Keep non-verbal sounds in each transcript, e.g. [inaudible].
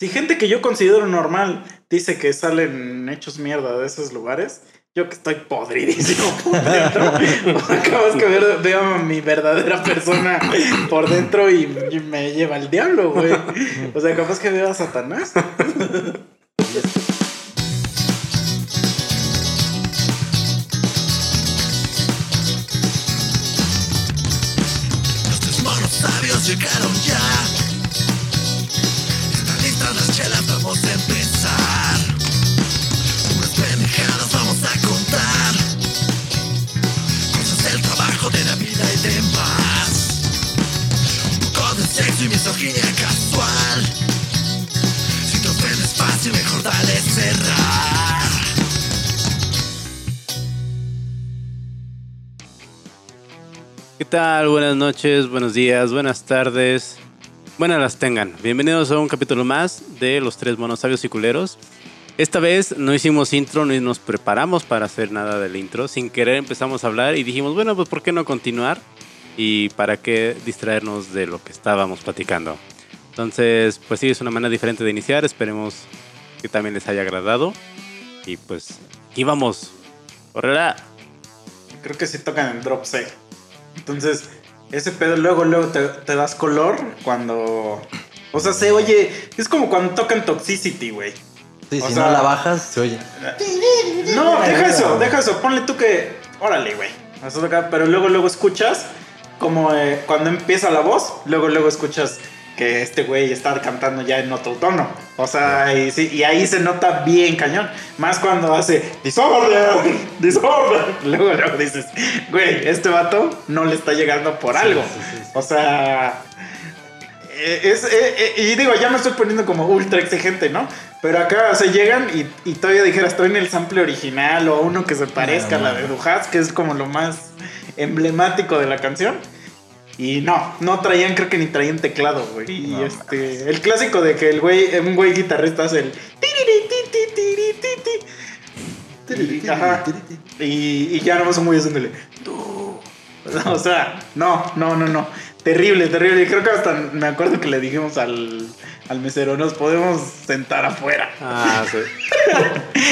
Si gente que yo considero normal dice que salen hechos mierda de esos lugares, yo que estoy podridísimo por dentro. [laughs] Acabas que ver, veo a mi verdadera persona por dentro y, me lleva el diablo, güey. O sea, capaz que veo a Satanás. Los llegaron tal? Buenas noches, buenos días, buenas tardes. Buenas las tengan. Bienvenidos a un capítulo más de Los Tres Monos Sabios y Culeros. Esta vez no hicimos intro, ni nos preparamos para hacer nada del intro. Sin querer empezamos a hablar y dijimos, bueno, pues ¿por qué no continuar? Y para qué distraernos de lo que estábamos platicando. Entonces, pues sí, es una manera diferente de iniciar. Esperemos que también les haya agradado. Y pues, aquí vamos. ¡Horrera! Creo que sí tocan el drop C. Entonces, ese pedo luego, luego te, te das color cuando. O sea, se oye. Es como cuando tocan Toxicity, güey. Sí, O si sea- no la bajas, se oye. No, deja eso, deja eso. Ponle tú que. Órale, güey. Pero luego, luego escuchas como eh, cuando empieza la voz, luego, luego escuchas que este güey está cantando ya en otro tono. O sea, y, sí, y ahí se nota bien cañón. Más cuando hace disorder, disorder. [laughs] Luego, luego dices, güey, este vato no le está llegando por algo. O sea, eh, es, eh, eh, y digo, ya me estoy poniendo como ultra exigente, ¿no? Pero acá se llegan y, y todavía dijeras, traen el sample original o uno que se parezca a la de Dujas, que es como lo más emblemático de la canción. Y no, no traían, creo que ni traían teclado, güey. Y No este, el clásico de que el güey, un güey guitarrista hace el. Y- Ajá. Y, y ya nomás un güey haciéndole. [laughs] O sea, no, no, no, no. Terrible, terrible. Y creo que hasta me acuerdo que le dijimos al, al mesero, nos podemos sentar afuera. Ah, sí.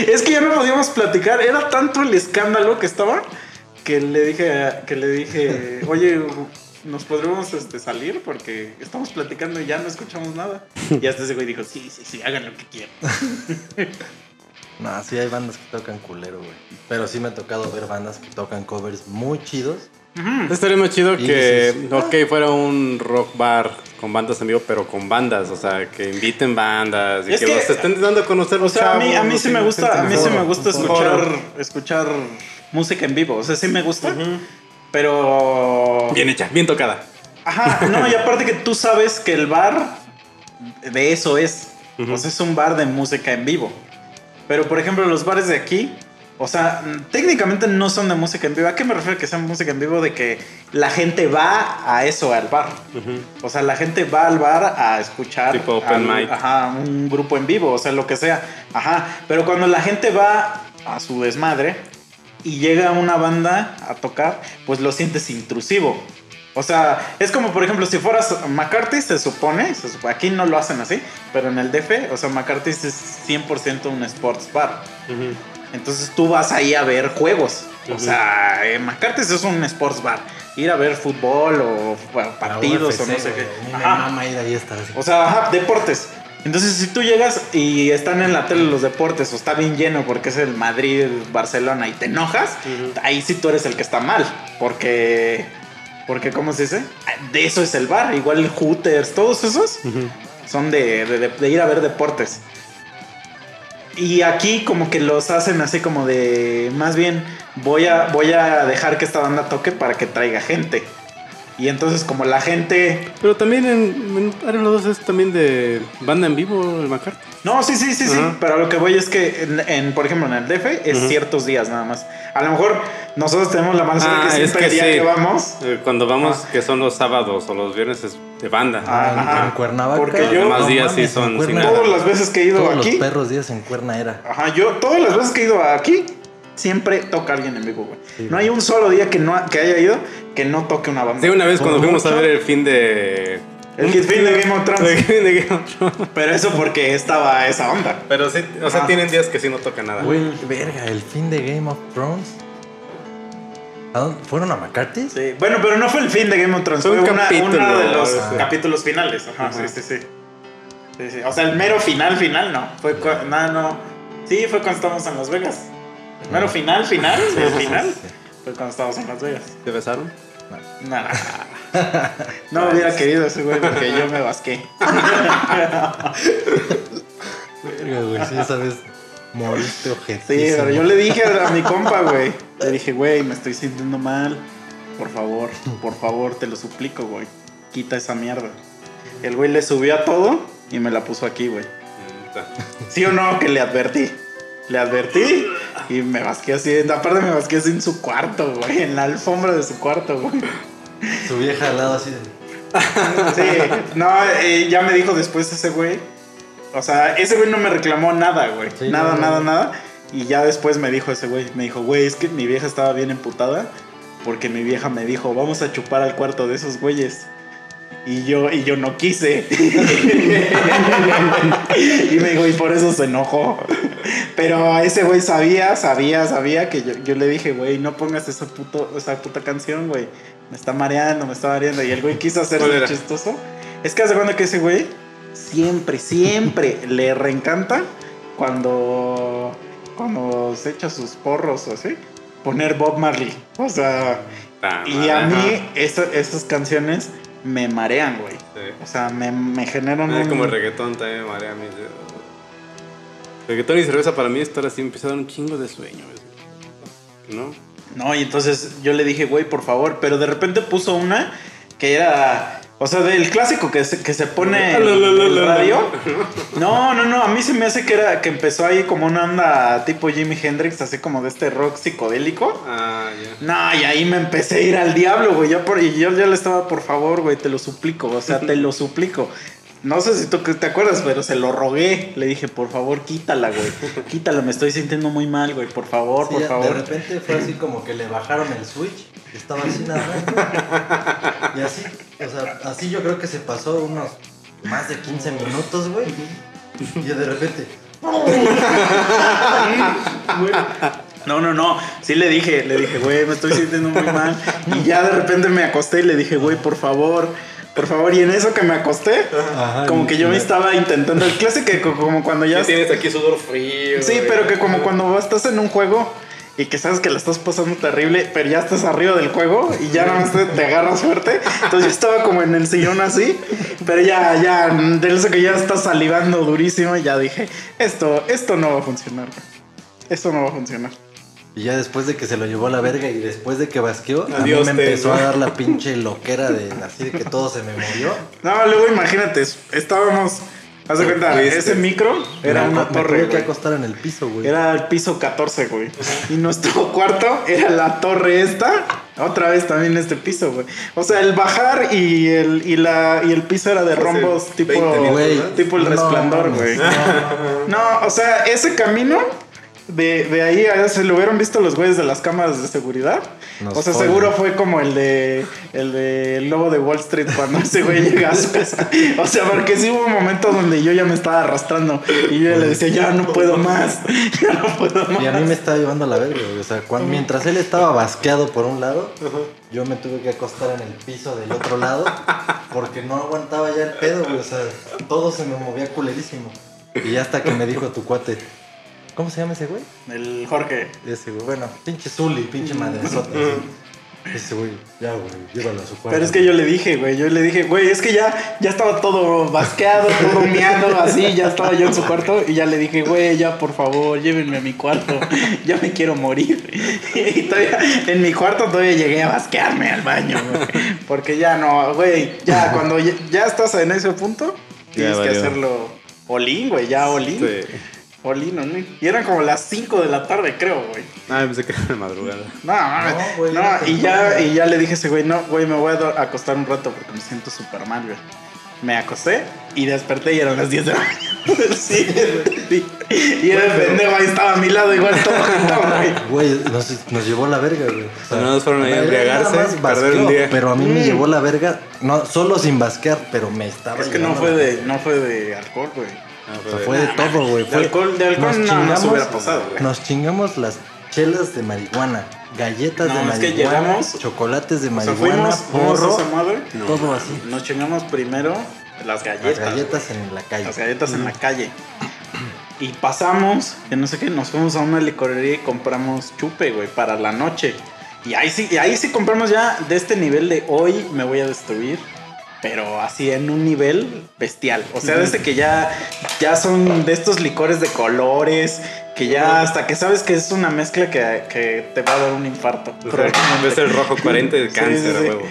[laughs] Es que ya no podíamos platicar. Era tanto el escándalo que estaba que le dije, que le dije, oye, nos podremos este, salir porque estamos platicando y ya no escuchamos nada. [laughs] Y hasta ese güey dijo, sí, sí, sí, hagan lo que quieran. [laughs] No, sí hay bandas que tocan culero, güey. Pero sí me ha tocado ver bandas que tocan covers muy chidos. Estaría más chido Y que, dices, ok, fuera un rock bar con bandas en vivo, pero con bandas, o sea, que inviten bandas y Es que, que- los estén dando a conocer O sea, a mí, a chavos, mí sí me gusta, a mí sí me gusta escuchar, escuchar música en vivo. O sea, sí me gusta, pero... Bien hecha, bien tocada. Ajá, no, y aparte que tú sabes que el bar de eso es. O sea, es un bar de música en vivo. Pero, por ejemplo, los bares de aquí, o sea, técnicamente no son de música en vivo. ¿A qué me refiero que sean música en vivo? De que la gente va a eso, al bar. O sea, la gente va al bar a escuchar. Tipo open al- mic. Ajá, un grupo en vivo, o sea, lo que sea. Ajá, pero cuando la gente va a su desmadre y llega una banda a tocar, pues lo sientes intrusivo. O sea, es como por ejemplo si fueras McCarthy, se supone, se aquí no lo hacen así, pero en el DF, o sea, McCarthy es 100% un sports bar. Entonces tú vas ahí a ver juegos. O sea, eh, McCarthy es un sports bar. Ir a ver fútbol o bueno, partidos o no sé qué. Ajá. ir ahí. O sea, ajá, deportes. Entonces, si tú llegas y están en la tele los deportes o está bien lleno porque es el Madrid, Barcelona y te enojas, ahí sí tú eres el que está mal. Porque, porque ¿cómo se dice? De eso es el bar. Igual el Hooters, todos esos son de, de- de- de ir a ver deportes. Y aquí como que los hacen así como de, más bien, voy a, voy a dejar que esta banda toque para que traiga gente. Y entonces como la gente Pero también en, en los dos es también de banda en vivo, el McCarthy. No, sí, sí, sí, sí. Ajá. Pero lo que voy es que, en, en, por ejemplo, en el DF es Ujú. ciertos días nada más. A lo mejor nosotros tenemos la mala suerte Ah, que es siempre que el día sí. que vamos. Eh, Cuando vamos, que son los sábados o los viernes, es de banda. Ah, en, ajá. en Cuernavaca. Porque yo- Los demás días sí mames, son. Todas las veces que he ido Todos aquí. los perros días en Cuerna era. Ajá, yo, todas las veces que he ido aquí, siempre toca alguien en vivo, güey. Sí, no hay un solo día que, no, que haya ido que no toque una banda. Sí, una vez cuando fuimos a ver el fin de El fin de Game of Thrones. De Game of Thrones. Pero eso porque estaba esa onda. Pero sí, o sea, Ajá. tienen días que sí no toca nada. Güey, verga, el fin de Game of Thrones. ¿A dónde? ¿Fueron a McCarthy? Sí. Bueno, pero no fue el fin de Game of Thrones, Fue fue, un una, capítulo, uno de los sí. capítulos finales. Ajá, Ajá. sí, sí, sí. Sí, sí. O sea, el mero final, final, no. Fue no, no. Sí, fue cuando estábamos en Las Vegas. El mero final, final, el final. Fue cuando estábamos en Las Vegas. ¿Te besaron? Nah. No [laughs] hubiera querido ese güey porque yo me basqué. Verga, güey, sí, esa vez moriste ojete. Sí, pero yo le dije a mi compa, güey. Le dije, güey, me estoy sintiendo mal. Por favor, por favor, te lo suplico, güey. Quita esa mierda. El güey le subió a todo y me la puso aquí, güey. ¿Sí o no? Que le advertí. Le advertí y me basqué así. Aparte me basqué así en su cuarto, güey. En la alfombra de su cuarto, güey. Su vieja al lado así de. Sí, no, eh, ya me dijo después ese güey. O sea, ese güey no me reclamó nada, güey. Sí, nada, no, nada, no. nada. Y ya después me dijo ese güey. Me dijo, güey, es que mi vieja estaba bien emputada. Porque mi vieja me dijo, vamos a chupar al cuarto de esos güeyes. Y yo, y yo no quise. [laughs] y me dijo, y por eso se enojó. Pero ese güey sabía, sabía, sabía que yo, yo le dije, güey, no pongas esa, puto, esa puta canción, güey. Me está mareando, me está mareando. Y el güey quiso ¿Cuál hacerse era? chistoso. Es que hace cuenta que ese güey siempre, siempre le reencanta cuando, cuando se echa sus porros o así. Poner Bob Marley. O sea, Ah, y a mí eso- esas canciones me marean, güey. Sí. O sea, me, me generan un- como el reggaetón también me marea a mí. Reggaetón y cerveza para mí estar así empieza a dar un chingo de sueño. güey. ¿No? No, y entonces yo le dije, güey, por favor, pero de repente puso una que era, o sea, del clásico que se, que se pone [laughs] en el radio. No, no, no, a mí se me hace que era que empezó ahí como una onda tipo Jimi Hendrix, así como de este rock psicodélico. Ah, ya. No, y ahí me empecé a ir al diablo, güey. Yo, por, y yo ya le estaba, por favor, güey, te lo suplico. O sea, te lo suplico. No sé si tú te acuerdas, pero se lo rogué. Le dije, por favor, quítala, güey. [laughs] Quítala, me estoy sintiendo muy mal, güey. Por favor, Sí, por de favor. repente fue así como que le bajaron el switch. Estaba así nada. Y así, o sea, así yo creo que se pasó unos más de 15 minutos, güey. Y de repente. [laughs] No, no, no. Sí le dije, le dije, güey, me estoy sintiendo muy mal. Y ya de repente me acosté y le dije, güey, por favor, por favor. Y en eso que me acosté, Ajá, como que yo me estaba intentando. El clásico como cuando ya. Tienes aquí sudor frío. Sí, pero que como cuando estás en un juego y que sabes que la estás pasando terrible, pero ya estás arriba del juego y ya nada más te, te agarras fuerte. Entonces yo estaba como en el sillón así, pero ya, ya, de eso que ya estás salivando durísimo, y ya dije, esto, esto no va a funcionar. Esto no va a funcionar. Y ya después de que se lo llevó a la verga y después de que basqueó, a mí me empezó a dar la pinche loquera de así de que todo se me movió. No, luego imagínate, estábamos, haz de cuenta, Fuiste. ese micro era Me una me torre. tuve que güey. acostar en el piso, güey. Era el piso 14, güey. Y nuestro [laughs] cuarto era la torre esta. Otra vez también este piso, güey. O sea, el bajar y el, y la, y el piso era de rombos tipo, 20 metros, Güey, tipo el no resplandor, güey. no, no, no. No, o sea, ese camino de, de ahí se lo hubieran visto los güeyes de las cámaras de seguridad. Nos o sea, seguro fue como el de el de el lobo de Wall Street cuando ese güey llega a su casa. O sea, porque sí hubo un momento donde yo ya me estaba arrastrando y yo le decía, ya no puedo más, ya no puedo más. Y a mí me estaba llevando a la verga, güey. O sea, cuando, mientras él estaba basqueado por un lado, yo me tuve que acostar en el piso del otro lado porque no aguantaba ya el pedo, güey. O sea, todo se me movía culerísimo. Y hasta que me dijo tu cuate, ¿cómo se llama ese güey? El Jorge. Ese güey, bueno, pinche Zully, pinche madresota. [laughs] Ese güey, ya, güey, llévalo a su cuarto. Pero es que yo le dije, güey, yo le dije, güey, es que ya, ya estaba todo basqueado, todo miado, así, ya estaba yo en su cuarto y ya le dije, güey, ya por favor, llévenme a mi cuarto, [laughs] ya me quiero morir. [laughs] Y todavía, en mi cuarto todavía llegué a basquearme al baño, güey, porque ya no, güey, ya cuando ya, ya estás en ese punto, tienes que hacerlo olín, güey, ya olín. Sí. Olín. Y eran como las 5 de la tarde, creo, güey. Ah, pensé que era de madrugada. No, mames. No, güey, No, y ya, y ya le dije a ese güey, no, güey, me voy a acostar un rato porque me siento súper mal, güey. me acosté y desperté y eran las 10 de la mañana. [laughs] Sí, sí. Y era el pendejo ahí estaba a mi lado, igual todo güey. Güey, nos, nos llevó la verga, güey. O Nada más fueron ahí a embriagarse, perder un basqueó, día. Pero a mí me Mm. llevó la verga, no, solo sin basquear, pero me estaba Es que no fue de, no fue de alcohol, güey. Ah, O sea, fue- de todo, güey. De alcohol, de alcohol nos no, chingamos- hubiera pasado, güey. Nos chingamos las chelas de marihuana, galletas No, de es que marihuana, llegamos- chocolates de O sea, marihuana, fuimos, a porro, esa madre, todo así. nos chingamos primero las Las galletas. galletas en la calle. Las galletas en la calle. Y pasamos, que no sé qué, nos fuimos a una licorería y compramos chupe, güey, para la noche. Y ahí sí, y ahí sí compramos ya de este nivel de hoy me voy a destruir. Pero así en un nivel bestial. O sea, desde que ya, ya son de estos licores de colores. Que ya hasta que sabes que es una mezcla que, que te va a dar un infarto. O sea, probablemente. ves el rojo 40 de [laughs] cáncer, sí, sí. huevo.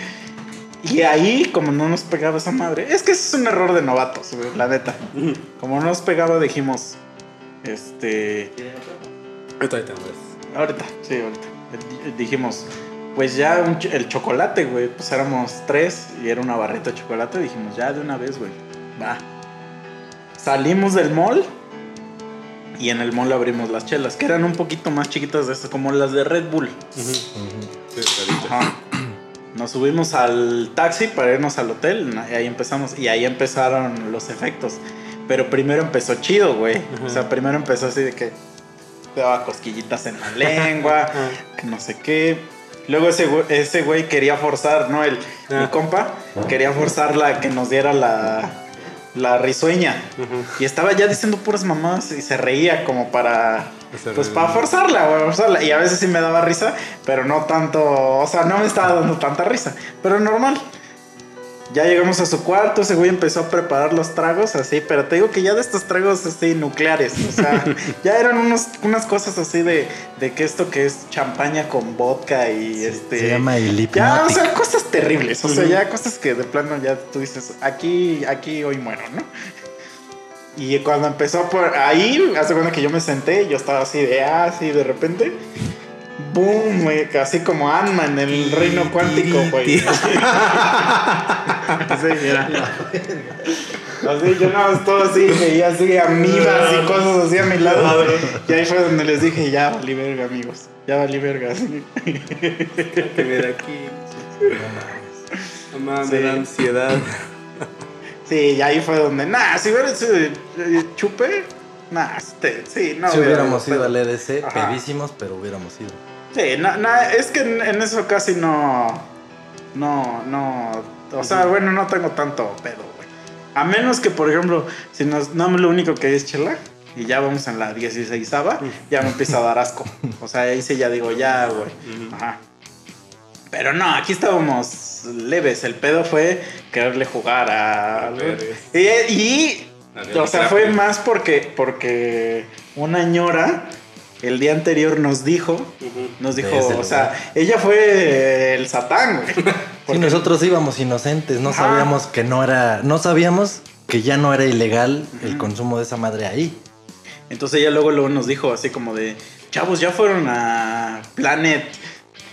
Y ahí, como no nos pegaba esa madre, es que ese es un error de novatos, la neta. Como no nos pegaba, dijimos, este, Ahorita, ahorita, ahorita, sí, ahorita, dijimos, pues ya un ch- el chocolate, güey, pues éramos tres y era una barrita de chocolate, dijimos, ya de una vez, güey, va. Salimos del mall y en el mall abrimos las chelas, que eran un poquito más chiquitas de esas, como las de Red Bull. Sí. Ajá. Nos subimos al taxi para irnos al hotel y ahí empezamos. Y ahí empezaron los efectos. Pero primero empezó chido, güey. O sea, primero empezó así de que te daba cosquillitas en la lengua, [laughs] que no sé qué. Luego ese güey, ese güey quería forzar, ¿no? El, mi Ah. compa quería forzar la que nos diera la, la risueña. Y estaba ya diciendo puras mamás y se reía como para... Pues para forzarla, güey, forzarla. Y a veces sí me daba risa, pero no tanto, o sea, no me estaba dando tanta risa, pero normal. Ya llegamos a su cuarto, ese güey empezó a preparar los tragos así, pero te digo que ya de estos tragos así nucleares, o sea, [laughs] ya eran unos, unas cosas así de, de que esto que es champaña con vodka y este... Se llama el Ya, o sea, cosas terribles, o sea, ya cosas que de plano ya tú dices, aquí, aquí hoy muero, ¿no? [laughs] Y cuando empezó por ahí, hace cuenta que yo me senté, yo estaba así de, ah, así de repente, boom, güey, así como Ant-Man en el reino cuántico, güey. Así, [laughs] mira. Así, yo nada más todo así, veía así amibas y cosas así a mi lado. Y ahí fue donde les dije, ya valí verga, amigos. Ya valí verga. así. Que me da aquí. Mamá, Sí. me da ansiedad. Sí, y ahí fue donde, nah, si hubiera sido eh, chupe, nah, este, sí, no. si hubiéramos ido al EDC, Ajá. pedísimos, pero hubiéramos ido. Sí, no, no, es que en, en eso casi no, no, no, o sea, bueno, no tengo tanto pedo, güey. A menos que, por ejemplo, si nos, no lo único que hay es chela y ya vamos en la 16 ya me empieza a dar asco. [laughs] O sea, ahí sí ya digo, ya, güey. Ajá. Pero no, aquí estábamos leves. El pedo fue quererle jugar a. Y, y, o sea, fue más porque, porque una ñora el día anterior nos dijo, nos dijo, Desde o sea, ella fue el satán, güey. [laughs] Sí, Porque- nosotros íbamos inocentes, no sabíamos que no era, no sabíamos que ya no era ilegal el consumo de esa madre ahí. Entonces ella luego, luego nos dijo así como de, chavos, ya fueron a Planet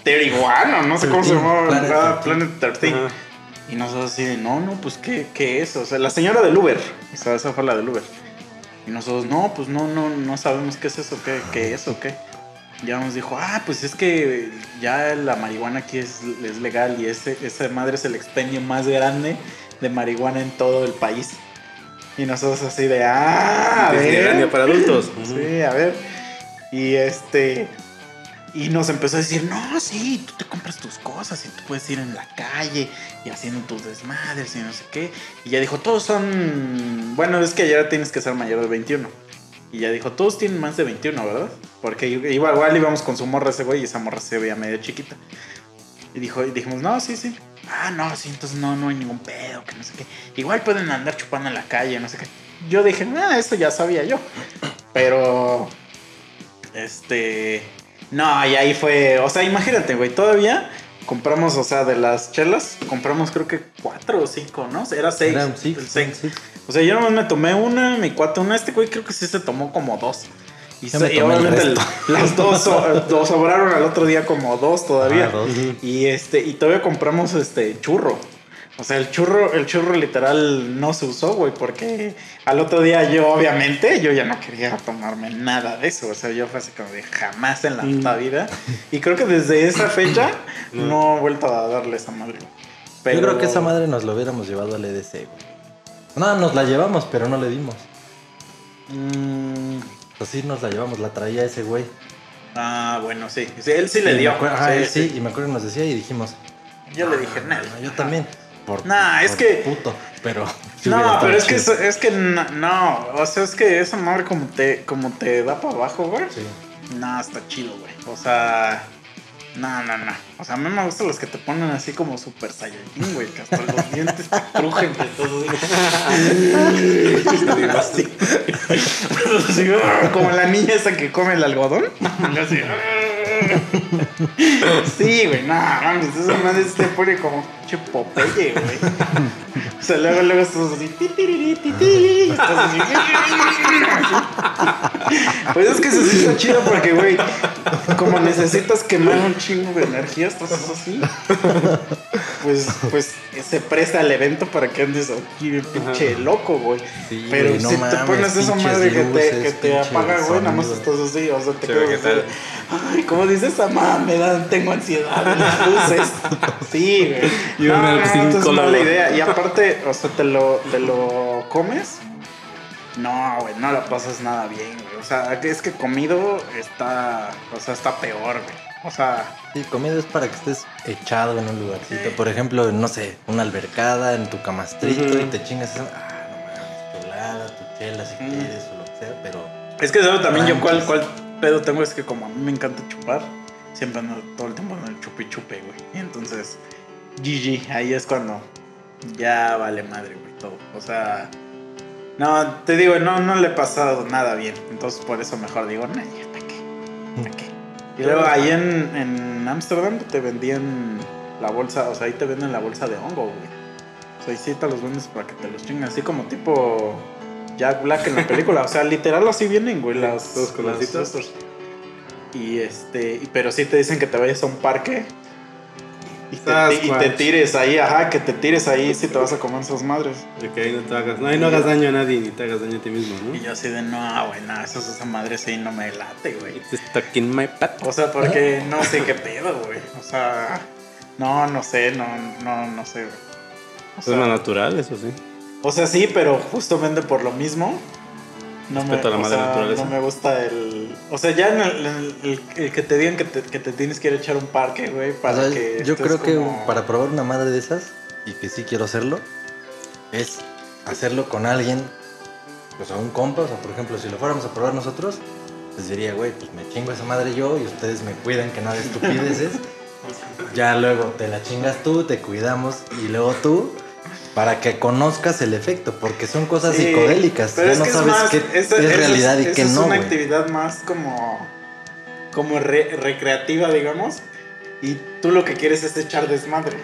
31 o no sé cómo se 13, llamaba, Planet 13. Planet 13. Y nosotros así de, no, no, pues ¿qué, qué es? O sea, la señora del Uber, o sea, esa fue la del Uber. Y nosotros, no, pues no, no, no sabemos qué es eso, qué, qué es o qué. Ya nos dijo, ah, pues es que ya la marihuana aquí es, es legal y ese, esa madre es el expendio más grande de marihuana en todo el país. Y nosotros así de, ah, a ver. Para adultos. Sí, a ver. Y este. Y nos empezó a decir, no, sí, tú te compras tus cosas y tú puedes ir en la calle y haciendo tus desmadres y no sé qué. Y ya dijo, todos son... Bueno, es que ya tienes que ser mayor de 21. Y ya dijo, todos tienen más de 21, ¿verdad? Porque igual, igual íbamos con su morra ese güey y esa morra se veía medio chiquita. Y dijo, y dijimos, no, sí, sí. Ah, no, sí, entonces no, no hay ningún pedo, que no sé qué. Igual pueden andar chupando en la calle, no sé qué. Yo dije, ah, eso ya sabía yo. Pero, este, no, y ahí fue, o sea, imagínate, güey, todavía compramos, o sea, de las chelas, compramos creo que cuatro o cinco, ¿no? Era seis. Eran six, el seis. six. O sea, yo nomás me tomé una, mi cuate una, este güey creo que sí se tomó como dos. Y, se- y obviamente el- las dos, [laughs] dos sobraron al otro día como dos todavía. Ah, dos. Y este, y todavía compramos este churro. O sea, el churro, el churro literal no se usó, güey, porque al otro día yo, obviamente, yo ya no quería tomarme nada de eso. O sea, yo fue así como de jamás en la Mm. puta vida. Y creo que desde esa fecha no he vuelto a darle esa madre. güey. Pero- Yo creo que esa madre nos lo hubiéramos llevado al EDC, güey. No, nos la llevamos, pero no le dimos. Mm, Así nos la llevamos, la traía ese güey. ah, bueno, sí. Sí, él sí le dio. acuerdo- Sí, él sí, y me acuerdo que nos decía y dijimos. Yo le dije, nada. "Ah, yo también. Por, Nah, es que- Puto, pero. [laughs] No, pero es que, es que no, no, o sea, es que esa madre como te, como te da para abajo, güey. Sí. No, está chido, güey. O sea, no, no, no. O sea, a mí me gustan los que te ponen así como super saiyajin, güey, que hasta los dientes te [laughs] crujen de todo. como la niña esa que come el algodón. Sí, güey, no, mames, esa madre se te pone como pinche Popeye, güey. O sea, luego, luego estás así, estás así. Pues es que sí está chido porque, güey, como necesitas quemar un chingo de energía, estás así. Pues, pues se presta el evento para que andes aquí pinche loco, güey. Sí, Pero no si te mames, pones esa madre que te, luces, que te pinche apaga, güey, nada más estás así, o sea, te Sí, quedas ¿qué así. Ay, como dice esa mamá, me dan, tengo ansiedad las luces. [laughs] Sí, güey. Y no, una no, no, sin entonces es color. mala idea. Y aparte, o sea, te lo, te lo comes. No, güey, no la pasas nada bien, güey. O sea, es que comido está, o sea, está peor, güey. O sea, Sí, comida es para que estés echado en un lugarcito. Por ejemplo, no sé, una albercada, en tu camastrito Ujú. y te chingas esa. Ah, no mames, tu helada, tu chela si Mm. quieres o lo que sea, pero. es que eso también yo cuál, cuál pedo tengo es que como a mí me encanta chupar, siempre ando todo el tiempo en el chupi chupe, güey. Y entonces, GG, ahí es cuando ya vale madre, güey, todo. O sea, no, te digo, no, no le he pasado nada bien. Entonces por eso mejor digo, nah, ya, ¿para qué? ¿Para qué? Y luego ahí en en Ámsterdam te vendían la bolsa, o sea, ahí te venden la bolsa de hongo, güey. O sea, ahí sí te los vendes para que te los chingan, así como tipo Jack Black en la película. O sea, literal así vienen, güey, las... Estos. Y este, pero sí te dicen que te vayas a un parque y te, y te Sasquatch. tires ahí, ajá, que te tires ahí si te vas a comer esas madres. De que ahí no te hagas, no, ahí no hagas daño a nadie ni te hagas daño a ti mismo, ¿no? Y yo así de, no, güey, no, esas esa madre sí no me late, güey. It's stuck in my pat. O sea, porque no sé qué pedo, güey. O sea, no, no sé, no, no, no sé, güey. O Eso es sea, natural, eso sí. o sea, sí, pero justamente por lo mismo. No me, a la madre sea, naturaleza. no me gusta el. O sea, ya en el, en el- el- el que te digan que te, que te tienes que ir a echar un parque, güey, O para sea, que. yo creo que como- para probar una madre de esas, y que sí quiero hacerlo, es hacerlo con alguien, o sea, un compa, o sea, por ejemplo, si lo fuéramos a probar nosotros, les diría, güey, pues me chingo esa madre yo y ustedes me cuidan que nada de estupideces. [laughs] ya luego te la chingas tú, te cuidamos y luego tú. Para que conozcas el efecto, porque son cosas Sí, psicodélicas. pero Ya es no que sabes más- qué esa- es esa realidad y qué es no. una güey. actividad más como. como re- recreativa, digamos. Y tú lo que quieres es echar desmadre.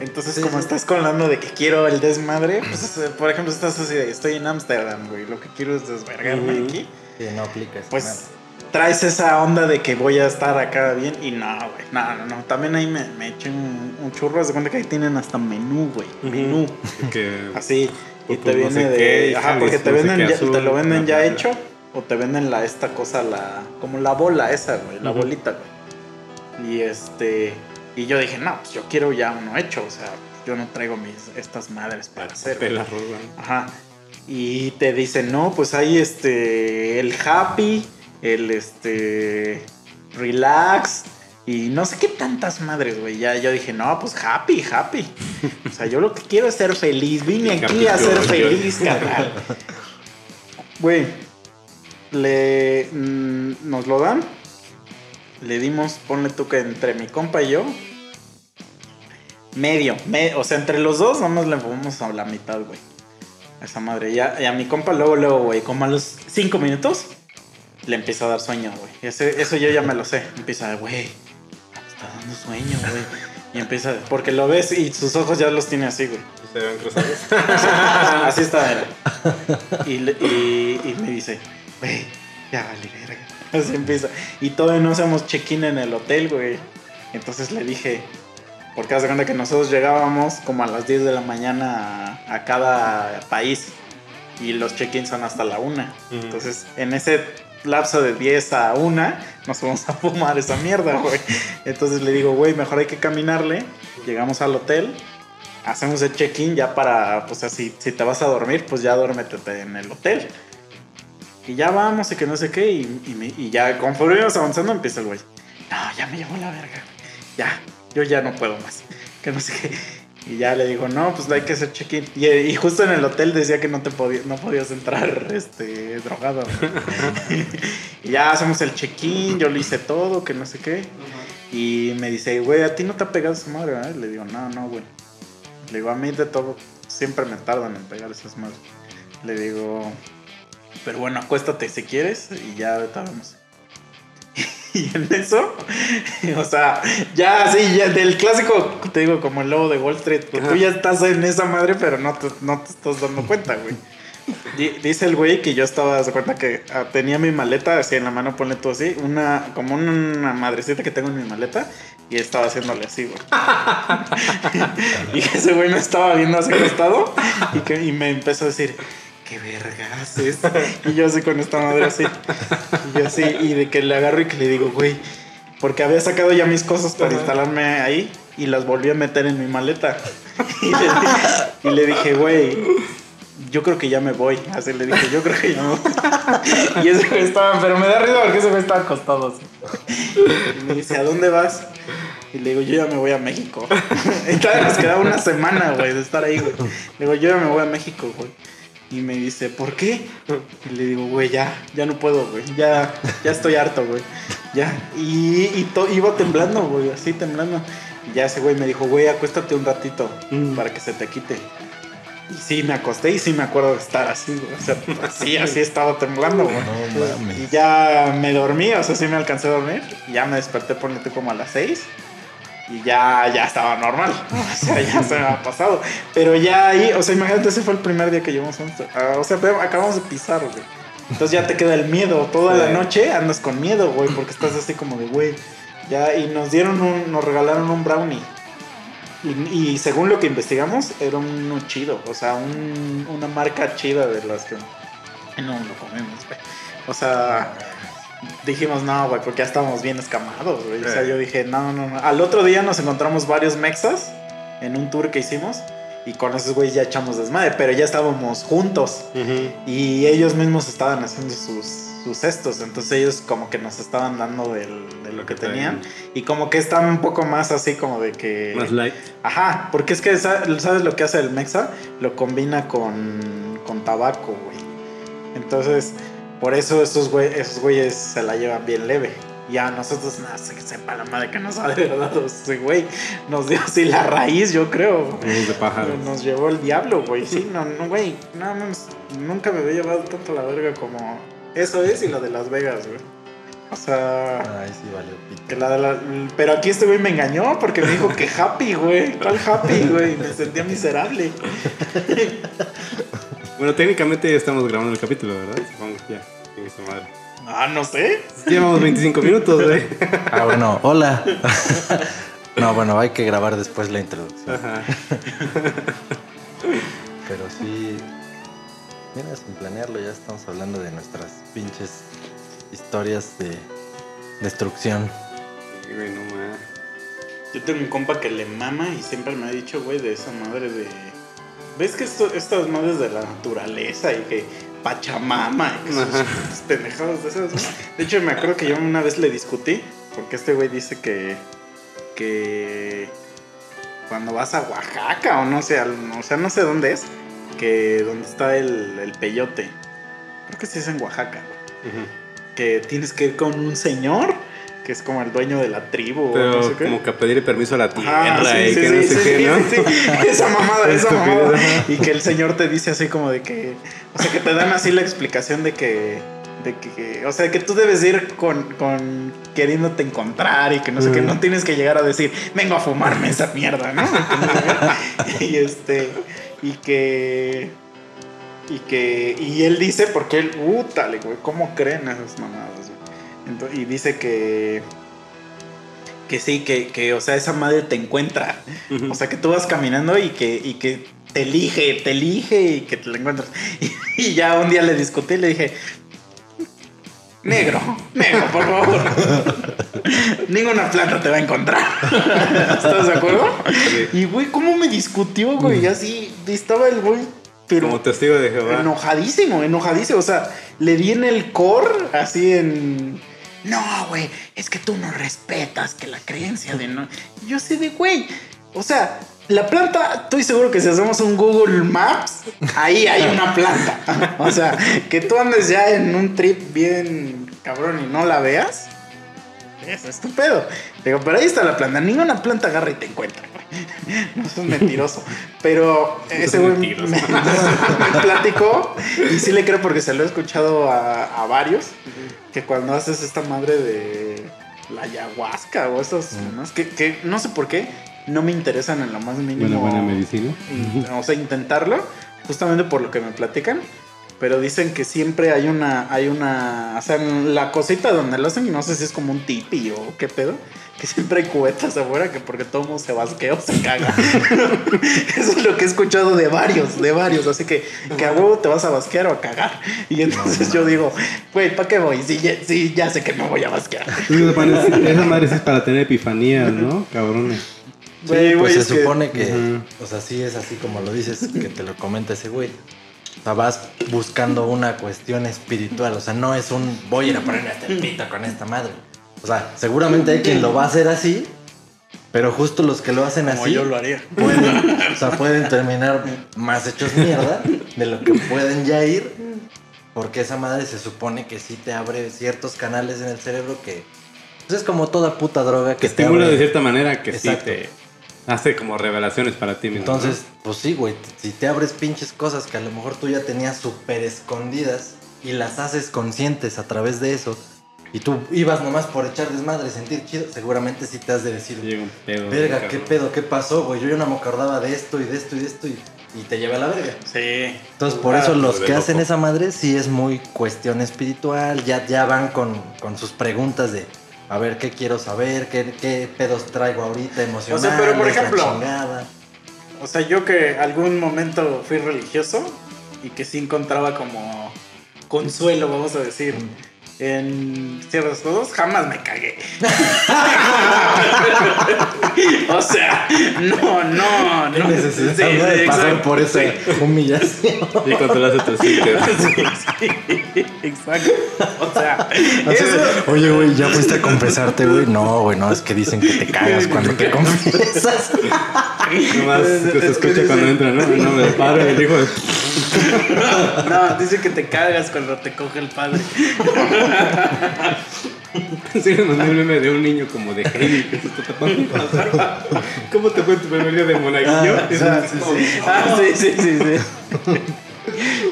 Entonces, Sí, como sí. estás colando de que quiero el desmadre, pues, por ejemplo, estás así de, estoy en Ámsterdam, güey, lo que quiero es desvergarme Ujú. aquí. Sí, no aplica esa Pues. Traes esa onda de que voy a estar acá bien y no, güey, no, no, no. También ahí me, me eché un, un churro, de cuenta que ahí tienen hasta menú, güey, menú, Que así. Y Pues te no viene sé de... qué, ajá, porque te no venden ya, azul, te lo venden ya hecho o te venden la esta cosa, la... como la bola esa, güey, la bolita, güey. Y este... Y yo dije, no, pues yo quiero ya uno hecho, o sea, yo no traigo mis, estas madres para hacer. pela roja. Ajá. Y te dicen, no, pues hay este, el happy, el este, relax, y no sé qué tantas madres, güey. Ya yo dije, no, pues happy, happy. O sea, yo lo que quiero es ser feliz. Vine aquí a ser feliz, carnal. Güey, le, mm, nos lo dan. Le dimos, ponle tú que entre mi compa y yo, medio, me- o sea, entre los dos nomás le fumamos a la mitad, güey. A esa madre. Ya, y a mi compa luego, luego, güey, como a los cinco minutos, le empieza a dar sueño, güey. Eso yo ya me lo sé. Empieza, güey, está dando sueño, güey. Y empieza, porque lo ves y sus ojos ya los tiene así, güey. ¿Se ven cruzados? [laughs] Así está, era. Y, y, y me dice, güey, ya vale, verga. Así empieza. Y todavía no hacemos check-in en el hotel, güey. Entonces le dije, Porque haz de cuenta que nosotros llegábamos como a las 10 de la mañana a, a cada país. Y los check-ins son hasta la 1. Ujú. Entonces, en ese lapso de 10 a 1, nos fuimos a fumar esa mierda, güey. Entonces le digo, güey, mejor hay que caminarle. Llegamos al hotel, hacemos el check-in ya para, pues así, si te vas a dormir, pues ya duérmete en el hotel. Y ya vamos y que no sé qué. Y, ya conforme íbamos avanzando, empieza el güey. No, ya me llevó la verga. Ya, yo ya no puedo más. Que no sé qué. Y ya le digo, no, pues hay que hacer check-in. Y, justo en el hotel decía que no te podías, no podías entrar [laughs] este, drogado. [laughs] y ya hacemos el check-in, yo le hice todo, que no sé qué. Y me dice, güey, ¿a ti no te ha pegado esa madre? verdad?" Le digo, no, no, güey. Le digo, a mí de todo, siempre me tardan en pegar esas madres. Le digo, pero bueno, acuéstate si quieres y ya ahorita vemos. Y en eso, [laughs] o sea, ya así, ya del clásico, te digo, como el lobo de Wall Street, que tú ya estás en esa madre, pero no te, no te estás dando cuenta, güey. Di- Dice el güey que yo estaba, se cuenta que ah, tenía mi maleta así en la mano, ponle tú así, una, como una madrecita que tengo en mi maleta, y estaba haciéndole así, güey. [laughs] y ese güey me estaba viendo así acostado, y, que, y me empezó a decir, ¿qué verga haces? Y yo así con esta madre así, y yo así, y de que le agarro y que le digo, güey, porque había sacado ya mis cosas para instalarme ahí, y las volví a meter en mi maleta. [laughs] Y le, y le dije, güey, yo creo que ya me voy. Así le dije, yo creo que ya me voy. [laughs] Y ese güey estaba, pero me da risa porque ese güey estaba acostado así. Y me dice, ¿a dónde vas? Y le digo, yo ya me voy a México. [laughs] Y todavía nos quedaba una semana, güey, de estar ahí, güey. Le digo, yo ya me voy a México, güey. Y me dice, ¿por qué? Y le digo, güey, ya, ya no puedo, güey. Ya, ya estoy harto, güey. Ya. Y, y to- iba temblando, güey, así temblando. Y ya ese güey me dijo, güey, acuéstate un ratito Mm. para que se te quite. Y sí, me acosté y sí me acuerdo de estar así, güey. O sea, así, así estaba temblando, güey. No. Y ya me dormí, o sea, sí me alcancé a dormir. Y ya me desperté, ponete como a las 6. Y ya, ya estaba normal. [laughs] O sea, ya se me ha pasado. Pero ya ahí, o sea, imagínate, ese fue el primer día que llevamos a. Ah, O sea, acabamos de pisar, güey. Entonces ya te queda el miedo. Toda la noche andas con miedo, güey, porque estás así como de, güey. Ya, y nos dieron un, nos regalaron un brownie. Y, y según lo que investigamos, era un chido. O sea, un- una marca chida de las que no lo comemos, güey. O sea, dijimos, no, güey, porque ya estábamos bien escamados, güey. O sea, Eh. yo dije, no, no, no. Al otro día nos encontramos varios mexas en un tour que hicimos. Y con esos güeyes ya echamos desmadre, pero ya estábamos juntos. Ujú. Y ellos mismos estaban haciendo sus, sus cestos. Entonces ellos como que nos estaban dando del- de lo que tenían. Y como que están un poco más así como de que... Más light. Ajá, porque es que sa- ¿sabes lo que hace el Mexa? Lo combina con, con tabaco, güey. Entonces, por eso esos, güey, esos güeyes se la llevan bien leve. Y a nosotros, nada, se sepa la madre que nos [laughs] ha verdad ese güey. Nos dio así la raíz, yo creo. De pájaro. Nos llevó el diablo, güey. Sí, no, no, güey. No, nunca me había llevado tanto la verga como eso es y la de Las Vegas, güey. O sea, Ay, sí, valió pito. que la de la- pero aquí este güey me engañó porque me dijo que happy, güey. ¿Cuál happy, güey? Me sentía miserable. Bueno, técnicamente ya estamos grabando el capítulo, ¿verdad? Supongo que ya. Su madre. Ah, no sé. Llevamos 25 minutos, güey. [laughs] Ah, bueno, hola. [laughs] No, bueno, hay que grabar después la introducción. Ajá. [laughs] Pero sí. Mira, sin planearlo, ya estamos hablando de nuestras pinches historias de destrucción. Güey, no mames. Yo tengo un compa que le mama y siempre me ha dicho, güey, de esa madre de. ¿Ves que esto- estas madres de la naturaleza y que Pachamama y que sus, Ajá. sus pendejadas de esas? De hecho, me acuerdo que yo una vez le discutí porque este güey dice que. que. cuando vas a Oaxaca o no sé, o sea, no sé dónde es, que donde está el, el peyote. Creo que sí es en Oaxaca. Que tienes que ir con un señor que es como el dueño de la tribu o Pero no sé qué. como que a pedirle permiso a la tierra Ajá, y sí, que sí, no sí, sé sí, qué, sí, ¿no? sí, sí. Esa mamada, [laughs] esa mamada. Y que el señor te dice así como de que. O sea, que te dan así la explicación de que. De que, o sea, que tú debes ir con, con queriéndote encontrar y que no sé qué, no tienes que llegar a decir, vengo a fumarme esa mierda, ¿no? Qué. [laughs] y este, y que, y que, y él dice, porque él, uh, güey, ¿cómo creen esas mamadas, güey? Y dice que, que sí, que, que, o sea, esa madre te encuentra. O sea, que tú vas caminando y que, y que te elige, te elige y que te la encuentras. [laughs] Y, y ya un día le discutí y le dije, negro, negro, por favor. [laughs] Ninguna planta te va a encontrar. [laughs] ¿Estás de acuerdo? Y güey, ¿cómo me discutió, güey? Así estaba el güey, pero Como testigo de Jehová. enojadísimo, enojadísimo. O sea, le di en el core, así en. No, güey, es que tú no respetas que la creencia de no. Yo sé de, güey. O sea, la planta, estoy seguro que si hacemos un Google Maps, ahí hay una planta. [laughs] O sea, que tú andes ya en un trip bien cabrón y no la veas. Es estúpido. Digo, pero ahí está la planta. Ninguna planta agarra y te encuentra. güey. [laughs] No es mentiroso. Pero ese güey me, platicó y sí le creo porque se lo he escuchado a, a varios. Que cuando haces esta madre de la ayahuasca o esos, ¿no? que, que no sé por qué, no me interesan en lo más mínimo. Buena, buena medicina. in- O sea, intentarlo, justamente por lo que me platican. Pero dicen que siempre hay una, hay una, o sea, en la cosita donde lo hacen, y no sé si es como un tipi o qué pedo, que siempre hay cubetas afuera, que porque todo mundo se vasquea o se caga. [laughs] Eso es lo que he escuchado de varios, de varios, así que, que a huevo te vas a vasquear o a cagar. Y entonces yo digo, güey, ¿para qué voy? Si ya, si ya sé que me voy a vasquear. Esa madre- sí es para tener epifanías, ¿no? Cabrones. Sí, Güey, pues se que- supone que, o sea, sí es así como lo dices, que te lo comenta ese güey. O sea, vas buscando una cuestión espiritual, o sea, no es un voy a ir a ponerme el pito con esta madre. O sea, seguramente hay quien lo va a hacer así, pero justo los que lo hacen Como así yo lo haría. pueden, o sea, pueden terminar más hechos mierda de lo que pueden ya ir, porque esa madre se supone que sí te abre ciertos canales en el cerebro que pues, es como toda puta droga que Que te estimula abre. de cierta manera que Exacto. sí te [laughs] hace como revelaciones para ti mismo. ¿no? Entonces, pues sí, güey, si te abres pinches cosas que a lo mejor tú ya tenías súper escondidas y las haces conscientes a través de eso, y tú ibas nomás por echar desmadre, sentir chido, seguramente sí te has de decir, llega un pedo. verga, cabrón. ¿qué pedo? ¿Qué pasó, güey? Yo ya no me acordaba de esto y de esto y de esto y, y te lleva a la verga. Sí. Entonces, por Ah, eso los que hacen loco. esa madre sí es muy cuestión espiritual, ya, ya van con, con sus preguntas de... A ver, ¿qué quiero saber? ¿Qué, qué pedos traigo ahorita emocionales? pero por ejemplo, chingada? O sea, yo que algún momento fui religioso y que sí encontraba como consuelo, vamos a decir, en ciertas cosas, jamás me cagué. [laughs] o sea, no, no, ¿Qué no. necesidad Sí, ¿no? de sí, pasar exacto. por esa Sí. humillación? Y cuando lo hace tu sticker. Sí, sí, exacto. O sea, Así eso, de, Oye, güey, ¿ya fuiste a confesarte, güey? No, güey, no, es que dicen que te cagas cuando te confiesas. Nomás que se escucha cuando entra, ¿no? El nombre del padre, el hijo de... no, dice que te cagas cuando te coge el padre. Sí, me mandó un meme de un niño como de Heidi que se está tapando. ¿Cómo te fue tu primer día de monaguillo? Ah, ah, sí, sí. Ah, sí, sí, sí, sí.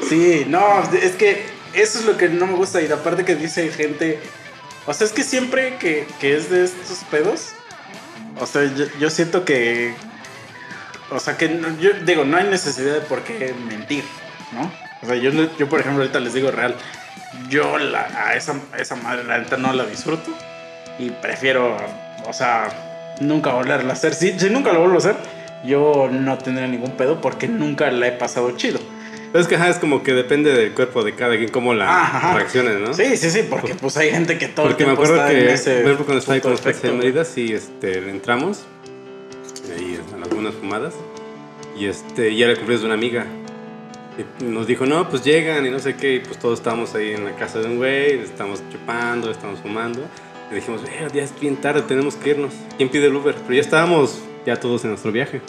Sí, no, es que eso es lo que no me gusta. Y aparte que dice gente. O sea, es que siempre que, que es de estos pedos. O sea, yo, yo siento que. O sea, que no- yo digo, no hay necesidad de por qué mentir, ¿no? O sea, yo, le- yo por ejemplo, ahorita les digo real. Yo la, a, esa, a esa madre, la neta, no la disfruto. Y prefiero, o sea, nunca volverla a hacer. Si, si nunca lo vuelvo a hacer, yo no tendré ningún pedo porque nunca la he pasado chido. Es que ajá, es como que depende del cuerpo de cada quien, cómo la Ajá. reaccione, ¿no? Sí, sí, sí, porque pues hay gente que todo Porque el me tiempo acuerdo está en que, ese por ejemplo, cuando estaba ahí con los en. Mérida, sí, este, entramos, ahí en algunas fumadas, y este, ya era el cumpleaños de una amiga. Y nos dijo, no, pues llegan y no sé qué, y pues todos estábamos ahí en la casa de un güey, estamos chupando, estamos fumando. Y dijimos, "Eh, ya es bien tarde, tenemos que irnos. ¿Quién pide el Uber? Pero ya estábamos ya todos en nuestro viaje.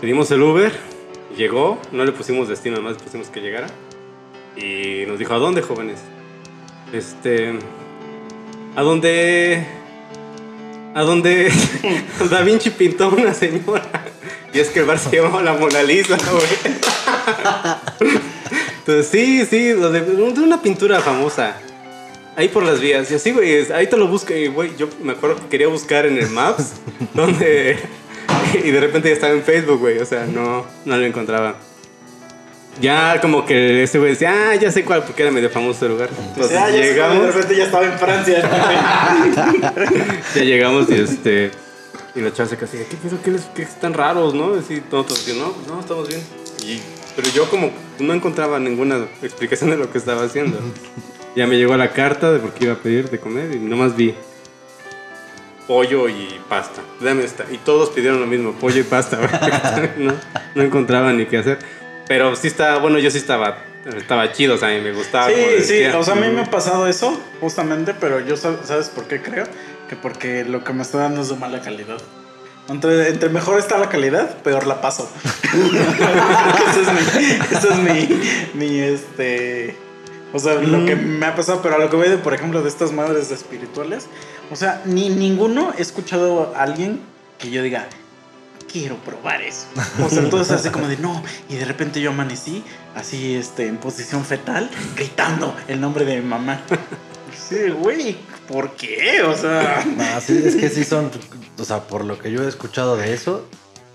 Pedimos el Uber, llegó, no le pusimos destino, nada más le pusimos que llegara. Y nos dijo, ¿a dónde, jóvenes? Este. A donde. A donde [laughs] Da Vinci pintó una señora. Y es que el bar se llamaba la Mona Lisa, güey. Entonces, sí, sí, lo de, de una pintura famosa. Ahí por las vías. Y así, güey, ahí te lo busco. Y, güey, yo me acuerdo que quería buscar en el Maps. [laughs] donde. Y de repente ya estaba en Facebook, güey. O sea, no, no lo encontraba. ya como que ese güey decía, ah, ya sé cuál, porque era medio famoso el lugar. Entonces Ya, ya sé, de llegamos, repente ya estaba en Francia. [laughs] [laughs] ya llegamos y este. Y la chava se casi, ¿qué pedo? ¿Qué, les, qué están raros, no? Así, todos, no, pues no, estamos bien. Y, pero yo como no encontraba ninguna explicación de lo que estaba haciendo. Ya me llegó la carta de por qué iba a pedir de comer y nomás vi pollo y pasta. Dame esta. Y todos pidieron lo mismo, pollo y pasta. [laughs] no, no encontraba ni qué hacer. Pero sí estaba, bueno, yo sí estaba, estaba chido, o sea, a mí me gustaba. Sí, sí, o sea, a mí me ha pasado eso, justamente, pero yo, sab- ¿sabes por qué creo? Que porque lo que me está dando es de mala calidad. Entre, entre mejor está la calidad, peor la paso. [laughs] Ese es mi, ese es mi, mi, este... O sea, lo que me ha pasado, pero a lo que voy de, por ejemplo, de estas madres espirituales, o sea, ni ninguno he escuchado a alguien que yo diga, quiero probar eso. O sea, entonces así como de no, y de repente yo amanecí así este en posición fetal gritando el nombre de mi mamá. Sí, güey, ¿por qué? O sea, No, sí, es que sí son, o sea, por lo que yo he escuchado de eso,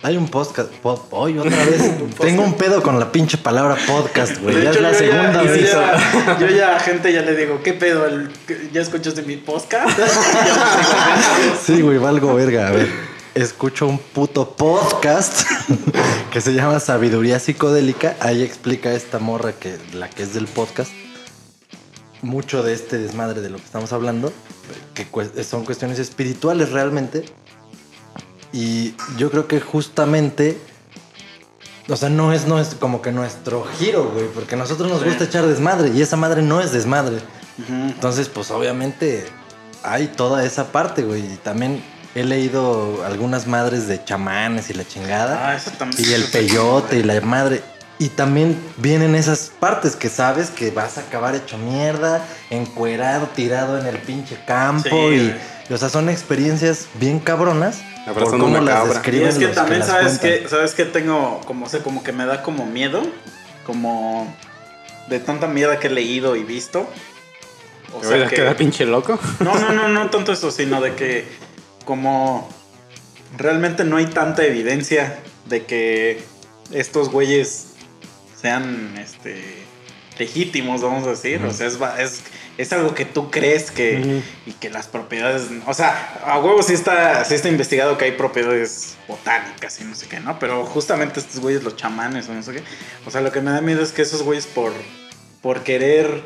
hay un podcast, pod- hoy otra vez, [laughs] tengo un pedo con la pinche palabra podcast, güey, ya es hecho, la yo segunda vez. Yo ya, yo ya a gente ya le digo, ¿qué pedo? El- ¿Ya escuchaste mi podcast? [laughs] Sí, güey, valgo verga, a ver. Escucho un puto podcast [laughs] que se llama Sabiduría Psicodélica. Ahí explica esta morra que la que es del podcast mucho de este desmadre de lo que estamos hablando, que son cuestiones espirituales realmente. Y yo creo que justamente, o sea, no es, no es como que nuestro giro, güey, porque a nosotros nos Sí. gusta echar desmadre y esa madre no es desmadre. Entonces, pues obviamente hay toda esa parte, güey. Y también he leído algunas madres de chamanes y la chingada. Ah, eso también. y el peyote y la madre. Y también vienen esas partes que sabes que vas a acabar hecho mierda, encuerado, tirado en el pinche campo. Sí, y, y, o sea, son experiencias bien cabronas. Por cómo las cabra. Y describen es que los también sabes cuentan. que, sabes que tengo, como sé, como que me da como miedo, como de tanta mierda que he leído y visto. O ¿Te voy a quedar pinche loco? No, no, no, no [laughs] tanto eso, sino de que como realmente no hay tanta evidencia de que estos güeyes sean este legítimos, vamos a decir. O sea, es, es, es algo que tú crees que y que las propiedades, o sea, a huevo sí está, sí está investigado que hay propiedades botánicas y no sé qué, ¿no? Pero justamente estos güeyes, los chamanes o no sé qué. O sea, lo que me da miedo es que esos güeyes por, por querer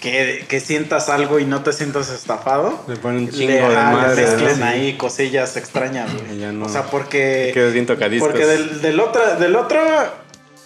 que, que sientas algo y no te sientas estafado, Le ponen un le, chingo de madre. mezclen ¿no? ahí cosillas extrañas, güey. No- O sea, porque... Quedas bien tocadiscos. Porque del, del otro, del otro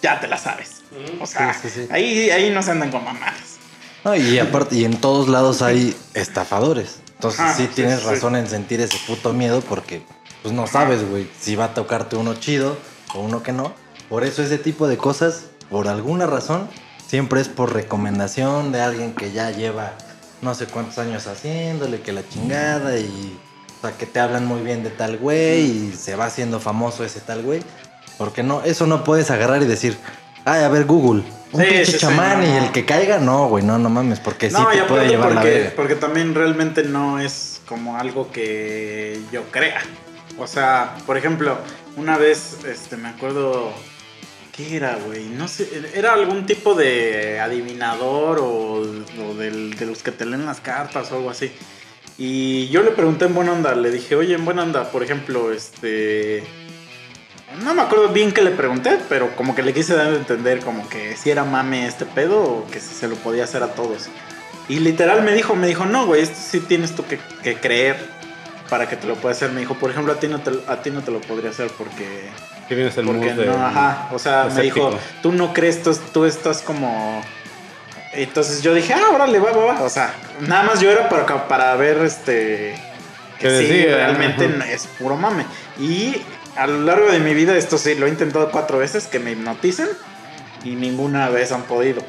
ya te la sabes. O sea, Sí, sí, sí. Ahí, ahí no se andan con mamadas. No, y aparte, y en todos lados hay estafadores. Entonces Ajá, sí sí, tienes sí. razón en sentir ese puto miedo porque pues no sabes, güey, si va a tocarte uno chido o uno que no. Por eso ese tipo de cosas, por alguna razón, siempre es por recomendación de alguien que ya lleva no sé cuántos años haciéndole, que la chingada y... O sea, que te hablan muy bien de tal güey y se va haciendo famoso ese tal güey. Porque no, eso no puedes agarrar y decir, ay, a ver, Google, un Sí, pinche sí, sí, chamán no. y el que caiga, no, güey, no, no mames, porque sí no, te puede llevar la verga. porque también realmente no es como algo que yo crea. O sea, por ejemplo, una vez, este, me acuerdo, ¿qué era, güey? No sé, era algún tipo de adivinador o, o del- de los que te leen las cartas o algo así. Y yo le pregunté en buena onda, le dije, oye, en buena onda, por ejemplo, este... No me acuerdo bien qué le pregunté, pero como que le quise dar a entender como que si era mame este pedo o que se lo podía hacer a todos. Y literal me dijo, me dijo, no, güey, esto sí tienes tú que, que creer para que te lo pueda hacer. Me dijo, por ejemplo, a ti no te, a ti no te lo podría hacer porque... Que vienes el porque mood de- no, ajá. O sea, me dijo, escéptico. tú no crees, tú, tú estás como... Entonces yo dije, ah, órale, va, va, va. O sea, nada más yo era para, para ver este... Que sí, decía, realmente ajá. es puro mame. Y a lo largo de mi vida, esto sí, lo he intentado cuatro veces, que me hipnoticen y ninguna vez han podido.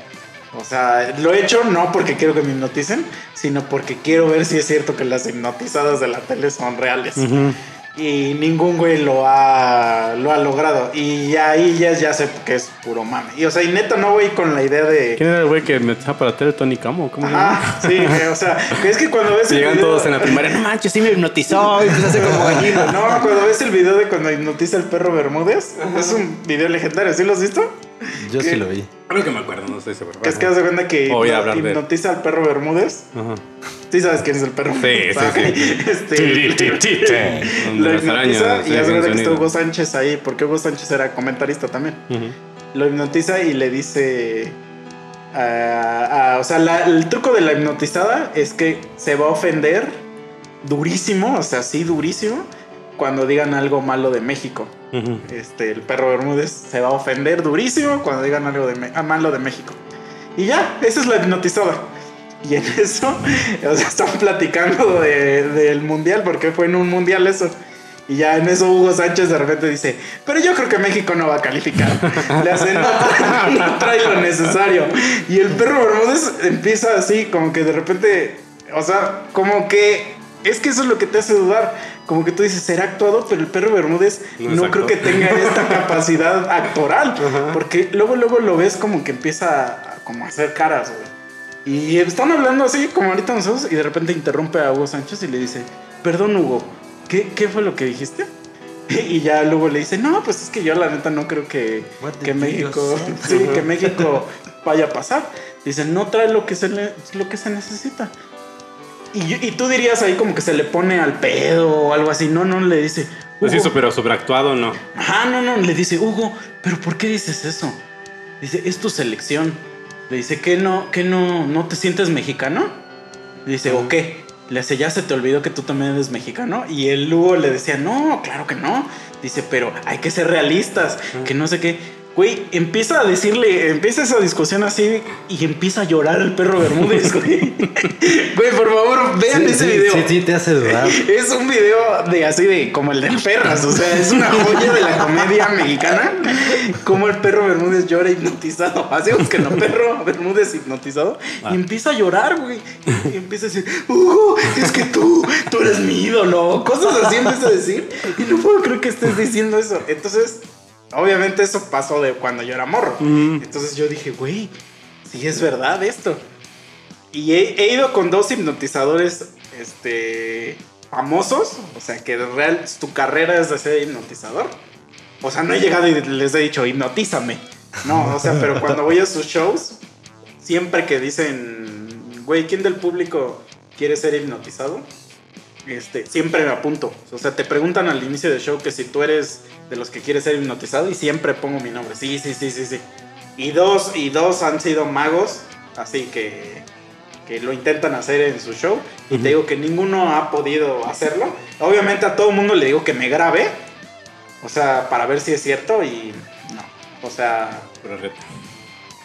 O sea, lo he hecho no porque quiero que me hipnoticen, sino porque quiero ver si es cierto que las hipnotizadas de la tele son reales. Ujú. Y ningún güey lo ha, lo ha logrado. Y ya ahí ya, ya sé que es puro mame. Y o sea, y neta no voy con la idea de... ¿Quién era el güey que me estaba para tele? Tony Camo, ¿cómo se? Ajá, sí, güey, o sea, es que cuando ves el Llegan video- todos en la primaria, no manches, sí me hipnotizó. Y empieza a hacer como gallina. [laughs] No, cuando ves el video de cuando hipnotiza el perro Bermúdez, es un video legendario, ¿sí lo has visto? Yo sí lo vi. Creo que me acuerdo, no estoy seguro. Que es que hace cuenta que hipnotiza al perro Bermúdez. Ajá. Sí sabes quién es el perro. Sí, sí, sí. [laughs] Este, lo hipnotiza y hace cuenta que está. Hugo Sánchez ahí, porque Hugo Sánchez era comentarista también. Lo hipnotiza y le dice. o sea, la- el truco de la hipnotizada es que se va a ofender durísimo, o sea, sí, durísimo, cuando digan algo malo de México. Este, el perro Bermúdez se va a ofender durísimo cuando digan algo de ah, malo de México. Y ya, esa es la hipnotizada. Y en [laughs] eso, o sea, están platicando de- del mundial, porque fue en un mundial eso. Y ya en eso Hugo Sánchez de repente dice, pero yo creo que México no va a calificar. [laughs] Le hace, no, no trae lo necesario. Y el perro Bermúdez empieza así, como que de repente, o sea, como que, es que eso es lo que te hace dudar. Como que tú dices, será actuado, pero el perro Bermúdez No creo que tenga esta [laughs] capacidad actoral. Porque luego, luego lo ves como que empieza a, como a hacer caras, güey. Y están hablando así, como ahorita nosotros, y de repente interrumpe a Hugo Sánchez y le dice, perdón Hugo, ¿qué, qué fue lo que dijiste? [laughs] Y ya luego le dice, no, pues es que yo la neta no creo que, What que México, [laughs] sí, que México vaya a pasar. Dice, no trae lo que se, le- lo que se necesita. Y, y tú dirías ahí como que se le pone al pedo o algo así. No, no, le dice. Pues "Hugo, eso, pero sobreactuado no. Ajá, no, no, le dice, Hugo, pero ¿por qué dices eso? Dice, es tu selección. Le dice, ¿qué no, que no, no te sientes mexicano? Le dice, ¿o qué? Le dice, ya se te olvidó que tú también eres mexicano. Y el Hugo le decía, no, claro que no. Dice, pero hay que ser realistas, que no sé qué. Güey, empieza a decirle, empieza esa discusión así y empieza a llorar el perro Bermúdez, güey. [laughs] Güey, por favor, vean Sí, ese sí, video. Sí, sí, te hace dudar. Es un video de así de como el del Ferras, o sea, es una joya de la comedia mexicana. Como el perro Bermúdez llora hipnotizado. Así que no, perro Bermúdez hipnotizado. Y empieza a llorar, güey. Y empieza a decir, Hugo, es que tú, tú eres mi ídolo. Cosas así empieza a decir. Y no puedo creer que estés diciendo eso. Entonces, obviamente eso pasó de cuando yo era morro. Entonces yo dije, güey, sí es verdad esto. Y he, he ido con dos hipnotizadores este, famosos. O sea, que de real tu carrera es de ser hipnotizador. O sea, no he llegado y les he dicho, hipnotízame. No, o sea, pero cuando voy a sus shows, siempre que dicen, güey, ¿quién del público quiere ser hipnotizado? Este, siempre me apunto. O sea, te preguntan al inicio del show que si tú eres de los que quieres ser hipnotizado y siempre pongo mi nombre. Sí, sí, sí, sí, sí. Y dos, y dos han sido magos, así que, que lo intentan hacer en su show. Y te digo que ninguno ha podido hacerlo. Obviamente a todo mundo le digo que me grabe. O sea, para ver si es cierto y no. O sea, Pero reto.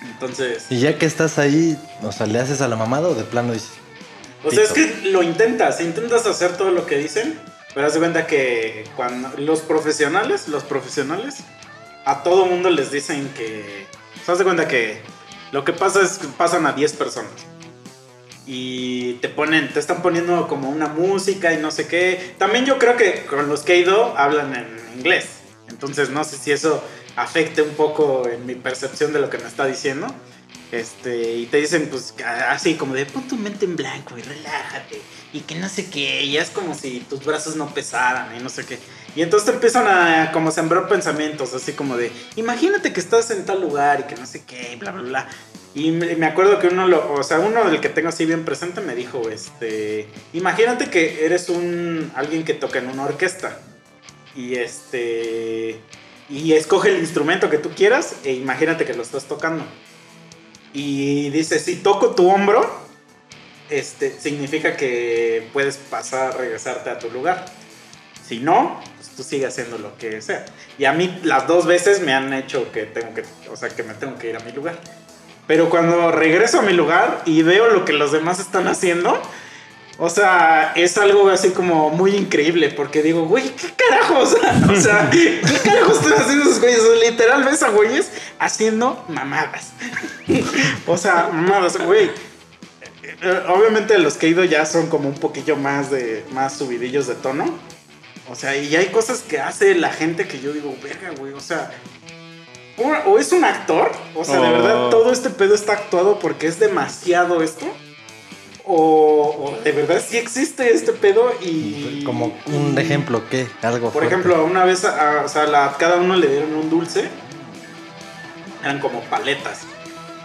entonces... Y ya que estás ahí, o sea, ¿le haces a la mamada o de plano dices? O sea, es que lo intentas, intentas hacer todo lo que dicen, pero haz de cuenta que cuando los profesionales, los profesionales, a todo mundo les dicen que... O sea, haz de cuenta que lo que pasa es que pasan a 10 personas. Y te ponen, te están poniendo como una música y no sé qué. También yo creo que con los que he ido hablan en inglés. Entonces no sé si eso afecte un poco en mi percepción de lo que me está diciendo. Este, y te dicen, pues, así como de pon tu mente en blanco y relájate. Y que no sé qué. Y es como si tus brazos no pesaran y no sé qué. Y entonces te empiezan a como sembrar pensamientos, así como de, imagínate que estás en tal lugar y que no sé qué, y bla, bla, bla. Y me, acuerdo que uno, o sea, uno del que tengo así bien presente me dijo, este, imagínate que eres un, alguien que toca en una orquesta. Y este, y escoge el instrumento que tú quieras e imagínate que lo estás tocando. Y dice, si toco tu hombro, este, significa que puedes pasar, regresarte a tu lugar. Si no, pues tú sigue haciendo lo que sea. Y a mí las dos veces me han hecho que tengo que, o sea, que me tengo que ir a mi lugar. Pero cuando regreso a mi lugar y veo lo que los demás están haciendo, o sea, es algo así como muy increíble porque digo, güey, ¿qué carajos? [laughs] O sea, ¿qué carajos están haciendo esos güeyes? Literal ves a güeyes haciendo mamadas. [laughs] O sea, mamadas, güey. Eh, Obviamente los que he ido ya son como un poquillo más de más subidillos de tono. O sea, y hay cosas que hace la gente que yo digo, verga, güey, o sea, o, es un actor, o sea, de Oh. verdad todo este pedo está actuado porque es demasiado esto. O, o de verdad sí existe este pedo y... Como un ejemplo, ¿qué? Algo Por fuerte. ejemplo, una vez, a- o sea, la- cada uno le dieron un dulce. Eran como paletas.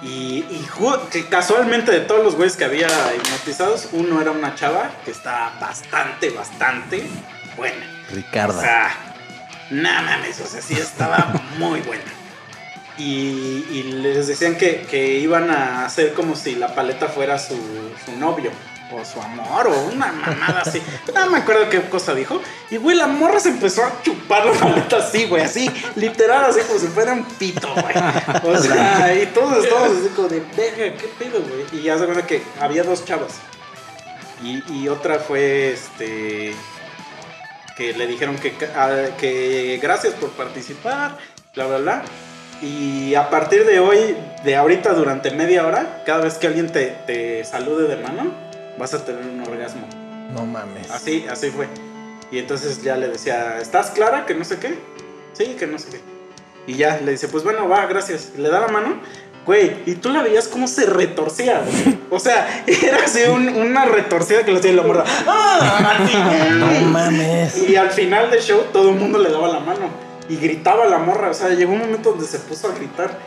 Y, casualmente de todos los güeyes que había hipnotizados, uno era una chava que está bastante, bastante buena. O Ricarda. sea, nada mames, o sea, sí estaba muy buena. Y, y les decían que, que iban a hacer como si la paleta fuera su, su novio. O su amor, o una mamada así. [laughs] No me acuerdo qué cosa dijo. Y güey, la morra se empezó a chupar la paleta así, güey, así, literal, así como si fuera un pito, güey. O [laughs] sea, y todos estábamos así como de, verga, qué pedo, güey. Y ya se cuenta que había dos chavas. Y, y otra fue este que le dijeron que, a- que gracias por participar, bla, bla, bla. Y a partir de hoy, de ahorita durante media hora, cada vez que alguien te, te salude de mano, vas a tener un orgasmo. No mames. Así, así fue. Y entonces ya le decía, ¿estás clara? Que no sé qué. Sí, que no sé qué. Y ya le dice, pues bueno, va, gracias. Le da la mano. Güey, y tú la veías cómo se retorcía, güey. [laughs] O sea, [laughs] era así un- una retorcida que le hacía la morra. ¡Ah! No mames. Y al final del show todo el mundo le daba la mano y gritaba la morra. O sea, llegó un momento donde se puso a gritar.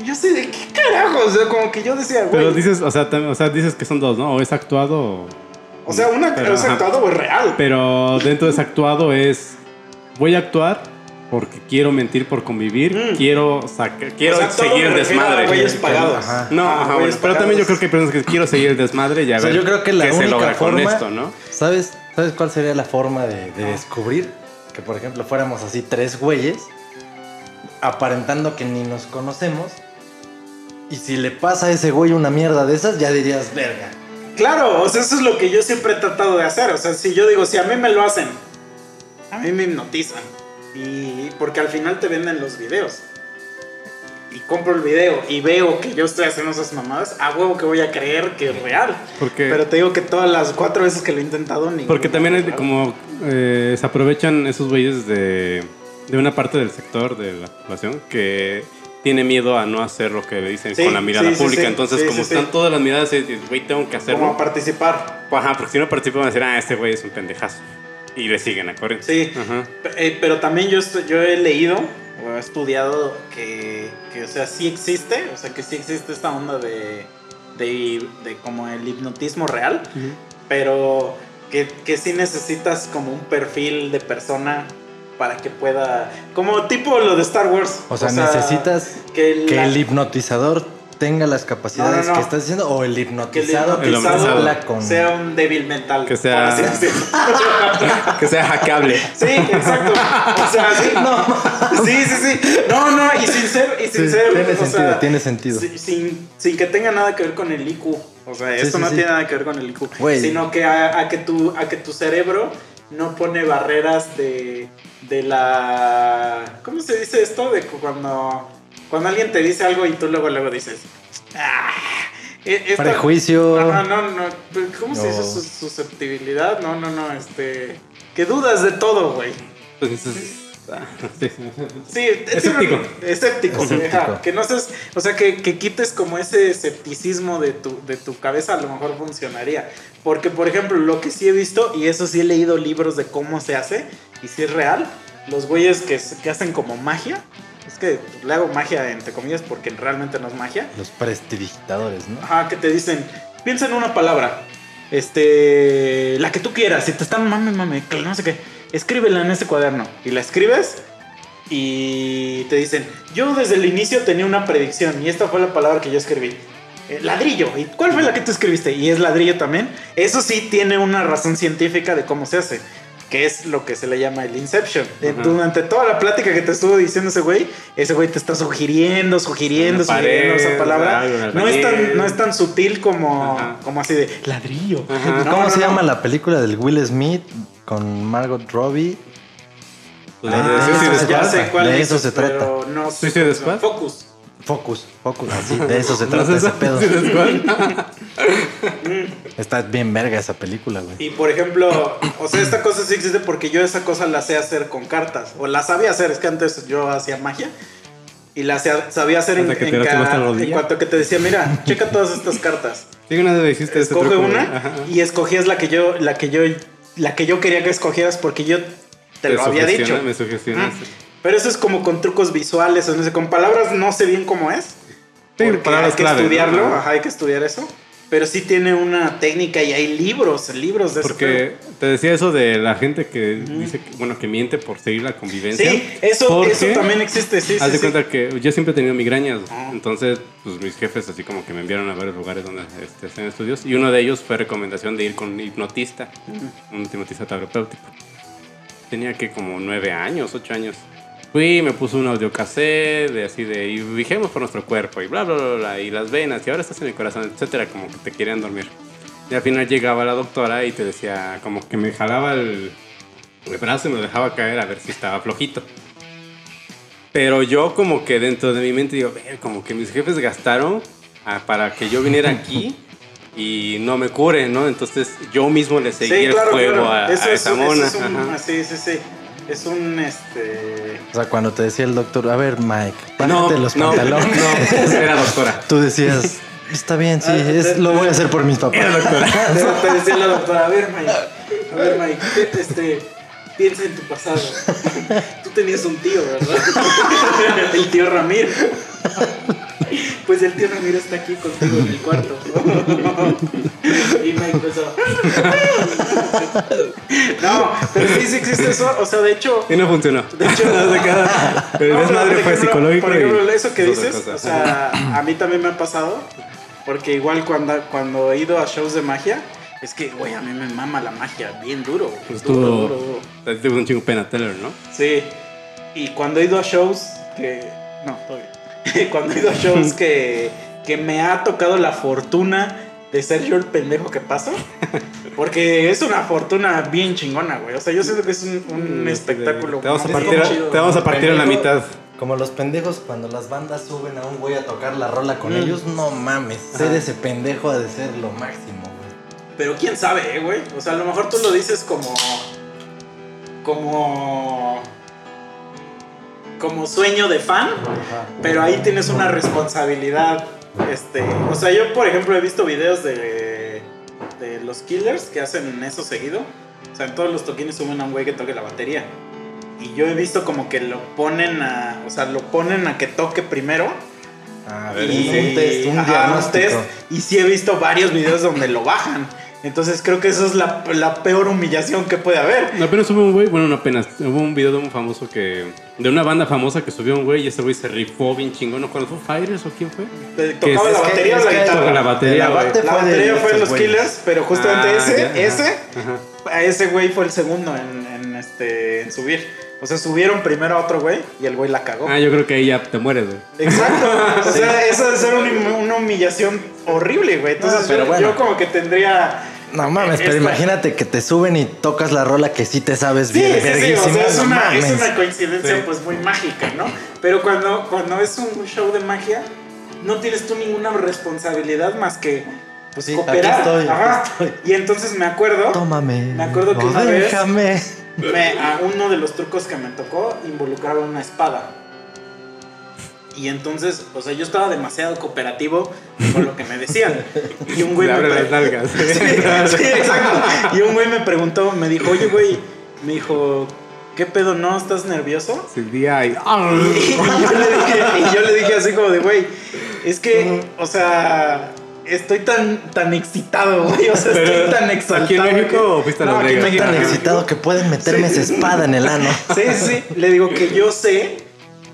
Y yo sé de qué carajo. O sea, como que yo decía, güey. Pero dices, o sea, o sea, dices que son dos, ¿no? O es actuado o... o sea, una Pero, es ajá. actuado o es real. Pero dentro de ese actuado es... Voy a actuar porque quiero mentir por convivir, Mm. quiero sacar, quiero O sea, seguir el desmadre. güeyes pagados. Ajá. No, Ah, ajá, güeyes bueno, pero también yo creo que hay personas que quiero seguir el desmadre y a O sea, ver yo creo que la qué se única logra forma, con esto, ¿no? ¿sabes, ¿Sabes cuál sería la forma de, de descubrir? Que por ejemplo fuéramos así tres güeyes, aparentando que ni nos conocemos, y si le pasa a ese güey una mierda de esas, ya dirías, verga. Claro, o sea, eso es lo que yo siempre he tratado de hacer. O sea, si yo digo, si a mí me lo hacen, a mí me hipnotizan. Y porque al final te venden los videos. Y compro el video y veo que yo estoy haciendo esas mamadas, a huevo que voy a creer que es real. Porque, Pero te digo que todas las cuatro veces que lo he intentado, ni. porque también hay como eh, se aprovechan esos güeyes de, de una parte del sector de la población que tiene miedo a no hacer lo que le dicen Sí, con la mirada sí, pública. sí. Entonces, como están todas las miradas, es, es, güey, tengo que hacerlo. Como participar. Ajá, porque si no participan van a decir, ah, este güey es un pendejazo. Y le siguen a corriente. Sí. Ajá. Eh, pero también yo, estoy- yo he leído o he estudiado que, que, o sea, sí existe, o sea, que sí existe esta onda de, de, de como el hipnotismo real, pero que, que sí necesitas como un perfil de persona para que pueda, como tipo lo de Star Wars. O sea, necesitas que, el hipnotizador tenga las capacidades No, no, no. que estás diciendo, o el que el hipnotizado, hipnotizado hipnotizado habla con... sea un débil mental. Que sea- [laughs] que sea hackeable. Sí, exacto. O sea, sí. [laughs] No. Sí, sí, sí. No, no, y sin ser, y sin Sí, ser. tiene o sentido, sea, tiene sentido. si- Sin, sin que tenga nada que ver con el IQ. O sea, Sí, esto sí, no sí. tiene nada que ver con el IQ. Sino que a, a que tu, a que tu cerebro no pone barreras de, de la. ¿Cómo se dice esto? De cu- cuando, cuando alguien te dice algo y tú luego, luego dices. "Ah, e- esta- Prejuicio. Ajá, no, no. pero ¿Cómo se dice No. Sus- susceptibilidad? No, no, no. Este. Que dudas de todo, güey. Pues, ah, [laughs] sí. Sí, Escéptico. Escéptico. Que no seas, o sea, que, que quites como ese escepticismo de tu, de tu cabeza, a lo mejor funcionaría. Porque, por ejemplo, lo que sí he visto, y eso sí he leído libros de cómo se hace, y si es real, los güeyes que, que hacen como magia, es que le hago magia entre comillas porque realmente no es magia, Los prestidigitadores, ¿no? Ajá, que te dicen, piensa en una palabra. Este, la que tú quieras, si te están mame, mame, no sé qué, escríbela en ese cuaderno. Y la escribes y te dicen, yo desde el inicio tenía una predicción y esta fue la palabra que yo escribí. Eh, ladrillo. ¿Y cuál fue la que tú escribiste? Y es ladrillo también. Eso sí tiene una razón científica de cómo se hace. Que es lo que se le llama el Inception. Ajá. Durante toda la plática que te estuvo diciendo ese güey, ese güey te está sugiriendo, sugiriendo, sugiriendo esa palabra. No es, tan, no es tan sutil como, como así de ladrillo. ¿Cómo no, se no. llama la película del Will Smith con Margot Robbie? Pues, Ah, de eso se ya Squad. sé cuál de eso se trata. pero no ¿Suicide Squad? Focus. Focus, Focus, así, [laughs] de eso se ¿No trata es ese pedo. Está bien verga esa película, güey. Y por ejemplo, o sea, esta cosa sí existe porque yo esa cosa la sé hacer con cartas. O la sabía hacer, es que antes yo hacía magia. Y la sabía hacer en, en te ca- lastimaste la rodilla. en cuanto que te decía, mira, checa todas estas cartas. Sí, una vez hiciste este Escoge truco, una Ajá. y escogías la que yo, la que yo, la que yo quería que escogieras porque yo te, lo había dicho. Me sugestionaste. Ah, Pero eso es como con trucos visuales, o no sé, con palabras no sé bien cómo es. Sí, porque hay que clave, estudiarlo, ¿no? ajá, hay que estudiar eso. Pero sí tiene una técnica y hay libros, libros de eso. Porque te decía eso de la gente que dice, que, bueno, que miente por seguir la convivencia. Sí, eso, eso también existe, sí, Haz sí, de sí. cuenta que yo siempre he tenido migrañas. Ah. Entonces, pues mis jefes así como que me enviaron a varios lugares donde este, hacen estudios. Y uno de ellos fue recomendación de ir con un hipnotista, un hipnotista terapéutico. Tenía que como nueve años, ocho años. Fui, me puso un audiocassette de así de, y vigemos por nuestro cuerpo, y bla, bla, bla, bla, y las venas, y ahora estás en el corazón, etcétera, como que te querían dormir. Y al final llegaba la doctora y te decía, como que me jalaba el, el brazo y me lo dejaba caer a ver si estaba flojito. Pero yo como que dentro de mi mente digo, "Ver, como que mis jefes gastaron ah, para que yo viniera aquí [laughs] y no me cure, ¿no? Entonces yo mismo le seguí el juego a, Eso a es esa un- eso mona. es un- sí, sí, sí. Es un, este... O sea, cuando te decía el doctor, a ver, Mike, bájate No, los no, pantalones. no, era doctora. Tú decías, está bien, sí, Ah, es- lo voy a hacer por mis papás. [laughs] Te, te decía la doctora, a ver, Mike, a ver, Mike, te- este, piensa en tu pasado. [laughs] Tú tenías un tío, ¿verdad? [laughs] El tío Ramiro. Pues el tío Ramiro está aquí contigo en el cuarto. Y Mike empezó. No, pero sí, sí existe eso. O sea, de hecho, Y no funcionó. De hecho, [laughs] el desmadre fue psicológico. Por y ejemplo, eso que dices, o sea, a mí también me ha pasado. Porque igual cuando, cuando he ido a shows de magia, es que, güey, a mí me mama la magia bien duro. Pues duro, tuvo, duro, duro. te gustó un chingo Pena Teller, ¿no? Sí. Y cuando he ido a shows que. No, bien. [laughs] cuando he ido a shows que, que me ha tocado la fortuna de ser yo el pendejo que paso. Porque es una fortuna bien chingona, güey. O sea, yo siento que es un, un espectáculo. Te vamos a partir, chido. te vamos a, partir a la mitad. Como los pendejos cuando las bandas suben a un güey a tocar la rola con Mm. ellos, no mames, ser ese pendejo ha de ser lo máximo. Pero quién sabe, eh, güey. O sea, a lo mejor tú lo dices como. Como. Como sueño de fan. Pero ahí tienes una responsabilidad. Este. O sea, yo, por ejemplo, he visto videos de. De los killers que hacen eso seguido. O sea, en todos los toquines suben a un güey que toque la batería. Y yo he visto como que lo ponen a. O sea, lo ponen a que toque primero. A ver, y, un test, un ajá, test, y sí he visto varios videos donde lo bajan. Entonces creo que eso es la, la peor humillación que puede haber. No, apenas hubo un güey, bueno, no apenas, hubo un video de un famoso que, de una banda famosa que subió un güey y ese güey se rifó bien chingón. ¿No? ¿Cuándo fue Fighters o quién fue? Que ¿Tocaba es- la es que- batería o la guitarra? La batería, La La fue de batería fue de los güeyes. Killers, pero justamente Ah, ese, ya, ajá, ese, ajá. a ese güey fue el segundo en, en, este, en subir. O sea, subieron primero a otro güey y el güey la cagó. Ah, yo creo que ahí ya te mueres, güey. Exacto. [laughs] O sea, eso debe ser una, una humillación horrible, güey. Entonces No, pero yo, bueno. yo como que tendría... No mames, pero imagínate que te suben y tocas la rola que sí te sabes Sí, bien. sí, sí, o sea, es no una, es una coincidencia Sí. pues muy mágica, ¿no? Pero cuando, cuando es un show de magia, no tienes tú ninguna responsabilidad más que pues Sí, cooperar. aquí estoy, aquí Ajá. estoy. Y entonces me acuerdo, Tómame. Me acuerdo que o una vez- déjame. Me- a uno de los trucos que me tocó involucraba una espada. Y entonces, o sea, yo estaba demasiado cooperativo con lo que me decían. Y un [laughs] güey me abre pre- las nalgas. [laughs] Sí, sí, exacto. Y un güey me preguntó, me dijo, oye, güey, me dijo, ¿qué pedo, no? ¿Estás nervioso? Sí, día y... Y, [laughs] y yo le dije, y yo le dije así como de, güey, es que, o sea, estoy tan, tan excitado, güey, o sea, Pero, estoy tan exaltado. ¿aquí en México fuiste a No, aquí? México, Tan excitado que pueden meterme esa espada en el ano. [laughs] Sí, sí, le digo que yo sé,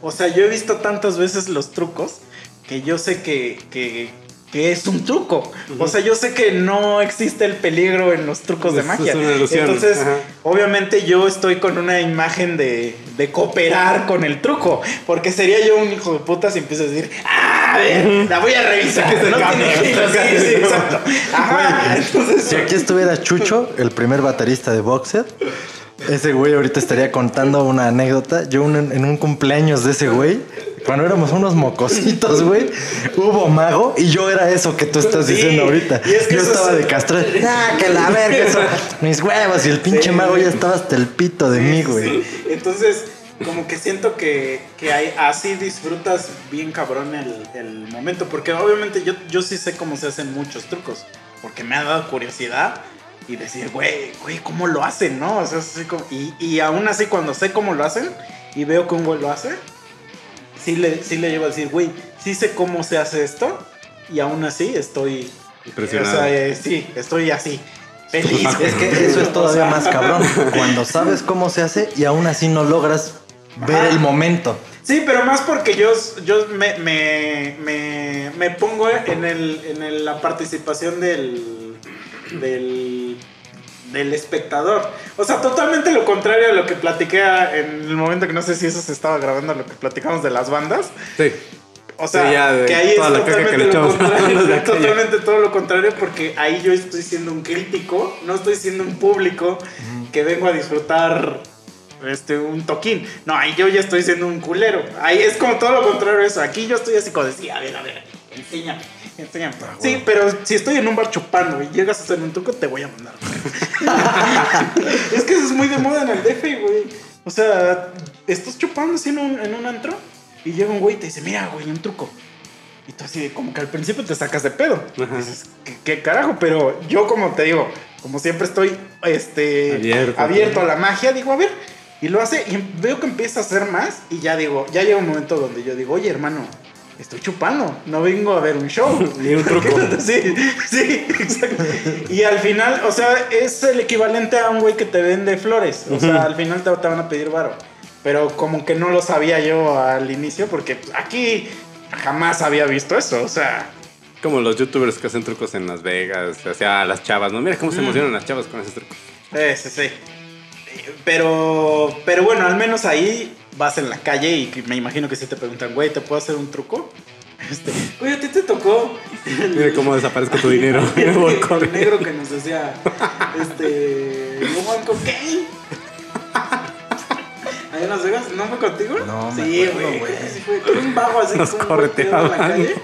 o sea, yo he visto tantas veces los trucos que yo sé que, que, que es un truco. O sea, yo sé que no existe el peligro en los trucos de Es- magia. es una ilusión, Entonces, ajá. obviamente yo estoy con una imagen de, de cooperar con el truco. Porque sería yo un hijo de puta si empiezo a decir, ah, a ver, la voy a revisar. [laughs] No tiene giro". Sí, sí, [laughs] exacto. Ajá. Entonces, Si aquí estuviera Chucho, el primer baterista de Boxer, ese güey ahorita estaría contando una anécdota. Yo un- en un cumpleaños de ese güey, cuando éramos unos mocositos, güey, hubo mago y yo era eso que tú estás Sí, diciendo ahorita. y es que yo estaba es- de castrar. Ah, que la verga, eso. [laughs] Mis huevos y el pinche Sí, mago ya estaba hasta el pito de mí, güey. Entonces, como que siento que, que hay- así disfrutas bien cabrón el, el momento. Porque obviamente yo, yo sí sé cómo se hacen muchos trucos. Porque me ha dado curiosidad y decir, güey, güey, ¿cómo lo hacen, no? O sea, así como- y, y aún así, cuando sé cómo lo hacen, y veo que un güey lo hace, sí le, sí le llevo a decir, güey, sí sé cómo se hace esto y aún así estoy... Impresionado. O sea, eh, sí, estoy así. Feliz. Es que [laughs] eso es todavía más cabrón. Cuando [laughs] sabes cómo se hace y aún así no logras ver Ajá. el momento. Sí, pero más porque yo, yo me, me, me, me pongo en, el, en el- la participación del, del, del espectador. O sea, totalmente lo contrario a lo que platiqué en el momento que no sé si eso se estaba grabando, lo que platicamos de las bandas. Sí. O sea, Sí, ya de que ahí es que totalmente le lo contrario. [laughs] totalmente todo lo contrario porque ahí yo estoy siendo un crítico, no estoy siendo un público que vengo a disfrutar este, un toquín. No, ahí yo ya estoy siendo un culero. Ahí es como todo lo contrario a eso. Aquí yo estoy así como de, sí, a ver, a ver, enséñame, enséñame. Sí, pero si estoy en un bar chupando y llegas a hacer un truco, te voy a mandar. [laughs] es que eso es muy de moda en el DF, güey. O sea, estás chupando así en un, en un antro y llega un güey y te dice, mira, güey, un truco. Y tú así, como que al principio te sacas de pedo. Ajá. Dices, ¿qué, qué carajo? Pero yo, como te digo, como siempre estoy este, Abierto. abierto a la magia, digo, a ver. Y lo hace y veo que empieza a hacer más y ya digo, ya llega un momento donde yo digo, oye, hermano, estoy chupando, no vengo a ver un show. Ni un truco. [laughs] sí, sí, exacto. Y al final, o sea, es el equivalente a un güey que te vende flores. O sea, al final te, te van a pedir varo. Pero como que no lo sabía yo al inicio porque aquí jamás había visto eso. O sea, Como los youtubers que hacen trucos en Las Vegas, o sea, las chavas, ¿no? Mira cómo se emocionan las chavas con esos trucos. eh, sí, sí. Pero, pero bueno, al menos ahí vas en la calle y me imagino que si te preguntan, güey, ¿te puedo hacer un truco? [laughs] Este, güey, a ti te tocó. Mira cómo desaparezco tu dinero. [laughs] El negro que nos decía, este, no one cocaine. [laughs] Ahí en Las Vegas, ¿no fue contigo? No, sí, güey. güey. Sí, fue con un bajo así Nos volteado en la calle.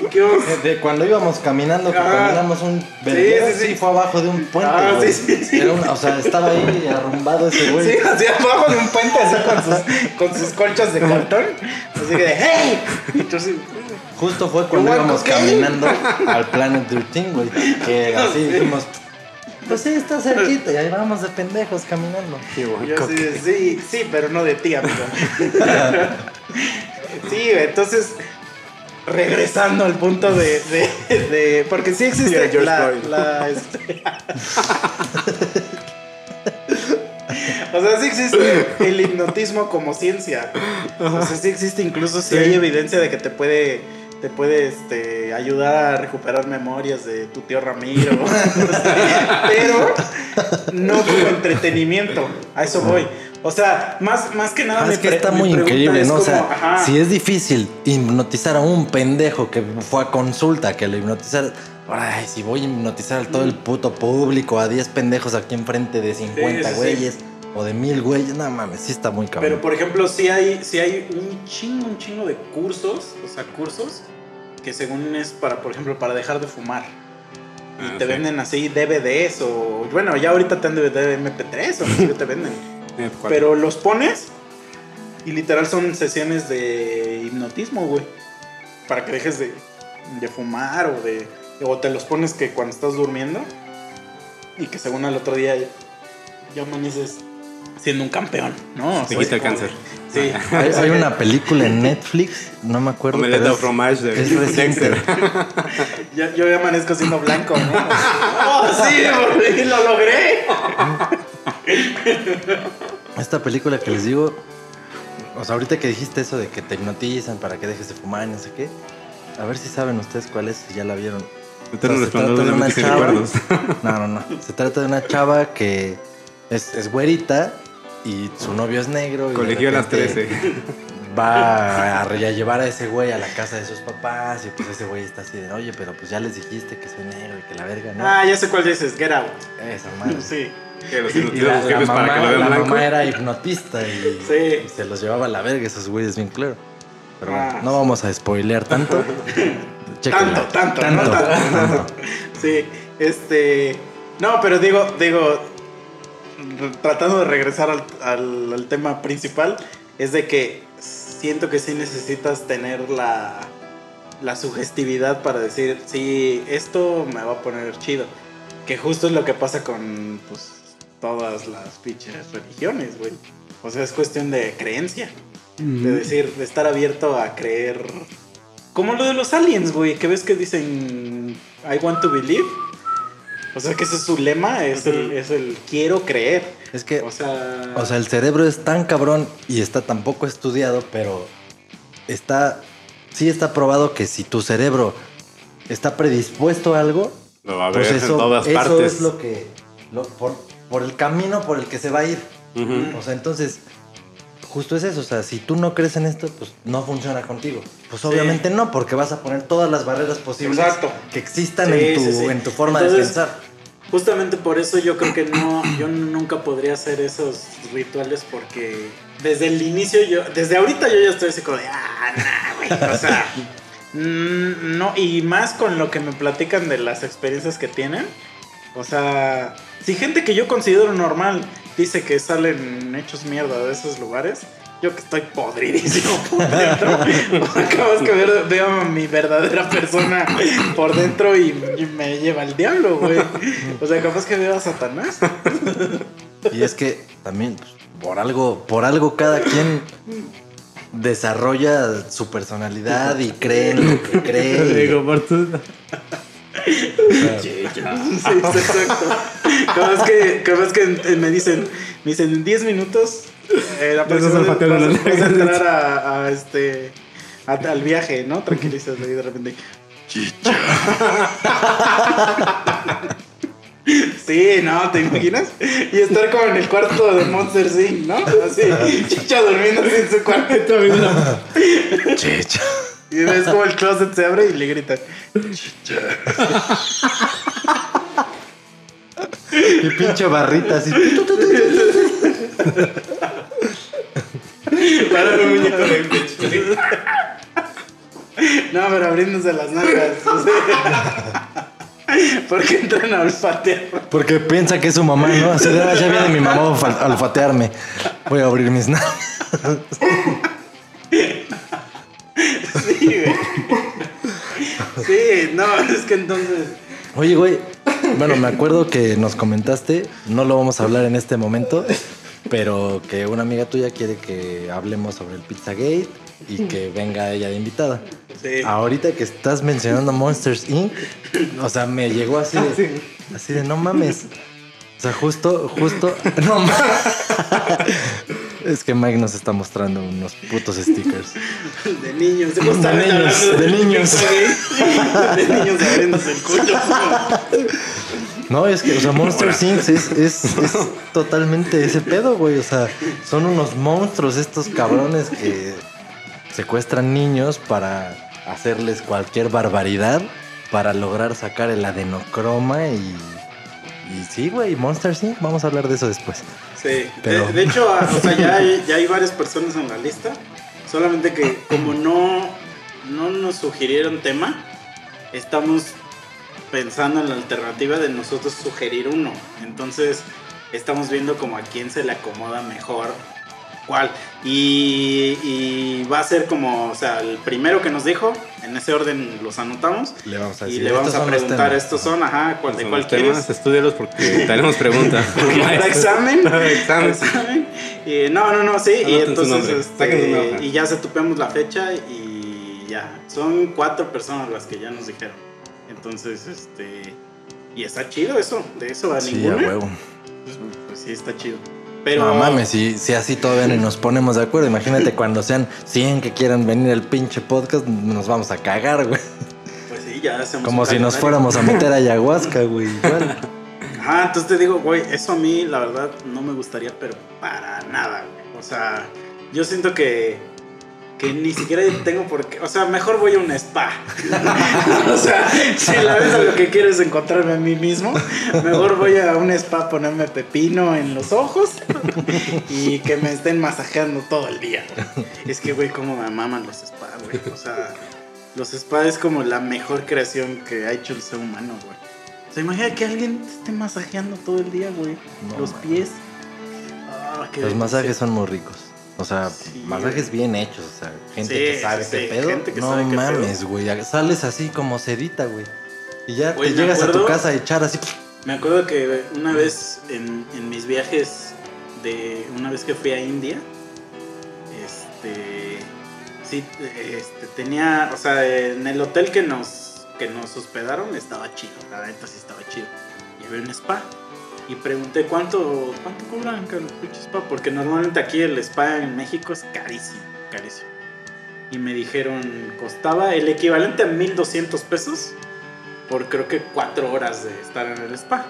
Íbamos- De cuando íbamos caminando, que Ajá. caminamos un verguero, sí, sí. sí, fue abajo de un puente. Ah, güey. sí, sí, sí. Era un- o sea, estaba ahí arrumbado ese güey. Sí, así abajo de un puente así con sus, con sus colchas de cartón. Así que ¡Hey! Así, Justo fue cuando ¿You íbamos caminando al Planet 13, güey. Que [laughs] así dijimos, pues sí, está cerquita. Y ahí vamos de pendejos caminando. Buen Yo coque. sí, sí, pero no de ti, amigo. [laughs] sí, güey, entonces, regresando al punto de. de, de- porque sí existe George la. La, este- [laughs] o sea, sí existe el hipnotismo como ciencia. O sea, sí existe incluso si hay evidencia de que te puede. Te puede este, ayudar a recuperar memorias de tu tío Ramiro. [laughs] pero no como entretenimiento. A eso voy. O sea, más, más que nada. Ah, mi es que está muy increíble, ¿no? O sea, como, ajá. si es difícil hipnotizar a un pendejo que fue a consulta, que lo hipnotizar. Ay, si voy a hipnotizar a todo el puto público, a 10 pendejos aquí enfrente de 50 sí, sí. güeyes o de mil güeyes, no mames, sí está muy cabrón. Pero por ejemplo, sí hay, sí hay un chingo, un chingo de cursos, o sea, cursos que según es para, por ejemplo, para dejar de fumar. Y Ah, te sí. venden así DVDs o, bueno, ya ahorita te dan DVD de MP3 o no sé qué te venden. Pero los pones y literal son sesiones de hipnotismo, güey. Para que dejes de, de fumar o de... O te los pones que cuando estás durmiendo y que según al otro día ya, ya amaneces siendo un campeón, ¿no? Sea, quita el cáncer. Sí. Hay, hay [laughs] una película en Netflix, no me acuerdo. Omelette pero es- fromage de es reciente. Dexter. [laughs] Ya- yo ya amanezco siendo blanco, ¿no? [laughs] ¡Oh, sí! ¡Lo logré! Esta película que les digo, o sea, ahorita que dijiste eso de que te hipnotizan para que dejes de fumar y no sé qué, a ver si saben ustedes cuál es, si ya la vieron. Eterno O sea, se trata de una chava. No, no, no. Se trata de una chava que es, es güerita y su novio es negro. Colegio a las repente 13. Va a, llevar a ese güey a la casa de sus papás y pues ese güey está así de, oye, pero pues ya les dijiste que soy negro y que la verga, ¿no? Ah, ya sé cuál dices, Get Out. Esa madre. [laughs] Sí. Que los Y la, los la mamá, para que lo vean la blanco. mamá era hipnotista y, Sí. y se los llevaba a la verga esos güeyes bien claro. Pero bueno, Ah, no vamos a spoilear tanto. [laughs] Tanto, tanto, no tanto. [laughs] Sí, este. No, pero digo, digo. Tratando de regresar al, al- al tema principal, es de que siento que sí necesitas tener la, la sugestividad para decir, sí, esto me va a poner chido. Que justo es lo que pasa con pues, todas las pinches religiones, güey. O sea, es cuestión de creencia. De decir, de estar abierto a creer. Como lo de los aliens, güey, que ves que dicen I want to believe. O sea, que ese es su lema, es, el, es el quiero creer. Es que, O sea, o sea, el cerebro es tan cabrón y está tan poco estudiado, pero está, sí está probado que si tu cerebro está predispuesto a algo, Lo va a pues ver eso, en todas eso partes. es lo que, lo- por, por el camino por el que se va a ir. O sea, entonces, justo es eso. O sea, si tú no crees en esto, pues no funciona contigo. Pues obviamente no, porque vas a poner todas las barreras posibles Exacto. que existan Sí, en, tu, sí, en tu forma de pensar. Justamente por eso yo creo que no, yo nunca podría hacer esos rituales porque desde el inicio yo, desde ahorita yo ya estoy así como de, ah, nah, güey, o sea, [laughs] mm, no, y más con lo que me platican de las experiencias que tienen, o sea, si gente que yo considero normal dice que salen hechos mierda de esos lugares, yo que estoy podridísimo [laughs] por dentro, acabas que ver- veo a mi verdadera persona por dentro y, y me lleva el diablo, güey. O sea, capaz que veo a Satanás. Y es que también, pues, por algo, por algo cada quien desarrolla su personalidad y cree en lo que cree. Digo, por tu- Sí, exacto. Capaz que, capaz que me dicen, me dicen en 10 minutos eh, la persona vas, vas a entrar a, a este a- al viaje, ¿no? Tranquilízate y de repente. [laughs] Sí, no, ¿te imaginas? Y estar como en el cuarto de Monster Inc., ¿no? Así, chicha durmiendo así en su cuarto. Chicha. Y ves como el closet se abre y le gritan. [laughs] [laughs] Y pinche barrita así. Para un muñeco de [laughs] No, pero abriéndose las nalgas. [laughs] o sea, Porque entran a olfatear. Porque piensa que es su mamá, ¿no? Así de, "Ah, ya viene mi mamá a olfatearme. Voy a abrir mis nalgas. Sí, güey. Sí, no, es que entonces. Oye, güey. Bueno, me acuerdo que nos comentaste, no lo vamos a hablar en este momento, pero que una amiga tuya quiere que hablemos sobre el Pizzagate y que venga ella de invitada. Sí. Ahorita que estás mencionando Monsters Inc., o sea, me llegó así de, así de no mames. O sea, justo, justo, [laughs] no mames. [laughs] Es que Mike nos está mostrando unos putos stickers. De niños, de, De niños, de niños. De niños abriéndose el culo. No, es que, o sea, Monster Inc. Es, es, es totalmente ese pedo, güey. O sea, son unos monstruos estos cabrones que secuestran niños para hacerles cualquier barbaridad para lograr sacar el adenocroma y. Y sí, güey, Monster Inc. Vamos a hablar de eso después. Sí, Pero- de, de hecho, ah, o sea, ya hay, ya hay varias personas en la lista. Solamente que como no, no nos sugirieron tema, estamos pensando en la alternativa de nosotros sugerir uno. Entonces, estamos viendo como a quién se le acomoda mejor Y, y va a ser como, o sea, el primero que nos dijo, en ese orden los anotamos. Le vamos a Y decir. le vamos "Estos a preguntar, temas". estos son, ajá, cuál, de cuál quieres. Estúdialos porque [laughs] tenemos preguntas. Para examen. Para examen. [laughs] examen. Y, no, no, no, sí. y Anoten entonces este, y ya se tupemos la fecha y ya. Son cuatro personas las que ya nos dijeron. Entonces, este. Y está chido eso. De eso a Sí, a huevo. Pues, pues sí, está chido. Pero. No mames, si, si así todavía ni nos ponemos de acuerdo, imagínate cuando sean 100 que quieran venir al pinche podcast, nos vamos a cagar, güey. Pues sí, ya hacemos Como si nos fuéramos a meter a [laughs] ayahuasca, güey. Igual. Ajá, entonces te digo, güey, eso a mí la verdad no me gustaría, pero para nada, güey. O sea, yo siento que, que ni siquiera tengo por qué. O sea, mejor voy a un spa. [laughs] o sea, si la vez lo que quiero es encontrarme a mí mismo, mejor voy a un spa a ponerme pepino en los ojos y que me estén masajeando todo el día. Es que, güey, cómo me maman los spas, güey. O sea, los spas es como la mejor creación que ha hecho el ser humano, güey. O sea, imagina que alguien te esté masajeando todo el día, güey. No, los man. pies. Ah, Los masajes son muy ricos. O sea, Sí, masajes bien hechos. O sea, gente Sí, que sabe qué pedo. gente que no sabe mames, güey. Sales así como sedita, güey. Y ya te llegas a tu casa a echar así. Me acuerdo que una vez en, en mis viajes de una vez que fui a India. Este. Sí, este, tenía. O sea, en el hotel que nos, que nos hospedaron estaba chido. La neta sí estaba chido. Y había un spa. Y pregunté cuánto, cuánto cobran los pinches spa. Porque normalmente aquí el spa en México es carísimo, carísimo. Y me dijeron, costaba el equivalente a 1200 pesos por creo que 4 horas de estar en el spa.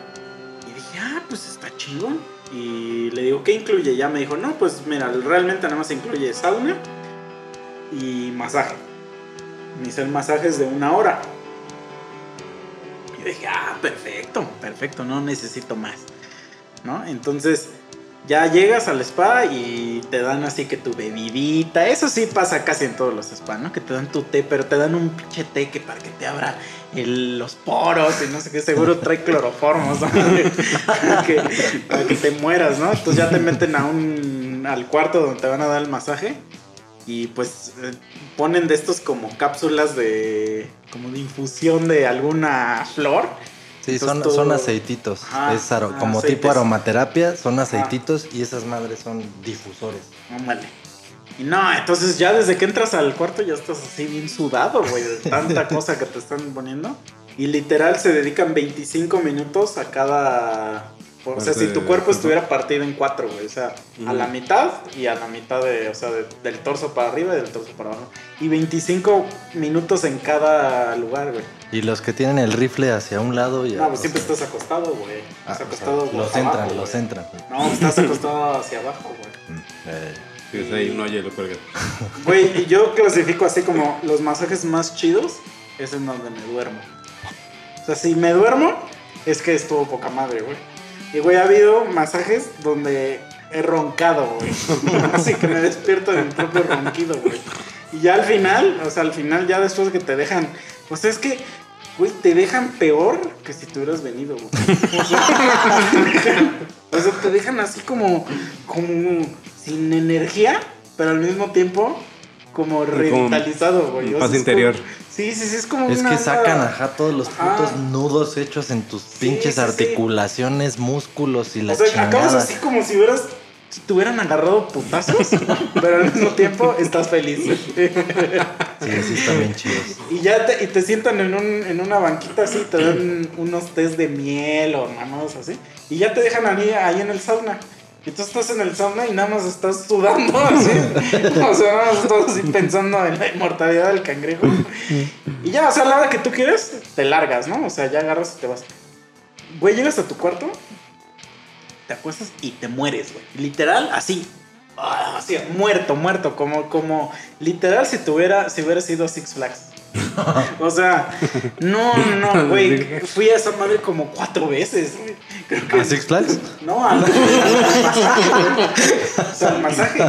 Y dije, ah, pues está chingón. Y le digo, ¿qué incluye? Ya me dijo, no, pues mira, realmente nada más incluye sauna y masaje. Me hice el masaje de una hora. Dije, ah, perfecto, perfecto, no necesito más. ¿No? Entonces, ya llegas al spa y te dan así que tu bebidita. Eso sí pasa casi en todos los spas, ¿no? Que te dan tu té, pero te dan un pinche té que para que te abra los poros y no sé qué. Seguro trae cloroformos, [laughs] para, que, para que te mueras, ¿no? Entonces ya te meten a un, al cuarto donde te van a dar el masaje. Y pues eh, ponen de estos como cápsulas de. como de infusión de alguna flor. Sí, Entonces son, todo- son aceititos. Es aro- ah, como aceites. tipo aromaterapia, son aceititos y esas madres son difusores. Ándale. Y no, entonces ya desde que entras al cuarto ya estás así bien sudado, güey, de tanta [laughs] cosa que te están poniendo. Y literal se dedican 25 minutos a cada... O sea, si tu de- cuerpo estuviera partido en cuatro, güey. O sea, a la mitad y a la mitad de, o sea, de- del torso para arriba y del torso para abajo. Y 25 minutos en cada lugar, güey. Y los que tienen el rifle hacia un lado y No, pues siempre estás acostado, güey. Ah, Estás o sea, acostado los entran, abajo, los entran. No, estás acostado hacia abajo, güey. Eh, Sí, es ahí un hoyo y lo cuelgas. [laughs] Güey, y yo clasifico así como los masajes más chidos es en donde me duermo. O sea, si me duermo, es que estuvo poca madre, güey. Y, güey, ha habido masajes donde he roncado, güey. [laughs] Así que me despierto de mi propio ronquido, güey. Y ya al final, o sea, al final, ya después de que te dejan. O sea, es que, güey, te dejan peor que si tú hubieras venido, güey. O [laughs] sea, o sea, te dejan así como, como sin energía, pero al mismo tiempo como revitalizado, güey. O paz sea, interior. como- sí, sí, sí, es como Es una que sacan, ajá, todos los putos nudos hechos en tus pinches sí, sí. articulaciones, músculos y la O sea, acabas así como si hubieras si te hubieran agarrado putazos, [laughs] pero al mismo tiempo estás feliz. Sí, sí, están bien chidos. Y ya te, y te sientan en, un, en una banquita así, te dan unos test de miel o mamadas así. Y ya te dejan ahí, ahí en el sauna. Y tú estás en el sauna y nada más estás sudando [laughs] así. o sea, nada más estás así pensando en la inmortalidad del cangrejo. Y ya, o sea, la hora que tú quieres, te largas, ¿no? O sea, ya agarras y te vas. Güey, llegas a tu cuarto, te acuestas y te mueres, güey. Literal, así. Ah, Así, muerto, muerto, como, como, literal si tuviera, si hubiera sido Six Flags. [laughs] O sea, no, no, no, [laughs] güey. Fui a esa madre como cuatro veces, güey. Creo que. ¿A Six Flags? No, al. [laughs] O sea, al masaje.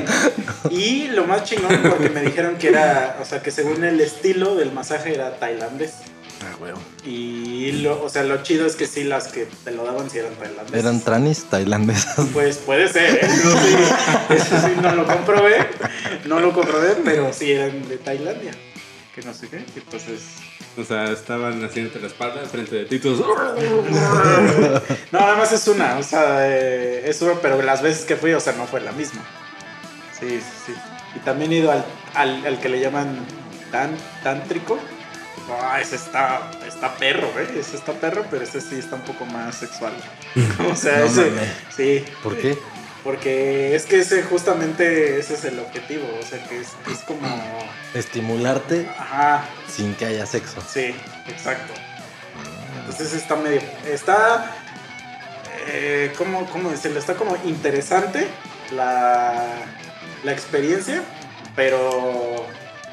Y lo más chingón porque me dijeron que era, o sea, que según el estilo del masaje era tailandés. Ah, huevo. Y lo, o sea, lo chido es que sí, las que te lo daban sí eran tailandesas. Eran tranis tailandesas. Pues puede ser, ¿eh? Eso sí, eso sí, no lo comprobé. No lo comprobé, pero sí eran de Tailandia. Que no sé qué. Entonces. O sea, estaban haciéndote la espalda frente de ti. todos, [laughs] [laughs] No, nada más es una. O sea, eh, es una, pero las veces que fui, o sea, no fue la misma. Sí, sí, sí. Y también he ido al, al, al que le llaman tan, tántrico. Ah, ese está, está perro, ¿eh? Ese está perro, pero ese sí está un poco más sexual. [laughs] O sea, No ese. Sí. ¿Por qué? Porque es que ese justamente ese es el objetivo, o sea que es, es como... Estimularte Ajá, sin que haya sexo. sí, exacto. Entonces está medio... Está... Eh, ¿cómo, ¿Cómo decirlo? Está como interesante la, la experiencia, pero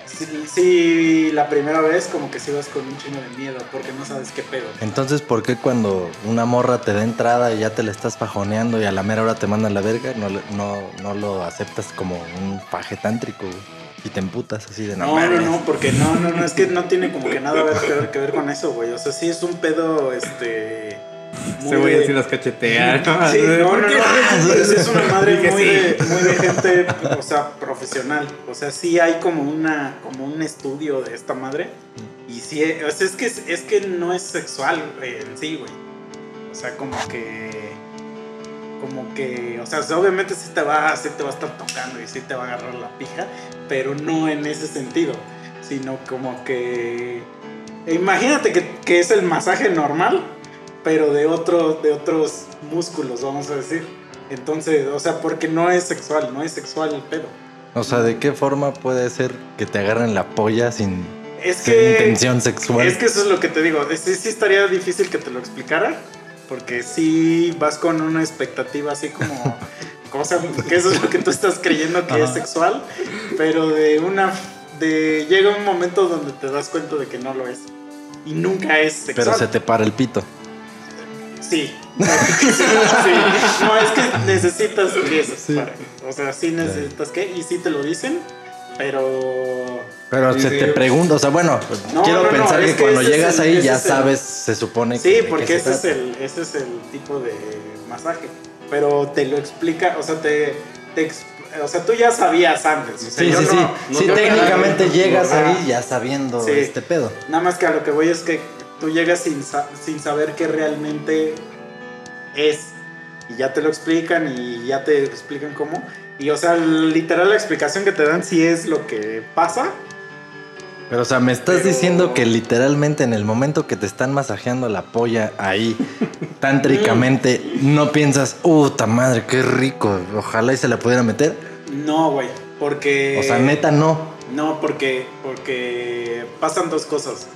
sí, sí, la primera vez como que sí vas con un chingo de miedo porque no sabes qué pedo. Entonces, ¿por qué cuando una morra te da entrada y ya te la estás fajoneando y a la mera hora te mandan la verga, no, no, no lo aceptas como un paje tántrico güey? y te emputas así de No, no, mames"? no, porque no, no, no, es que no tiene como que nada que ver, que ver con eso, güey. O sea, sí es un pedo, este... Se voy a decir las cachetear. Sí, no, no, sí es una madre muy, sí. de, muy de gente, o sea, profesional. O sea, sí hay como una, como un estudio de esta madre. Y sí, o sea, es que, es que no es sexual güey, en sí, güey. O sea, como que, como que, o sea, obviamente sí te va, sí te va a estar tocando y sí te va a agarrar la pija, pero no en ese sentido, sino como que, imagínate que, que es el masaje normal, pero de, otro, de otros músculos, vamos a decir. Entonces, o sea, porque no es sexual, no es sexual el pedo. O sea, ¿de qué forma puede ser que te agarren la polla sin, Es sin que, intención sexual? es que eso es lo que te digo, sí, sí estaría difícil que te lo explicara, porque sí vas con una expectativa así como, [laughs] sea, que eso es lo que tú estás creyendo que es Ajá. sexual, pero de una, de, llega un momento donde te das cuenta de que no lo es. Y nunca es sexual. Pero se te para el pito. Sí. [laughs] Sí. No, es que necesitas eso Sí. para- O sea, sí necesitas que, y sí te lo dicen, pero. Pero Sí, se sí. te pregunta, o sea, bueno, No, quiero no, no, pensar es que, que cuando llegas el- ahí ya es el- sabes, se supone que. Sí, porque se ese es, el, ese es el tipo de masaje. Pero te lo explica, o sea, te. te o sea, tú ya sabías antes. o sea, Sí, yo sí, no- sí. no sí, técnicamente llegas ahí ya sabiendo Sí. este pedo. Nada más que a lo que voy es que tú llegas sin, sin saber qué realmente es. Y ya te lo explican y ya te explican cómo. Y o sea, literal la explicación que te dan sí es lo que pasa. Pero, o sea, me estás Pero- diciendo que literalmente en el momento que te están masajeando la polla ahí, [laughs] tántricamente, no piensas, puta madre, qué rico, ojalá y se la pudiera meter. No, güey. Porque. O sea, neta, no. No, porque, porque pasan dos cosas.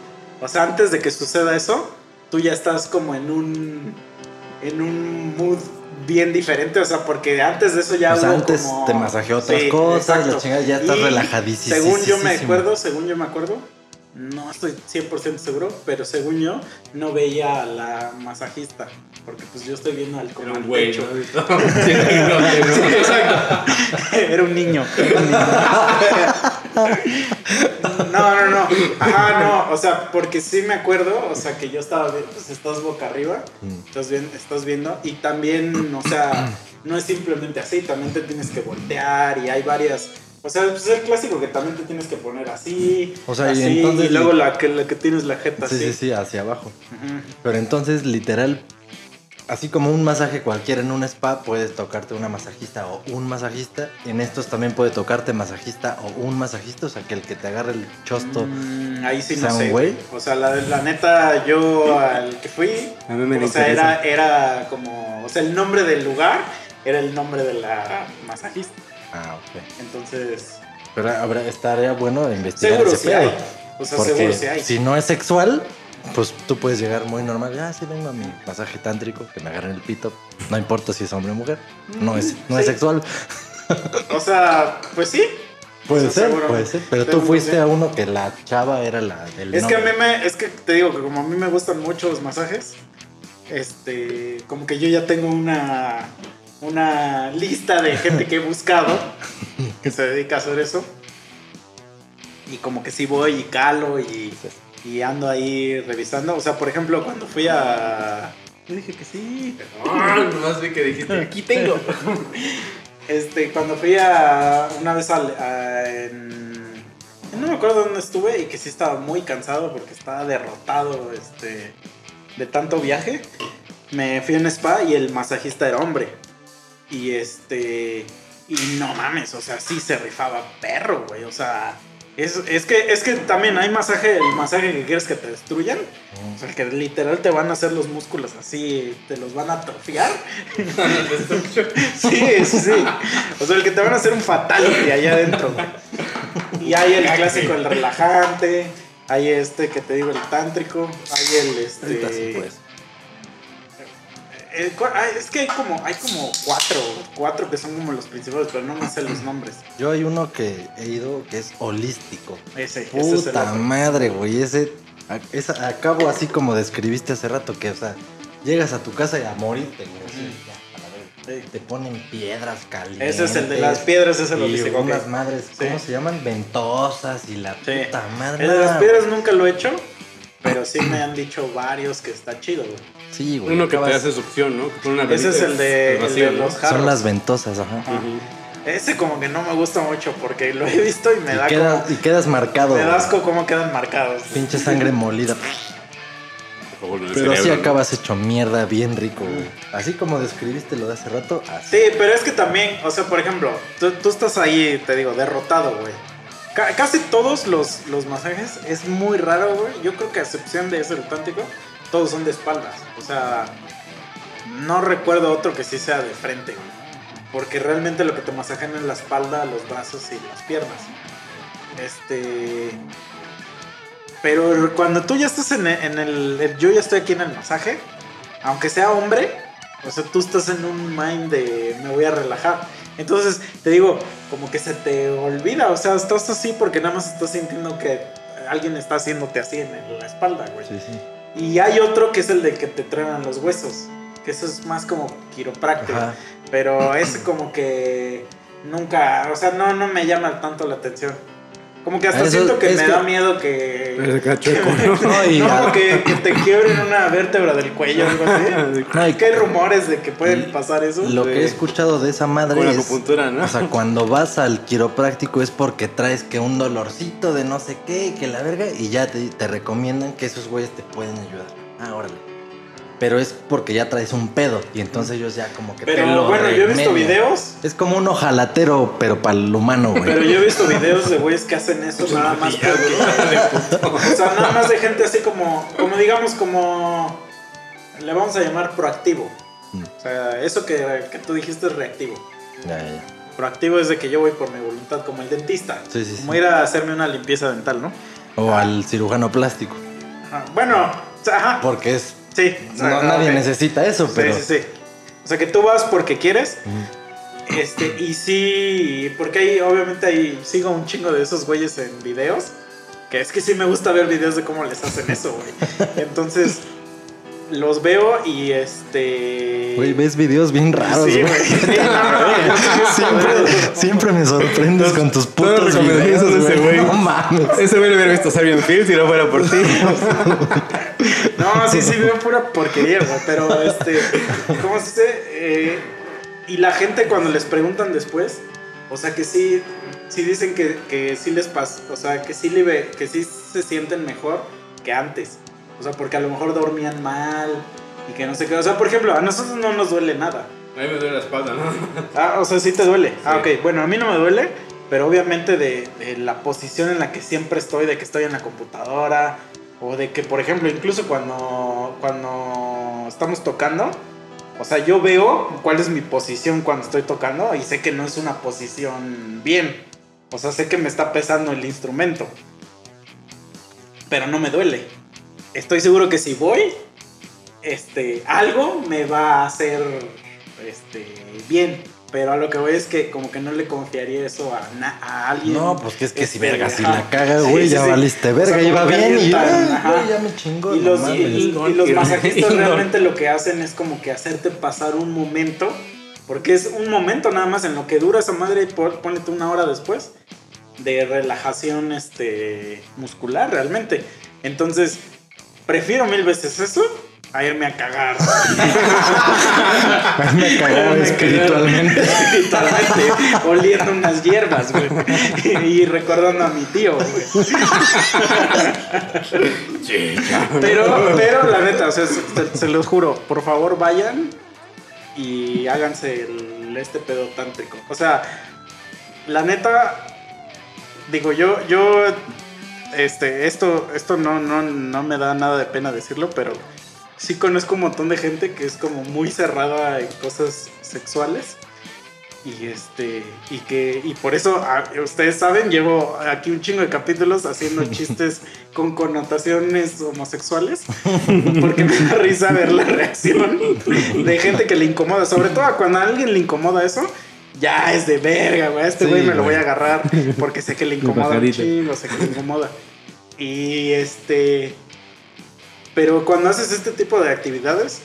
O sea, antes de que suceda eso, tú ya estás como en un en un mood bien diferente. O sea, porque antes de eso ya O sea, hubo antes como- te masajeó otras Sí, cosas, la chingada, ya estás relajadísimo. Según yo me acuerdo, según yo me acuerdo, no estoy 100% seguro, pero según yo no veía a la masajista. Porque pues yo estoy viendo al como Era un güey, exacto. Era un niño. Era un niño. No, no, no. Ajá, no. O sea, porque sí me acuerdo, o sea, que yo estaba viendo, pues estás boca arriba, Mm. estás, bien, estás viendo, y también, o sea, no es simplemente así, también te tienes que voltear y hay varias. O sea, pues es el clásico que también te tienes que poner así. O sea, y así, entonces- y luego la que, la que tienes la jeta Sí, así. sí, sí, hacia abajo. Pero entonces, literal, así como un masaje cualquiera en un spa, puedes tocarte una masajista o un masajista. En estos también puede tocarte masajista o un masajista, o sea, que el que te agarre el chosto. Mm, ahí sí no sea un sé. güey. O sea, la, la neta, yo al que fui, A mí me o sea, era, era como, o sea, el nombre del lugar era el nombre de la masajista. Ah, ok. Entonces, Pero habrá, estaría bueno investigar seguro ese sí pedo. hay. O sea, Porque seguro sí hay. si no es sexual, pues tú puedes llegar muy normal. Ah, sí, vengo a mi masaje tántrico, que me agarren el pito. No importa si es hombre o mujer. No es, no es sexual. O sea, pues sí. Puede O sea, ser, puede ser. Pero tú fuiste a uno que la chava era la del Es que a mí me, es que te digo que como a mí me gustan mucho los masajes, este, como que yo ya tengo una, una lista de gente que he buscado que se dedica a hacer eso. Y como que sí voy y calo y, y ando ahí revisando. O sea, por ejemplo, cuando fui a... Yo dije que sí. Ah, nomás vi que dijiste, aquí tengo. [laughs] Este, cuando fui a una vez al, a- en, no me acuerdo dónde estuve y que sí estaba muy cansado porque estaba derrotado este, de tanto viaje. Me fui a un spa y el masajista era hombre. Y este, y no mames, o sea, sí se rifaba perro, güey. O sea, es, es que, es que también hay masaje, el masaje que quieres que te destruyan. O sea, que literal te van a hacer los músculos así, te los van a atrofiar. [laughs] Sí, sí, sí. O sea, el que te van a hacer un fatality allá adentro. güey. Y hay el clásico, el relajante. Hay este que te digo, el tántrico. Hay el Ahorita sí, este. pues. Eh, ay, es que hay como, hay como cuatro, cuatro que son como los principales, pero no me sé los nombres. Yo hay uno que he ido que es holístico. Ese, ese es Puta madre, güey. Ese. esa- acabo así como describiste hace rato, que, o sea, llegas a tu casa y a morirte, güey. Sí. Te ponen piedras calientes. Ese es el de las piedras, ese es el y holístico. ok. unas madres, Sí. ¿cómo se llaman? Ventosas y la Sí. puta madre. El de las piedras nunca lo he hecho, pero sí me han dicho varios que está chido, güey. Sí, güey. Uno que te acabas- hace succión, ¿no? Que pone una Ese es el de, al el vacío, de ¿no? los jarros. Son las ventosas, ajá. Ajá. Ese como que no me gusta mucho porque lo he visto y me da y, quedas, como... y quedas marcado. Me da asco cómo quedan marcados. Pinche sangre molida. Pero sí cerebro. acabas hecho mierda bien rico, güey. Así como describiste lo de hace rato, así. Sí, pero es que también, o sea, por ejemplo, tú, tú estás ahí, te digo, derrotado, güey. Ca- casi todos los, los masajes es muy raro, güey. Yo creo que a excepción de ese auténtico, todos son de espaldas. O sea, no recuerdo otro que sí sea de frente. Porque realmente lo que te masajean es la espalda, los brazos y las piernas. Este. Pero cuando tú ya estás en el, Yo ya estoy aquí en el masaje. Aunque sea hombre. O sea, tú estás en un mind de me voy a relajar. Entonces, te digo, como que se te olvida. O sea, estás así porque nada más estás sintiendo que alguien está haciéndote así en la espalda, güey. Y hay otro que es el de que te truenan los huesos. Que eso es más como quiropráctico. Ajá. Pero ese como que nunca, o sea, no, no me llama tanto la atención. Como que hasta Eso- siento que me que- da miedo que... Cachueco, ¿no? [laughs] No, y No, que, que te quiebren una vértebra del cuello o algo así. No, y- que hay rumores de que pueden pasar eso. Lo que he escuchado de esa madre Con es... acupuntura, ¿no? O sea, cuando vas al quiropráctico es porque traes que un dolorcito de no sé qué y que la verga y ya te, te recomiendan que esos güeyes te pueden ayudar. Ah, órale. Pero es porque ya traes un pedo y entonces ellos ya como que te Pero lo bueno, yo he visto videos. Es como un ojalatero, pero para el humano, güey. Pero yo he visto videos de güeyes que hacen eso nada más porque... O sea, nada más de gente así como, como digamos, como... Le vamos a llamar proactivo. Mm. O sea, eso que, que tú dijiste es reactivo. Ya, ya, ya. Proactivo es de que yo voy por mi voluntad, como el dentista. Sí, sí, como sí. ir a hacerme una limpieza dental, ¿no? O al cirujano plástico. Bueno, o sea, ajá. Porque es... Sí. o sea, no, nadie ok. necesita eso, pero... sí, sí. O sea, que tú vas porque quieres. Este, y sí, porque hay, obviamente ahí sigo un chingo de esos güeyes en videos. Que es que sí me gusta ver videos de cómo les hacen eso, güey. [laughs] Entonces, los veo y este. Güey, ves videos bien raros, güey. Sí, no, [laughs] siempre, siempre me sorprendes con tus putos videos, ese güey. No mames. Ese güey lo hubiera visto Serbian Field si no fuera por ti. [laughs] No, sí, sí, veo pura porquería, güey. Pero, este, ¿cómo se dice? Eh, y la gente cuando les preguntan después, o sea, que sí, sí dicen que, que sí les pasa, o sea, que sí, libe- que sí se sienten mejor que antes. O sea, porque a lo mejor dormían mal y que no sé qué. O sea, por ejemplo, a nosotros no nos duele nada. A mí me duele la espalda, ¿no? Ah, o sea, sí te duele. Ah, ok. Bueno, a mí no me duele, pero obviamente de, de la posición en la que siempre estoy, de que estoy en la computadora, o de que, por ejemplo, incluso cuando, cuando estamos tocando, o sea, yo veo cuál es mi posición cuando estoy tocando y sé que no es una posición bien. O sea, sé que me está pesando el instrumento. Pero no me duele. Estoy seguro que si voy, este, algo me va a hacer este, bien. Pero a lo que voy es que como que no le confiaría eso a, na- a alguien. No, pues que es que si Este, verga, si la caga, Sí, güey, sí, ya sí. valiste O verga, sea, iba bien y ajá. güey, ya me chingó. Y los, y- y- y los [laughs] masajistas realmente lo que hacen es como que hacerte pasar un momento, porque es un momento nada más en lo que dura esa madre, pon- ponle tú una hora después, de relajación este, muscular realmente. Entonces, prefiero mil veces eso a irme a cagar. me cagaba Me espiritualmente. cagaron Espiritualmente, oliendo unas hierbas, güey. Y recordando a mi tío, güey. Pero, pero la neta, o sea, se, se- se los juro, por favor vayan y háganse el- este pedo tántrico. O sea, la neta, digo, yo, yo, este, esto, esto no, no, no me da nada de pena decirlo, pero sí conozco un montón de gente que es como muy cerrada en cosas sexuales. Y este, y que, y por eso, ah, ustedes saben, llevo aquí un chingo de capítulos haciendo [laughs] chistes con connotaciones homosexuales, porque me da risa ver la reacción de gente que le incomoda, sobre todo cuando a alguien le incomoda eso, ya es de verga, güey, este Sí, güey me lo voy a agarrar, porque sé que le [laughs] incomoda un chingo, sé que le incomoda. Y este, pero cuando haces este tipo de actividades,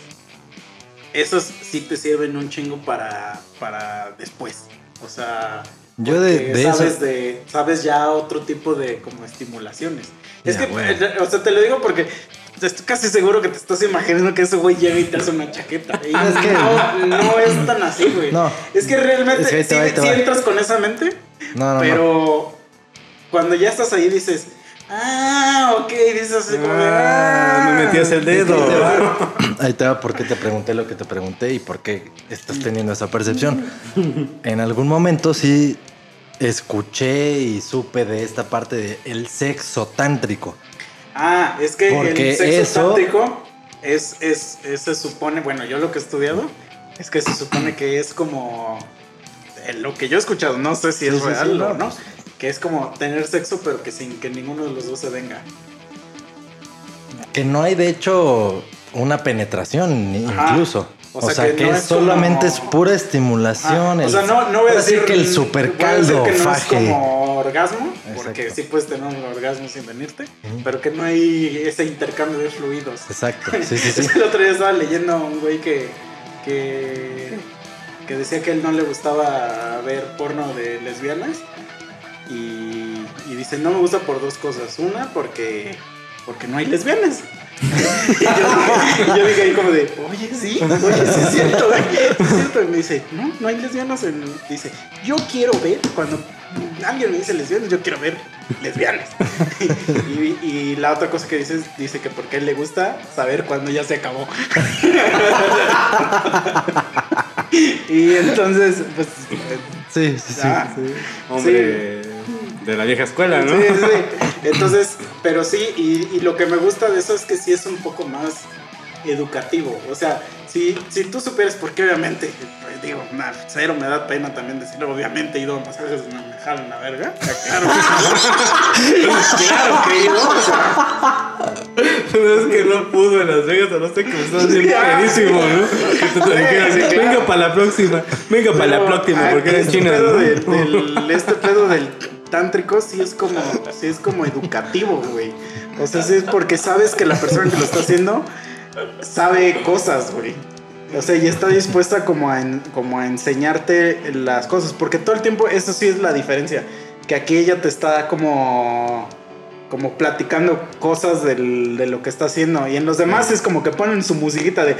esos sí te sirven un chingo para, para después. O sea, Yo de, de sabes, eso. de, sabes ya otro tipo de como estimulaciones. Es que, o sea, te lo digo porque estoy casi seguro que te estás imaginando que ese güey llega y te hace una chaqueta. [laughs] Y Es que- no, no es tan así, güey. No. Es que realmente Es que va, va. entras con esa mente, No, no, no. pero cuando ya estás ahí dices, Ah, ok, dices así como de, Ah, me metías el dedo. [coughs] Ahí te va. Ahí te va por qué te pregunté lo que te pregunté y por qué estás teniendo esa percepción. [laughs] En algún momento sí escuché y supe de esta parte de el sexo tántrico. Ah, es que Porque el sexo eso- tántrico es, es, es- se supone, bueno, yo lo que he estudiado es que se supone que es como eh, lo que yo he escuchado, no sé si Sí, es sí, sí, real o no, que es como tener sexo pero que sin que ninguno de los dos se venga. Que no hay de hecho una penetración Ajá. incluso. O O sea, que que, no es solamente como- es pura estimulación. Ah, o el- sea, no, no voy a decir que el voy super a decir caldo que no faje. es como orgasmo, porque sí puedes tener un orgasmo sin venirte, pero que no hay ese intercambio de fluidos. Exacto, [laughs] sí, sí, sí. El otro día estaba leyendo a un güey que, que, que decía que él no le gustaba ver porno de lesbianas. Y, y dice, no me gusta por dos cosas. Una, porque, porque no hay lesbianas. Y yo, yo dije ahí como de, oye, sí, oye, sí es cierto, es cierto. Y me dice, no, no hay lesbianas. En... Dice, yo quiero ver, cuando alguien me dice lesbianas, yo quiero ver lesbianas. [laughs] y, y la otra cosa que dice, es- dice que porque a él le gusta saber cuándo ya se acabó. [laughs] y entonces, pues... Sí, sí, sí. ah, Hombre de la vieja escuela, ¿no? Sí, sí, sí. Entonces, pero sí, y, y lo que me gusta de eso es que sí es un poco más educativo. O sea, si, si tú supieras, porque obviamente, pues, digo, nah, cero me da pena también decirlo, obviamente he ido a masajes me jalan la verga. Claro que claro que he ido. o sea, es que no pudo en Las Vegas, a no sé que me estás bien ¿no? Que tú te dijeras, Sí, claro. venga para la próxima, venga para la próxima, porque eres este china. pedo ¿no? de- del- este pedo del tántrico sí es como, sí es como educativo, güey. O sea, sí es porque sabes que la persona que lo está haciendo sabe cosas, güey. O sea, y está dispuesta como a, en- como a enseñarte las cosas. Porque todo el tiempo, eso sí es la diferencia. Que aquí ella te está como como platicando cosas del- de lo que está haciendo. Y en los demás es como que ponen su musiquita de... "Ay,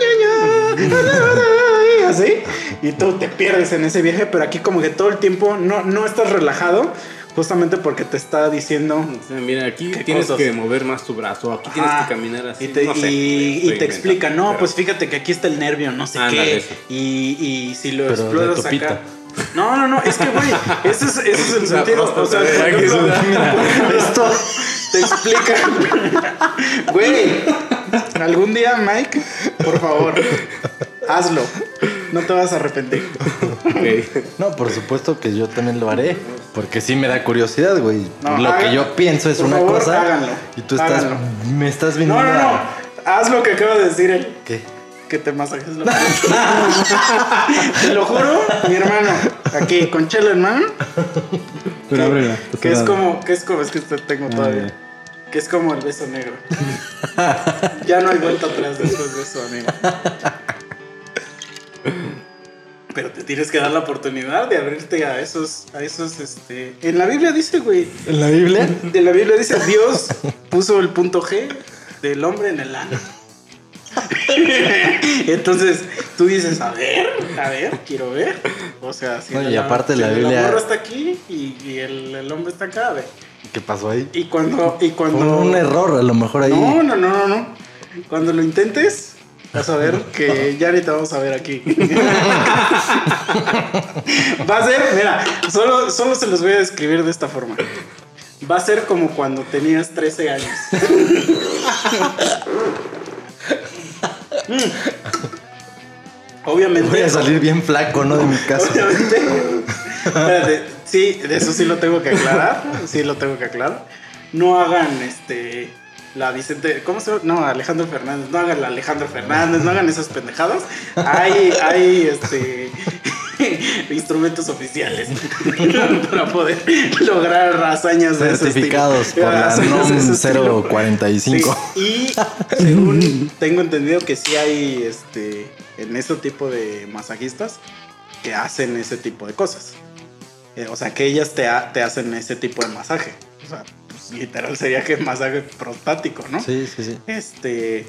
ay, ay, ay", Así. Y tú te pierdes en ese viaje, pero aquí como que todo el tiempo no, no estás relajado. Justamente porque te está diciendo... O sea, mira, aquí ¿Qué tienes cosas? que mover más tu brazo, aquí tienes que caminar así. Y te, no sé, y- y estoy te explica, no, pero- pues fíjate que aquí está el nervio, no sé Ándale, qué. Y, y si lo Pero exploras acá. No, no, no, es que, güey, ese es, ese es el sentido. [laughs] O sea, es [laughs] una- esto te explica. Güey, algún día, Mike, por favor, hazlo. No te vas a arrepentir. No, por supuesto que yo también lo haré. Porque sí me da curiosidad, güey. No, lo que yo pienso es por una favor, cosa. háganlo, y tú estás. háganlo. Me estás No, viniendo. no, no. a- Haz lo que acaba de decir él. ¿Qué? Que te masajes la [laughs] Te lo juro, mi hermano. Aquí, con chela en mano. Pero ábrela, que es como, que es como, es que te tengo Ah, todavía. Que es como el beso negro. [laughs] ya no hay vuelta atrás después de eso, amigo. Pero te tienes que dar la oportunidad de abrirte a esos, a esos, este. En la Biblia dice, güey. ¿En la Biblia? De la Biblia dice, Dios puso el punto G del hombre en el ano. [laughs] Entonces tú dices, a ver, a ver, quiero ver. O sea, si No, y la- aparte si la Biblia- morra está aquí y, y el, el hombre está acá, a ver. ¿Qué pasó ahí? Y cuando, y Fue cuando. un error, a lo mejor ahí. No, no, no, no, no. Cuando lo intentes, vas a ver que ya ni te vamos a ver aquí. [laughs] Va a ser, mira, solo, solo se los voy a describir de esta forma. Va a ser como cuando tenías 13 años. Mm. Obviamente. Voy a salir bien flaco, ¿no? De mi casa. Obviamente. Espérate, sí, de eso sí lo tengo que aclarar. Sí lo tengo que aclarar. No hagan este. La Vicente. ¿Cómo se llama? No, Alejandro Fernández. No hagan la Alejandro Fernández. No hagan esas pendejadas. Hay, hay este. [laughs] instrumentos oficiales [laughs] para poder lograr hazañas de ese. Certificados por la NOM estilo. 045. Sí, Y según tengo entendido que sí hay este en ese tipo de masajistas que hacen ese tipo de cosas. Eh, o sea, que ellas te, ha- te hacen ese tipo de masaje. O sea, literal sería que masaje prostático, ¿no? Sí, sí, sí. Este.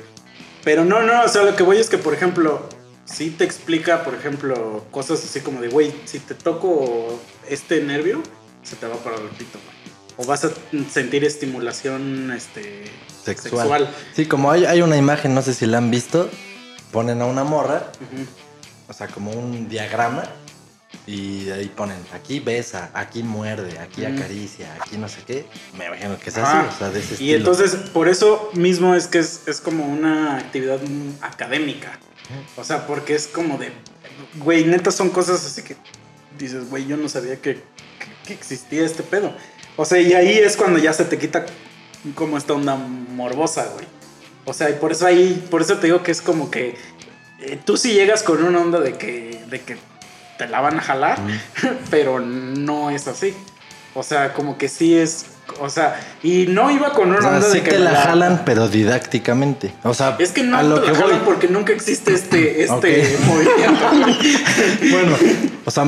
Pero no, no, o sea, lo que voy es que, por ejemplo, sí te explica, por ejemplo, cosas así como de, güey, si te toco este nervio, se te va a parar el pito, güey. o vas a sentir estimulación este, Sexual. sexual. Sí, como hay, hay una imagen, no sé si la han visto, ponen a una morra, o sea, como un diagrama, y ahí ponen, aquí besa, aquí muerde, aquí acaricia, aquí no sé qué. Me imagino que es así, o sea, de ese Y estilo. entonces, por eso mismo es que es, es como una actividad académica. O sea, porque es como de, güey, neta son cosas así que dices, güey, yo no sabía que, que- que existía este pedo. O sea, y ahí es cuando ya se te quita como esta onda morbosa, güey. O sea, y por eso ahí, por eso te digo que es como que eh, tú sí llegas con una onda de que, de que te la van a jalar, [laughs] pero no es así. O sea, como que sí es, o sea, y no iba con una O sea, onda sí de que te la jalan, pero didácticamente. O sea, Es que no a te lo la que jalan voy. porque nunca existe este, [laughs] este [laughs] movimiento. Bueno, o sea,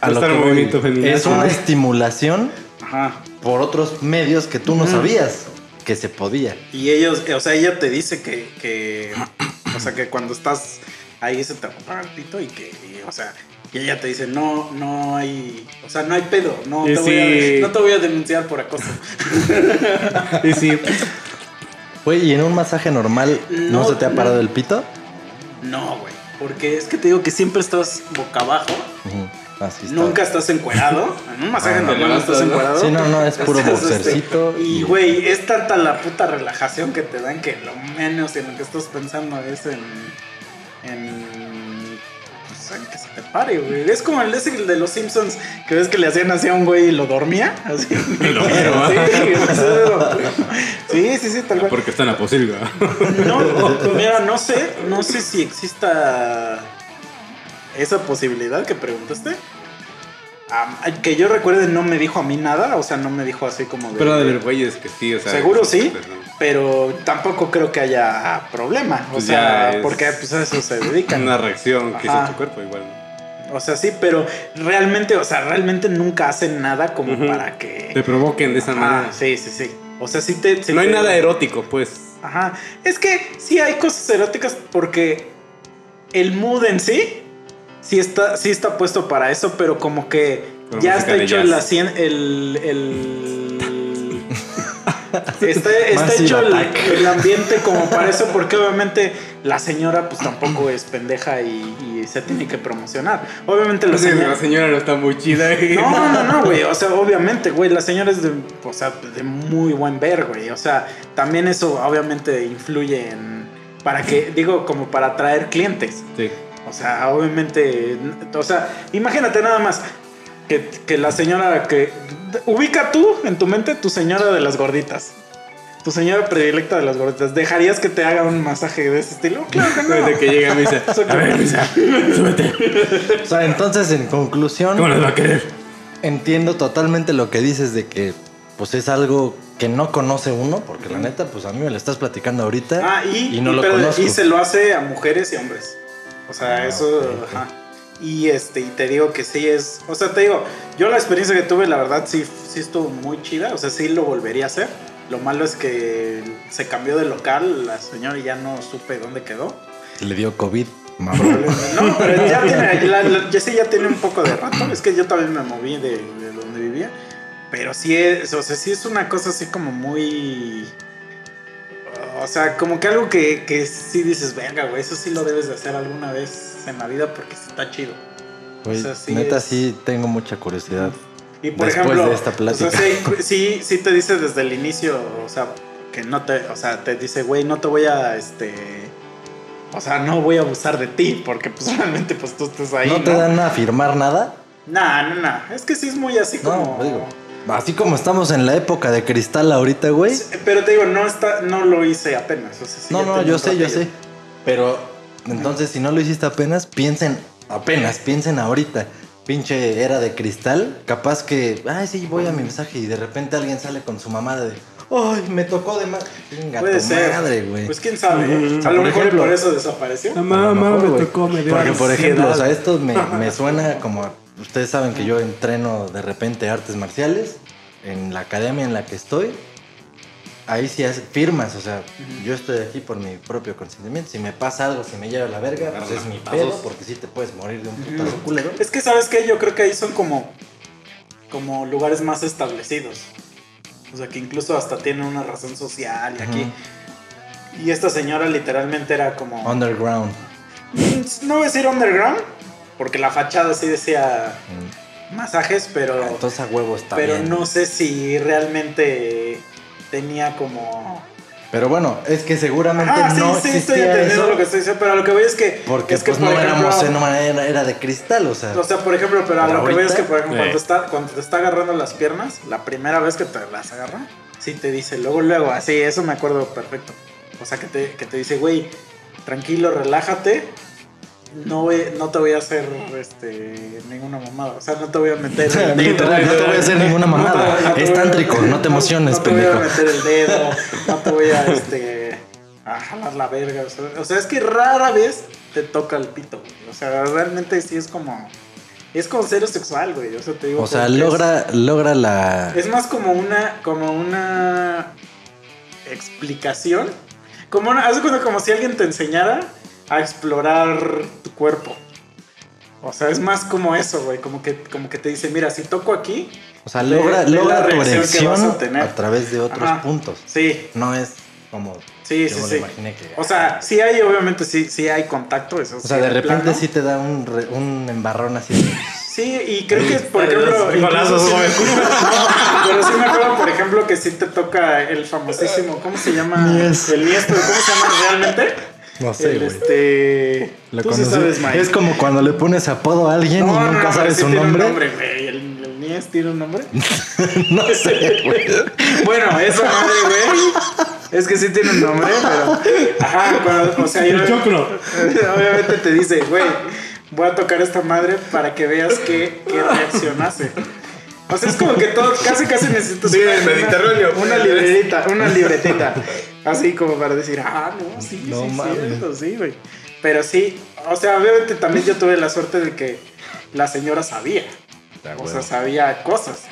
a No lo que voy, es una estimulación Ajá. por otros medios que tú no sabías que se podía. Y ellos, o sea, ella te dice que, que o sea, que cuando estás ahí se te apaga el pito y que, y, o sea, y ella te dice, no, no hay, o sea, no hay pedo, no, te, voy a, no te voy a denunciar por acoso. [laughs] Y sí, Güey, ¿y en un masaje normal no, No, se te ha no. parado el pito? No, güey, porque es que te digo que siempre estás boca abajo, Así está. nunca estás encuerado, en un masaje Ah, no, normal no estás encuadrado. Sí, no, no, es puro este, boxercito. Y, güey, es tanta la puta relajación que te dan que lo menos en lo que estás pensando es en. en. Pues que se te pare, güey. Es como el de, los Simpsons que ves que le hacían así a un güey y lo dormía. Así. [laughs] Lo mero, ¿ah? sí, sí, sí, sí, tal cual. porque está en la posilga. No, mira, no sé, no sé si exista esa posibilidad que preguntaste. Que yo recuerde no me dijo a mí nada, o sea, no me dijo así como de... Pero de ver güeyes que sí, o sea. Seguro sí, pero- pero tampoco creo que haya problema, o Pues sea, porque pues a eso se dedican. Una reacción que hizo tu cuerpo igual. O sea, sí, pero realmente, o sea, realmente nunca hacen nada como para que... Te provoquen de esa Ajá, manera. sí, sí, sí. O sea, sí te... sí No hay nada erótico, pues. Ajá. Es que sí hay cosas eróticas porque el mood en sí sí está, sí está puesto para eso, pero como que ya está hecho el, el, el- está, [laughs] está hecho el, ambiente como para eso, porque obviamente la señora pues tampoco es pendeja y, y se tiene que promocionar. Obviamente la señora... la señora no está muy chida. no, no, no, güey. [laughs] O sea, obviamente, güey, la señora es de, o sea, de muy buen ver, güey. O sea, también eso obviamente influye en. Para que, digo, como para atraer clientes. Sí. O sea, obviamente. O sea, imagínate nada más que, que la señora que. Ubica tú en tu mente tu señora de las gorditas. Tu señora predilecta de las gorditas. ¿Dejarías que te haga un masaje de ese estilo? Claro que no. Desde que llega me dice, a ver, Misa, súbete. O sea, entonces, en conclusión, ¿Cómo las va a querer? entiendo totalmente lo que dices de que pues es algo que no conoce uno, porque la neta, pues a mí me lo estás platicando ahorita Ah, y, y no y lo pero- conozco. y se lo hace a mujeres y hombres. O sea, Ah, eso. ajá. Y este, y te digo que sí es. O sea, te digo, yo la experiencia que tuve, la verdad, sí, sí estuvo muy chida. O sea, sí lo volvería a hacer. Lo malo es que se cambió de local, la señora y ya no supe dónde quedó. Le dio COVID, mabrón. No, pero ya [laughs] tiene, la, la- ya sí ya tiene un poco de rato. Es que yo también me moví de, de donde vivía. Pero sí es, o sea, sí es una cosa así como muy. O sea, como que algo que, que sí dices, venga, güey, eso sí lo debes de hacer alguna vez en la vida porque está chido. Güey, O sea, sí neta, es- sí tengo mucha curiosidad. Y por Después ejemplo, de esta plática. o sea, sí, sí, sí te dice desde el inicio, o sea, que no te, o sea, te dice, güey, no te voy a, este, o sea, no voy a abusar de ti, porque pues [laughs] realmente pues tú estás ahí. ¿No te dan a firmar nada? Nah, no, no, es que sí es muy así como... No, digo. Así como estamos en la época de cristal ahorita, güey. Sí, Pero te digo, no está, no lo hice apenas. O sea, sí No, no, yo sé, yo sé. Pero entonces, si no lo hiciste apenas, piensen apenas, piensen ahorita. Pinche era de cristal. Capaz que, ay, sí, voy a mi mensaje y de repente alguien sale con su mamada de, ay, me tocó de Puede ser. madre, güey. Pues quién sabe. ¿eh? O sea, A lo por mejor ejemplo- por eso desapareció. La mamá me tocó, me dio Porque, por ejemplo, o sea, esto me, [laughs] me suena como. Ustedes saben que yo entreno de repente artes marciales en la academia en la que estoy. Ahí sí hace firmas, o sea, yo estoy aquí por mi propio consentimiento. Si me pasa algo, si me lleva la verga, pues es mi pedo, porque sí te puedes morir de un putazo culero. Es que, ¿sabes qué? Yo creo que ahí son como, como lugares más establecidos. O sea, que incluso hasta tiene una razón social y aquí. Y esta señora literalmente era como... Underground. No voy a decir underground, porque la fachada sí decía masajes, pero... Entonces a huevo está pero bien. no sé si realmente tenía como... Pero bueno, es que seguramente Ah, sí, no sí, estoy existía entendiendo eso. lo que estoy diciendo, pero a lo que voy es que... Porque es que, pues por no ejemplo, éramos, no era, era de cristal, o sea. O sea, por ejemplo, pero a lo que voy es que, ahorita- por ejemplo, cuando, Eh. está, cuando te está agarrando las piernas, la primera vez que te las agarra, sí te dice, luego, luego, así, eso me acuerdo perfecto. O sea, que te, que te dice, güey, tranquilo, relájate, no, voy- no te voy a hacer este, ninguna mamada. O sea, no te voy a meter [laughs] el dedo. No te voy a hacer ninguna No te- mamada. no Es tántrico, no te emociones, no te voy a meter el dedo, no te voy a, este, a jalar la verga. O sea, o sea, es que rara vez te toca el pito, güey. O sea, realmente sí es como... Es como cero sexual, güey. O sea, te digo... O sea, es- logra, logra la. es más como una, como una explicación. Como una, haz cuenta como si alguien te enseñara a explorar tu cuerpo. O sea, es más como eso, güey. Como que, como que te dice, mira, si toco aquí. O sea, logra, ve la logra tu reacción que vas a erección obtener. a través de otros Ajá. puntos. Sí, No es como. sí, yo sí, me sí. imaginé que. O sea, sí hay, obviamente, sí, sí hay contacto. Eso O sea, de repente sí te da un, re- un embarrón así. de- Sí, y creo que, por ejemplo, sí pero sí me acuerdo, por ejemplo, que sí te toca el famosísimo, ¿cómo se llama? El Mies, pero ¿cómo se llama realmente? No sé, el güey. este. Lo Tú sí sabes, Mike. es como cuando le pones apodo a alguien y nunca sabes sí su tiene un nombre. nombre, güey. ¿El, el Mies tiene un nombre? [laughs] no sé, güey. bueno, esa madre, güey. Es que sí tiene un nombre, pero. Ajá, cuando, o sea, yo. El choclo. [laughs] Obviamente te dice, güey, voy a tocar esta madre para que veas qué, qué reacción hace. O sea, es como que todo, casi casi necesitas Sí, una, el Mediterráneo. una, una libretita, una libretita. Así como para decir, ah, no, sí, No sí, mames. cierto, sí, güey. Pero sí, o sea, obviamente también yo tuve la suerte de que la señora sabía. O sea, sabía cosas.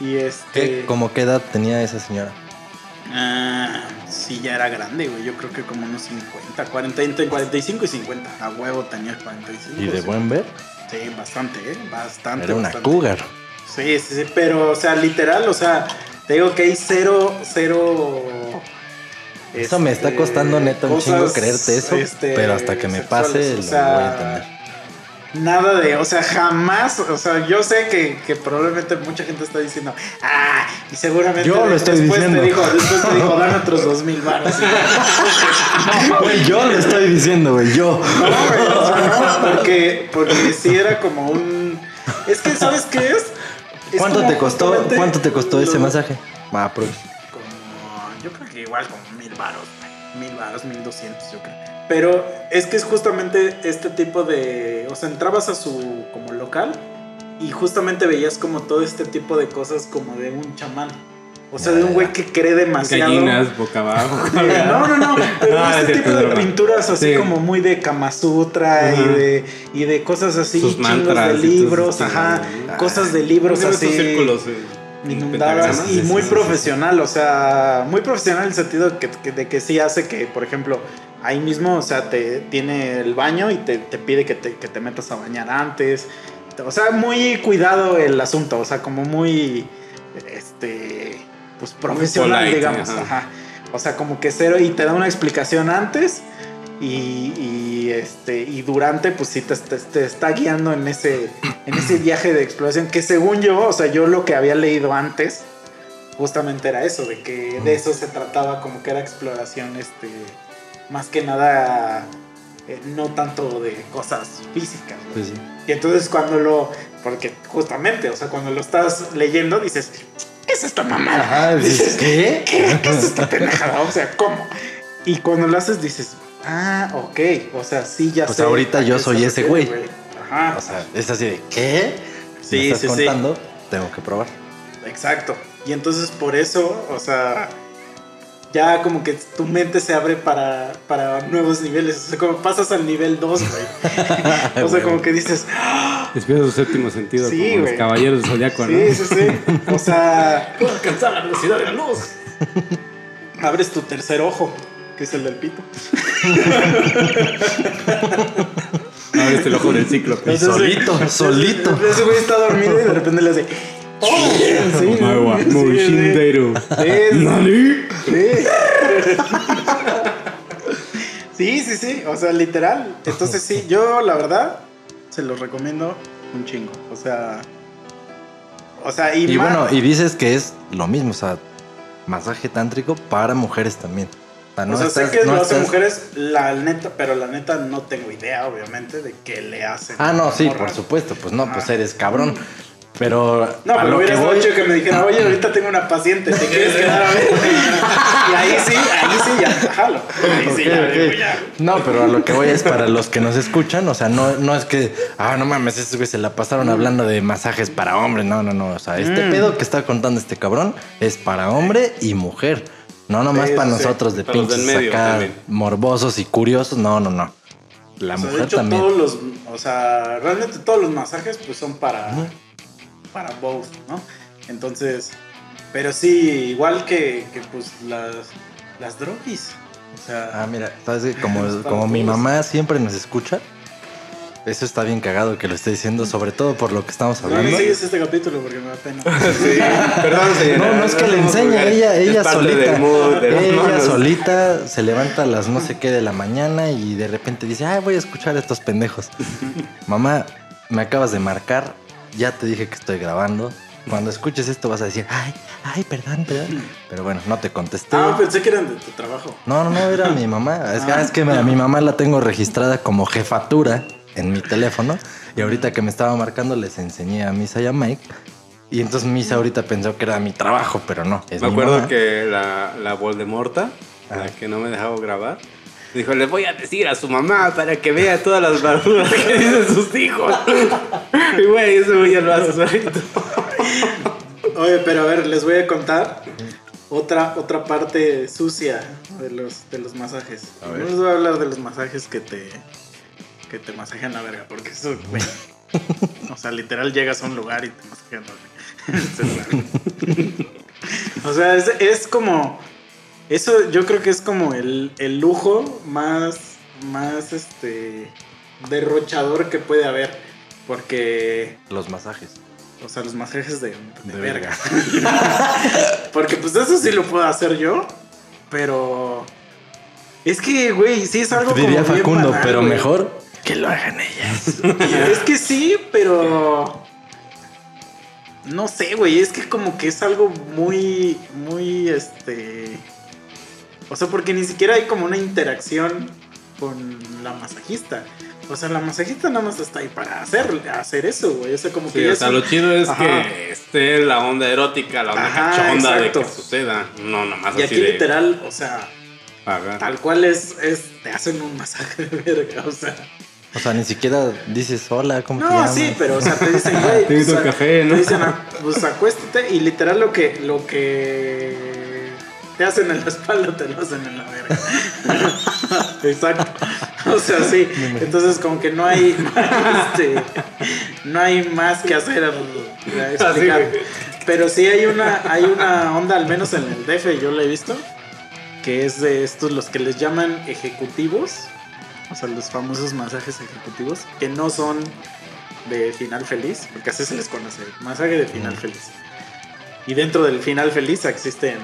Y este. ¿Qué, ¿Cómo qué edad tenía esa señora? Ah, sí, ya era grande, güey. Yo creo que como unos 50, 40, entre 45 y 50. A huevo tenía 45. ¿Y de sí. buen ver? Sí, bastante, ¿eh? Bastante. Era una bastante. cougar. Sí, sí, sí. Pero, o sea, literal, o sea, te digo que hay cero, cero. Eso me está este, costando neta un chingo creerte eso, este, pero hasta que me sexuales, pase o lo voy a entender. Nada de, o sea, jamás, o sea, yo sé que, que probablemente mucha gente está diciendo, ah, y seguramente Yo lo estoy después diciendo. te dijo, después te dijo, dame otros dos mil baros. [laughs] Güey, yo lo estoy diciendo, güey, yo. No, güey, o sea, no, porque, porque sí era como un, es que, ¿sabes qué es? Es ¿Cuánto te costó, cuánto te costó ese lo- masaje? Ah. Como, yo creo que igual como güey. mil baros, mil doscientos, yo creo. Pero es que es justamente este tipo de, o sea, entrabas a su como local y justamente veías como todo este tipo de cosas como de un chamán. O sea, de un güey que cree demasiado. Gallinas, boca abajo. [laughs] No, no, no. Pero [laughs] este es tipo de pinturas así Sí. como muy de Kama Sutra y de, y de cosas así, Sus chingos mantras de libros, ajá, cosas de libros ¿Cómo se así. círculos? eh? Inundadas y muy sí, sí, profesional, o sea, muy profesional en el sentido que, que- de que sí hace que, por ejemplo, ahí mismo, o sea, te tiene el baño y te, te pide que te, que te metas a bañar antes. O sea, muy cuidado el asunto, o sea, como muy, este, pues profesional, polite, digamos. ajá. Ajá. O sea, como que cero y te da una explicación antes y, y, este y durante pues sí te, te- te está guiando en ese en ese viaje de exploración que según yo o sea yo lo que había leído antes justamente era eso de que de eso se trataba como que era exploración este más que nada eh, no tanto de cosas físicas. Pues sí. y entonces cuando lo porque justamente o sea cuando lo estás leyendo dices ¿qué es esta mamada? Ajá, dices, ¿qué? ¿Qué, ¿Qué es esta pendejada? O sea, ¿cómo? Y cuando lo haces dices, ah, ok. O sea, sí, ya Pues sé. ahorita a yo soy se ese güey. Ajá. O sea, es así de, ¿qué? Sí, ¿Me estás sí, sí. contando? Tengo que probar. Exacto. Y entonces por eso, o sea, ya como que tu mente se abre para, para nuevos niveles. O sea, como pasas al nivel 2, güey. [laughs] o sea, como que dices, Despierta su séptimo sentido Sí, como los güey. caballeros del zodiaco, ¿no? sí, sí, sí. O sea, [laughs] Puedo alcanzar la velocidad de la luz. abres tu tercer ojo, que es el del pito. Ahora este el ojo del ciclo. Y solito, solito. Ese güey está dormido y de repente le hace. Sí, Omawa, sí, sí, Moushinderu. Sí, sí. Sí, sí, sí, o sea, literal. Entonces sí, yo la verdad se los recomiendo un chingo. O sea, o sea, y, Y más- bueno, y dices que es lo mismo, o sea, masaje tántrico para mujeres también. O sea, no o sea, estás- sé que no lo hacen estás- mujeres, la neta, pero la neta no tengo idea, obviamente, de qué le hacen. Ah, no, sí, por supuesto, pues no, pues eres cabrón. Pero No, pero hubieras voy, hecho que me dijera, oye, ahorita tengo una paciente, ¿te quieres [laughs] quedar a ver? y ahí sí, ahí sí, ya, jalo. Ahí sí, ya, ok. digo, ya. No, pero a lo que voy es para los que nos escuchan, o sea, no, no es que, ah, no mames, estos güeyes se la pasaron hablando de masajes para hombre, no, no, no, o sea, este Mm. pedo que está contando este cabrón es para hombre y mujer, no nomás Sí, para sí, nosotros de pinches medio acá también. morbosos y curiosos, no, no, no, la O sea, de mujer hecho, también. todos los, o sea, realmente todos los masajes pues son para, para both, ¿no? Entonces, pero sí, igual que, que pues las, las droguis. O sea, Ah, mira, sabes que como, [laughs] como mi mamá siempre nos escucha, eso está bien cagado que lo esté diciendo, sobre todo por lo que estamos no, no hablando. sigues este capítulo porque me da pena. Sí, perdón, señora. No, no es que le enseñe, ella, ella solita. mood ella solita se levanta a las no sé qué de la mañana y de repente dice, ay, voy a escuchar a estos pendejos. Mamá, me acabas de marcar, ya te dije que estoy grabando. Cuando escuches esto vas a decir, ay, ay, perdón, perdón. Pero bueno, no te contesté. Ah, pensé que eran de tu trabajo. No, no, no, era mi mamá. Es que, Ah. ah, es que a mi mamá la tengo registrada como jefatura en mi teléfono. Y ahorita que me estaba marcando les enseñé a Misa y a Mike. Y entonces Misa ahorita pensó que era mi trabajo, pero no, es Me mi acuerdo mamá. que la, la Voldemorta, la Ah. que no me dejaba grabar, dijo, le voy a decir a su mamá para que vea todas las barbudas que dicen sus hijos. [laughs] y güey, eso ya lo hace solito. Oye, pero a ver, les voy a contar otra, otra parte sucia de los, de los masajes. A No les voy a hablar de los masajes que te, que te masajean la verga, porque eso, güey. o sea, literal llegas a un lugar y te masajean la verga. O sea, es, es como. Eso yo creo que es como el, el lujo más, más este, derrochador que puede haber. Porque Los masajes. o sea, los masajes de, de, De verga. [laughs] Porque pues eso sí lo puedo hacer yo. Pero. Es que, güey, sí es algo Diría como Facundo, banal, pero güey. mejor que lo hagan ellas. [laughs] Es que sí, pero. No sé, güey. Es que como que es algo muy. Muy este. O sea, porque ni siquiera hay como una interacción con la masajista. O sea, la masajista nada más está ahí para hacer, hacer eso, güey. O sea, como que Sí, ya o es sea, lo chido es Ajá. que esté la onda erótica, la onda Ajá, cachonda de que suceda. No, nomás Y así aquí de literal, o sea, tal cual es, es, te hacen un masaje de verga, o sea. O sea, ni siquiera dices hola, ¿cómo te No, llamas? sí, pero o sea, te dicen, güey, [laughs] Te pues, al café, ¿no? Te dicen, ah, pues acuéstate y literal lo que, lo que te hacen en la espalda te lo hacen en la verga. [laughs] Exacto. O sea, sí. Entonces como que no hay, [laughs] este, no hay más que hacer eh, explicar. Pero sí hay una, hay una onda, al menos en el DF yo la he visto, que es de estos los que les llaman ejecutivos, o sea, los famosos masajes ejecutivos, que no son de final feliz, porque así se les conoce, masaje de final feliz. Y dentro del final feliz existen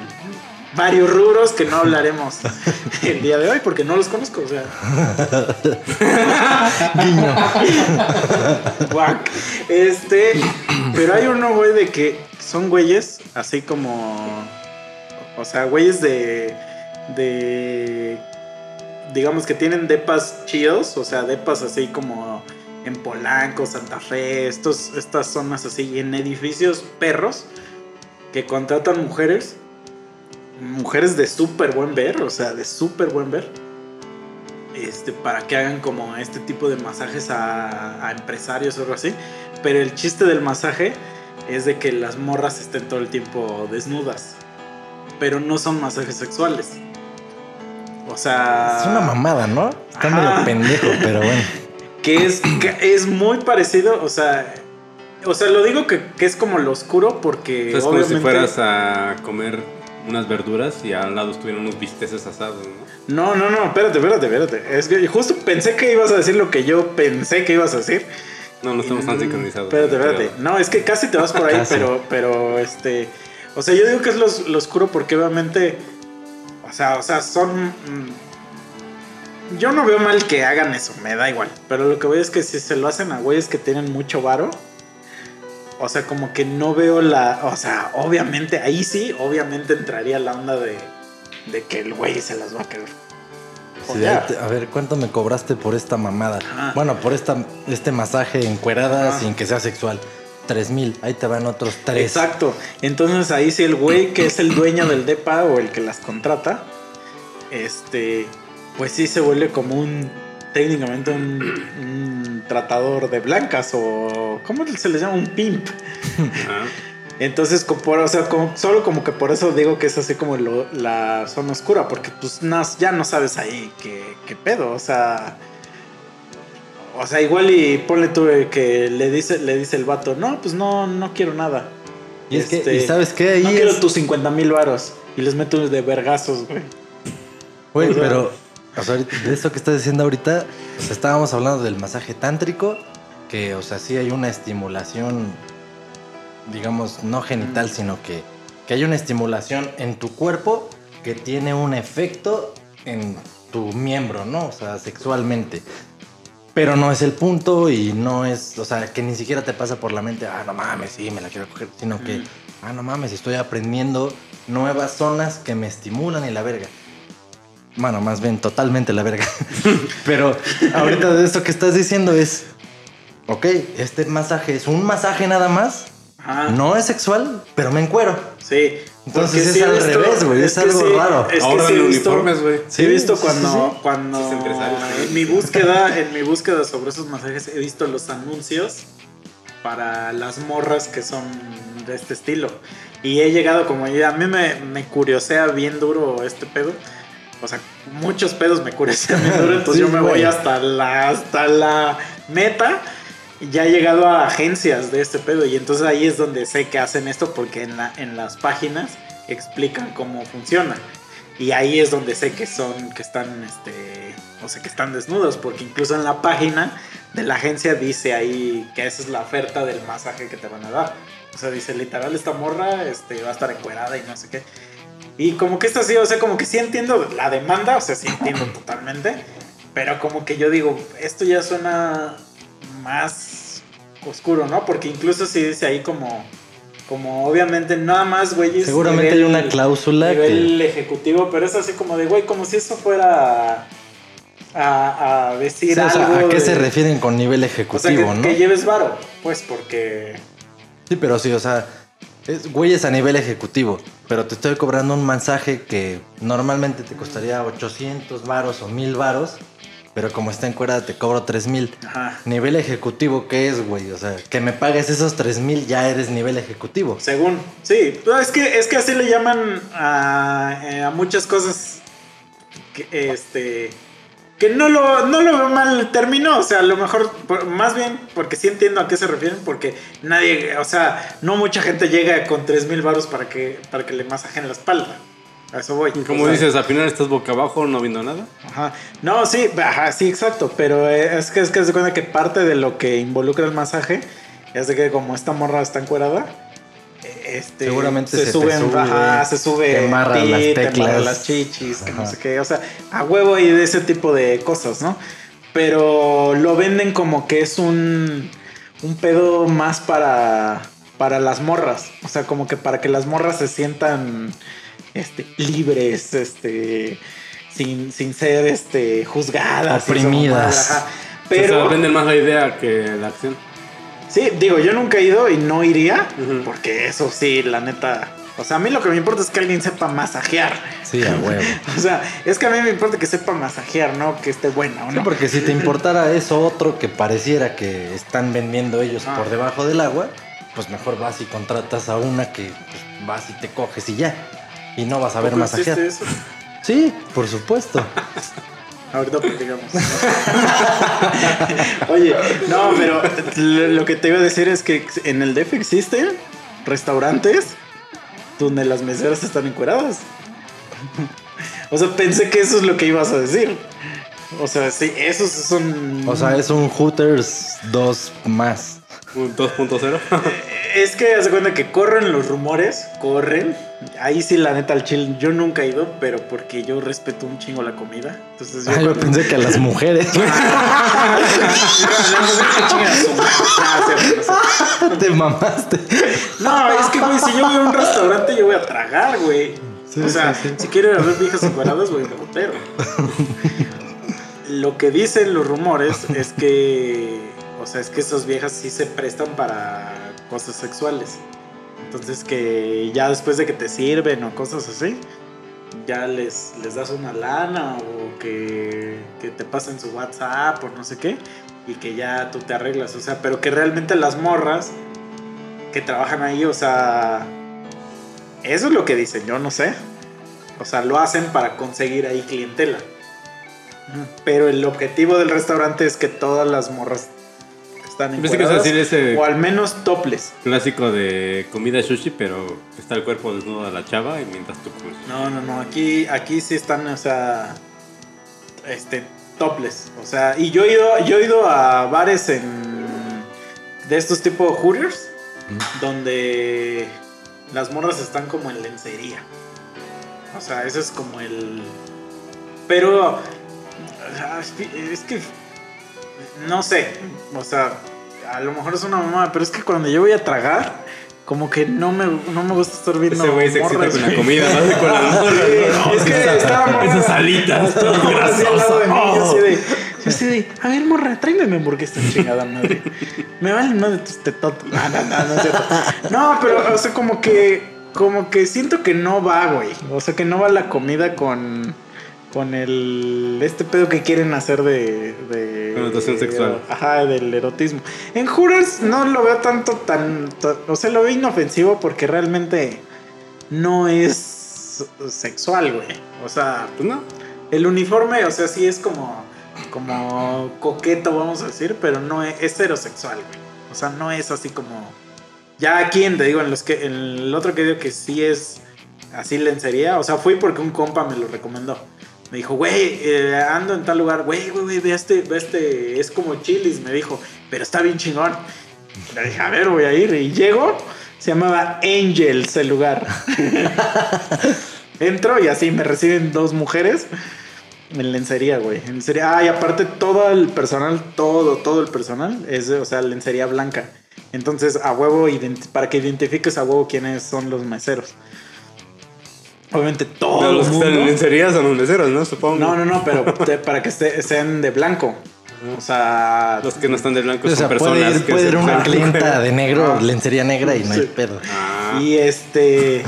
varios rubros que no hablaremos [laughs] el día de hoy porque no los conozco, o sea. [laughs] Este, pero hay uno, güey, de que son güeyes así como. O sea, güeyes de. De. Digamos que tienen depas chidos, o sea, depas así como en Polanco, Santa Fe, estos, estas zonas así, en edificios perros que contratan mujeres, mujeres de súper buen ver, o sea, de súper buen ver, este, para que hagan como este tipo de masajes a, a empresarios o algo así. Pero el chiste del masaje es de que las morras estén todo el tiempo desnudas, pero no son masajes sexuales. O sea, Es una mamada, ¿no? Está medio pendejo, pero bueno. [laughs] que es, que es muy parecido, o sea, o sea, lo digo que, que es como lo oscuro porque O sea, es como si fueras a comer unas verduras y al lado estuvieran unos bisteces asados, ¿no? No, no, no, espérate, espérate, espérate. Es que justo pensé que ibas a decir lo que yo pensé que ibas a decir. No, no estamos tan sincronizados. Espérate, espérate. No, es que casi te vas por [laughs] ahí, pero, pero este. O sea, yo digo que es lo, lo oscuro porque obviamente. O sea, o sea, son. mm, Yo no veo mal que hagan eso, me da igual. Pero lo que voy es que si se lo hacen a güeyes que tienen mucho varo. O sea, como que no veo la. O sea, obviamente, ahí sí, obviamente entraría la onda de. De que el güey se las va a querer. Sí, te- a ver, ¿cuánto me cobraste por esta mamada? Ajá. Bueno, por esta, este masaje encuerada Ajá. sin que sea sexual. Tres mil, ahí te van otros tres. Exacto. Entonces ahí sí el güey que es el dueño del DEPA o el que las contrata, este, pues sí se vuelve como un, técnicamente un, un tratador de blancas o, ¿cómo se les llama? Un pimp. Entonces, como por- o sea, como- solo como que por eso digo que es así como lo- la zona oscura, porque pues no- ya no sabes ahí qué, qué pedo, o sea... O sea, igual y ponle tú eh, que le dice, le dice el vato, no, pues no, no quiero nada. Y es que, Este, ¿y sabes qué? Ahí no quiero tus 50 mil varos. Y les meto de vergazos, güey. Güey, o sea- pero o sea, de eso que estás diciendo ahorita, estábamos hablando del masaje tántrico, que, o sea, sí hay una estimulación, digamos, no genital, sino que, que hay una estimulación en tu cuerpo que tiene un efecto en tu miembro, ¿no? O sea, sexualmente. Pero no es el punto y no es, o sea, que ni siquiera te pasa por la mente, ah, no mames, sí, me la quiero coger, sino que, ah, no mames, estoy aprendiendo nuevas zonas que me estimulan y la verga. Bueno, más bien totalmente la verga. [laughs] Pero ahorita de esto que estás diciendo es, ok, este masaje es un masaje nada más, Ajá. no es sexual, pero me encuero. Sí. Entonces porque es sí he al visto- revés, güey, es que algo raro. Es que Ahora sí en visto- uniformes, güey. Sí, he Sí, visto sí, cuando, sí, sí. cuando en mi búsqueda, en mi búsqueda sobre esos masajes, he visto los anuncios para las morras que son de este estilo. Y he llegado como ya, a mí me, me curiosea bien duro este pedo. O sea, muchos pedos me curiosean bien duro, entonces [laughs] Sí, yo me voy hasta la, hasta la meta. Ya he llegado a agencias de este pedo y entonces ahí es donde sé que hacen esto porque en, la, en las páginas explican cómo funciona. Y ahí es donde sé que son, que están, este, o sea, que están desnudos, porque incluso en la página de la agencia dice ahí que esa es la oferta del masaje que te van a dar. O sea, dice literal esta morra, este, va a estar encuerada y no sé qué. Y como que esto así, o sea, como que sí entiendo la demanda, o sea, sí entiendo totalmente, pero como que yo digo, esto ya suena más oscuro, ¿no? Porque incluso si dice ahí como, como obviamente nada más, güey. Seguramente hay una cláusula nivel ejecutivo, pero es así como de, güey, como si eso fuera a, a decir Sí, o sea, algo. ¿A qué de- se refieren con nivel O sea, que, ejecutivo, no? que lleves varo, pues porque... Sí, pero sí, o sea, es, güey es a nivel ejecutivo, pero te estoy cobrando un mensaje que normalmente te costaría 800 varos o 1000 varos, pero como está en cuerda te cobro 3000. Ajá. Nivel ejecutivo, ¿qué es, güey? O sea, que me pagues esos 3000 ya eres nivel ejecutivo. Según, sí, no, es que, es que así le llaman a, eh, a muchas cosas que, este, que no lo, no lo veo mal el término, o sea, a lo mejor, más bien, porque sí entiendo a qué se refieren, porque nadie, o sea, no mucha gente llega con 3 mil baros para que, para que le masajen la espalda. A eso voy. Y como O sea, dices, al final estás boca abajo, no viendo nada. Ajá. No, sí, ajá, sí, exacto. Pero eh, es que es que se cuenta que parte de lo que involucra el masaje es de que como esta morra está encuerada, eh, este, Seguramente se, se te suben, sube, ajá, se sube te amarra ti, las te amarra teclas. las chichis, que no sé qué, o sea, a huevo y de ese tipo de cosas, ¿no? Pero lo venden como que es un un pedo más para para las morras, o sea, como que para que las morras se sientan este libres, este sin, sin ser este juzgadas, Oprimidas. ajá. Pero Pero venden más la idea que la acción. Sí, digo, yo nunca he ido y no iría, porque eso sí, la neta. O sea, a mí lo que me importa es que alguien sepa masajear. Sí, a huevo. [laughs] O sea, es que a mí me importa que sepa masajear, no que esté buena o Sí, no. porque si te importara eso otro que pareciera que están vendiendo ellos Ah. por debajo del agua, pues mejor vas y contratas a una que pues, vas y te coges y ya. Y no vas a ver ¿Cómo masajear. eso? Sí, por supuesto. [laughs] Ahorita platicamos. [laughs] Oye, no, pero lo lo que te iba a decir es que en el DF existen restaurantes donde las meseras están encueradas. [laughs] O sea, pensé que eso es lo que ibas a decir. O sea, sí, esos son. O sea, es un Hooters 2 más. Un 2.0. Es que hace cuenta que corren los rumores, corren. Ahí sí, la neta, al chill, yo nunca he ido, pero porque yo respeto un chingo la comida. Entonces yo. Ah, yo pensé que a las mujeres. [laughs] Te mamaste. No, es que, güey, si yo voy a un restaurante, yo voy a tragar, güey. Sí, o sea, sí, sí. si quiero ir a ver viejas encuadradas, voy a un putero. [laughs] Lo que dicen los rumores es que, o sea, es que esas viejas sí se prestan para cosas sexuales. Entonces que ya después de que te sirven o cosas así, ya les, les das una lana o que, que te pasen su WhatsApp o no sé qué y que ya tú te arreglas. O sea, pero que realmente las morras que trabajan ahí, o sea, eso es lo que dicen, yo no sé. O sea, lo hacen para conseguir ahí clientela. Pero el objetivo del restaurante es que todas las morras están encueradas, decir ese o al menos toples. clásico de comida sushi, pero está el cuerpo desnudo de la chava y mientras tú comes. No, no, no, aquí, aquí sí están, o sea, este, topless. O sea, y yo he ido, yo he ido a bares en, de estos tipo Hooters, donde las morras están como en lencería. O sea, eso es como el... Pero, es que, no sé, o sea, a lo mejor es una mamada, pero es que cuando yo voy a tragar, como que no me, no me gusta estar viendo Ese güey se excita con la comida, no [laughs] hace con las morras. ¿no? Es que estaba Esas alitas todas yo así de, yo así de, a ver, morra, tráeme mi hamburguesa chingada madre. Me valen más de tus tetotos. No, no, no, no es cierto. No, pero, o sea, como que, como que siento que no va, güey. O sea, que no va la comida con, con el, este pedo que quieren hacer de, de Connotación sexual. Ajá, del erotismo. En Hooters no lo veo tanto tan, tan- o sea, lo veo inofensivo porque realmente no es sexual, güey. O sea, Pues no. el uniforme, o sea, sí es como, como coqueto, vamos a decir, pero no es, es heterosexual, güey. O sea, no es así como. Ya aquí, en, te digo, en los que, en el otro que digo que sí es así lencería, o sea, fui porque un compa me lo recomendó. Me dijo, güey, eh, ando en tal lugar, güey, güey, güey, ve este, ve este, es como chilis, me dijo, pero está bien chingón. Le dije, a ver, voy a ir. Y llego, se llamaba Angels el lugar. [laughs] Entro y así me reciben dos mujeres en lencería, güey. En lencería. Ah, y aparte todo el personal, todo, todo el personal es, o sea, lencería blanca. Entonces, a huevo, para que identifiques a huevo quiénes son los meseros. Obviamente todo Pero los que están en mundo. lencería son los meseros, ¿no? Supongo. No, no, no, pero te- para que esté- sean de blanco. O sea, Los que no están de blanco O son personas puede ir, que puede ir una clienta de negro, Ah. lencería negra y no hay pedo. Ah. Y este.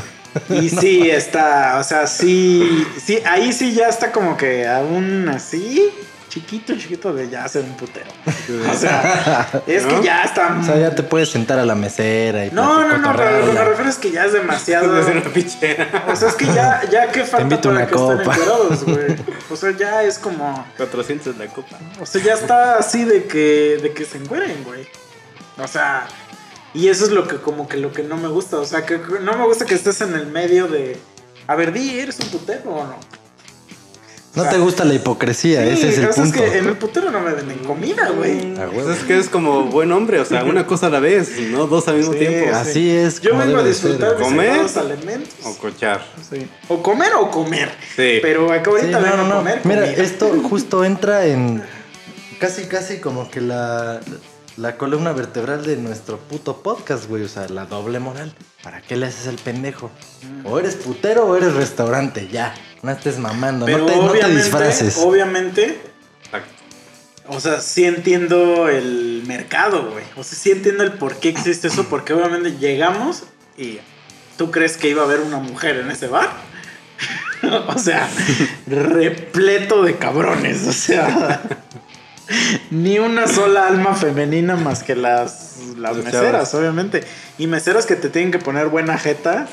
Y sí, está. O sea, sí. Sí, ahí sí ya está como que aún así. Chiquito, chiquito de ya ser un putero. O sea, es que ya está. O sea, ya te puedes sentar a la mesera y No, no, no, pero lo que me refiero es que ya es [laughs] demasiado. De hacer una pichera. O sea, es que ya, ya que falta invito para una que estén copa. enterados, güey. O sea, ya es como. 400 la copa. O sea, ya está así de que, de que se encueren, güey. O sea, y eso es lo que como que lo que no me gusta. O sea, que no me gusta que estés en el medio de. A ver, di, ¿eres un putero o no? No te gusta la hipocresía, Sí, ese es el punto. es que en el putero no me venden comida, güey. Es que es como buen hombre, o sea, una cosa a la vez, no dos al mismo Sí, tiempo. así. Es. Yo vengo a disfrutar de ¿Comer? alimentos. O cochar. Sí. O comer o comer. Sí. Pero acá Sí, ahorita no, no, no. comer. Mira, comida. esto [laughs] justo entra en casi, casi como que la, la columna vertebral de nuestro puto podcast, güey. O sea, la doble moral. ¿Para qué le haces el pendejo? O eres putero o eres restaurante, ya. No estés mamando, Pero no, te, no te obviamente, disfraces. obviamente. O sea, sí entiendo el mercado, güey. O sea, sí entiendo el por qué existe eso, porque obviamente llegamos y tú crees que iba a haber una mujer en ese bar. [laughs] o sea, repleto de cabrones, o sea, ni una sola alma femenina más que las, las meseras, obviamente. Y meseras que te tienen que poner buena jeta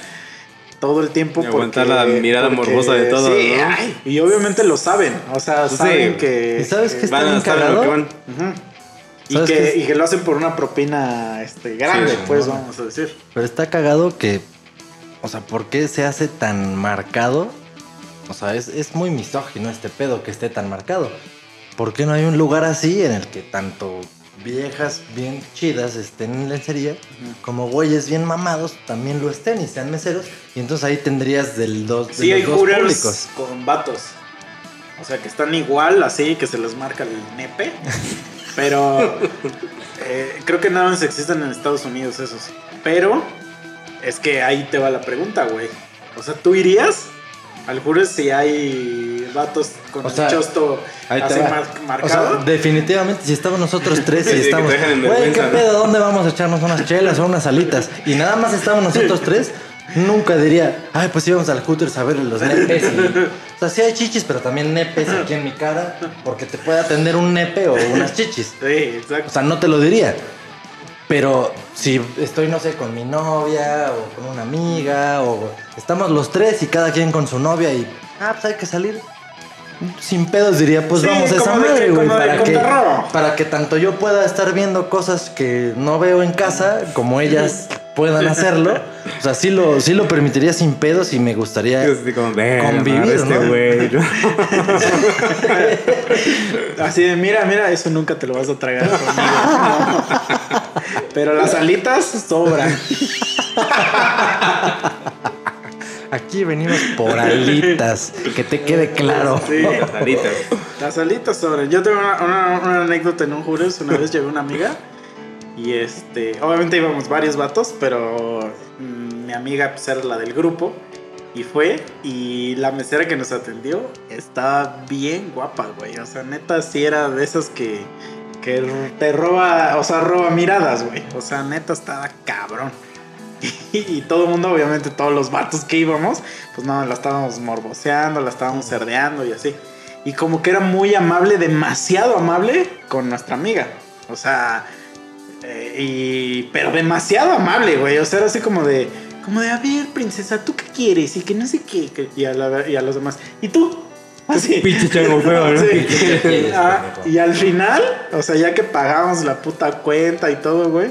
todo el tiempo. Y aguantar porque- la mirada porque- morbosa de todos, Sí, ¿no? ay, y obviamente lo saben, o sea, Pues sí. saben que... ¿Y sabes Van a lo que van. Ujú. Y ¿Sabes que, es? y que lo hacen por una propina este, grande, Sí, pues vamos a decir. Pero está cagado que, o sea, ¿por qué se hace tan marcado? O sea, es, es muy misógino este pedo que esté tan marcado. ¿por qué no hay un lugar así en el que tanto viejas bien chidas estén en lencería, como güeyes bien mamados también lo estén y sean meseros? Y entonces ahí tendrías del dos, de Sí, los hay dos públicos. con vatos. O sea, que están igual, así, que se les marca el nepe. [laughs] Pero eh, creo que nada más existen en Estados Unidos esos. Pero es que ahí te va la pregunta, güey. O sea, ¿tú irías al Hooters si hay vatos con O sea, el chosto así mar- O sea, marcado? definitivamente, si estamos nosotros tres Sí, y que estamos, güey, ¿qué vergüenza, ¿no?" pedo? ¿Dónde vamos a echarnos unas chelas o unas alitas? Y nada más estamos nosotros tres, nunca diría, ay, pues íbamos al Hooters a ver los nepes. y- o sea, sí hay chichis, pero también nepes aquí en mi cara, porque te puede atender un nepe o unas chichis. sí, exacto. O sea, no te lo diría. Pero si estoy, no sé, con mi novia o con una amiga o estamos los tres y cada quien con su novia y, ah, pues hay que salir. Sin pedos diría, pues Sí, vamos a esa madre, güey, para que, para que tanto yo pueda estar viendo cosas que no veo en casa como ellas puedan hacerlo. O sea, sí lo, sí lo permitiría sin pedos y me gustaría Así como, "Ve, la Convivir, madre este ¿no? güey", ¿no? [laughs] Así de, mira, mira, eso nunca te lo vas a tragar conmigo. [laughs] Pero las alitas sobran. [laughs] Aquí venimos por alitas, que te quede claro. Sí. Las alitas. Las alitas sobran. Yo tengo una, una- una anécdota en un Hooters. Una vez llegó una amiga. Y este, obviamente íbamos varios vatos, pero mm, mi amiga pues, era la del grupo. Y fue, y la mesera que nos atendió estaba bien guapa, güey. O sea, neta, sí era de esas que, que te roba, o sea, roba miradas, güey. O sea, neta, estaba cabrón. [laughs] Y, todo el mundo, obviamente, todos los vatos que íbamos, pues no, la estábamos morboseando, la estábamos cerdeando y así. Y como que era muy amable, demasiado amable con nuestra amiga. O sea, eh, y, pero demasiado amable, güey. O sea, era así como de, como de, a ver, princesa, ¿tú qué quieres? Y que no sé qué. y, a la- y a los demás, ¿y tú? Así. [laughs] Pinche chango feo, ¿no? [laughs] Sí. Ah, y al final, o sea, ya que pagamos la puta cuenta y todo, güey.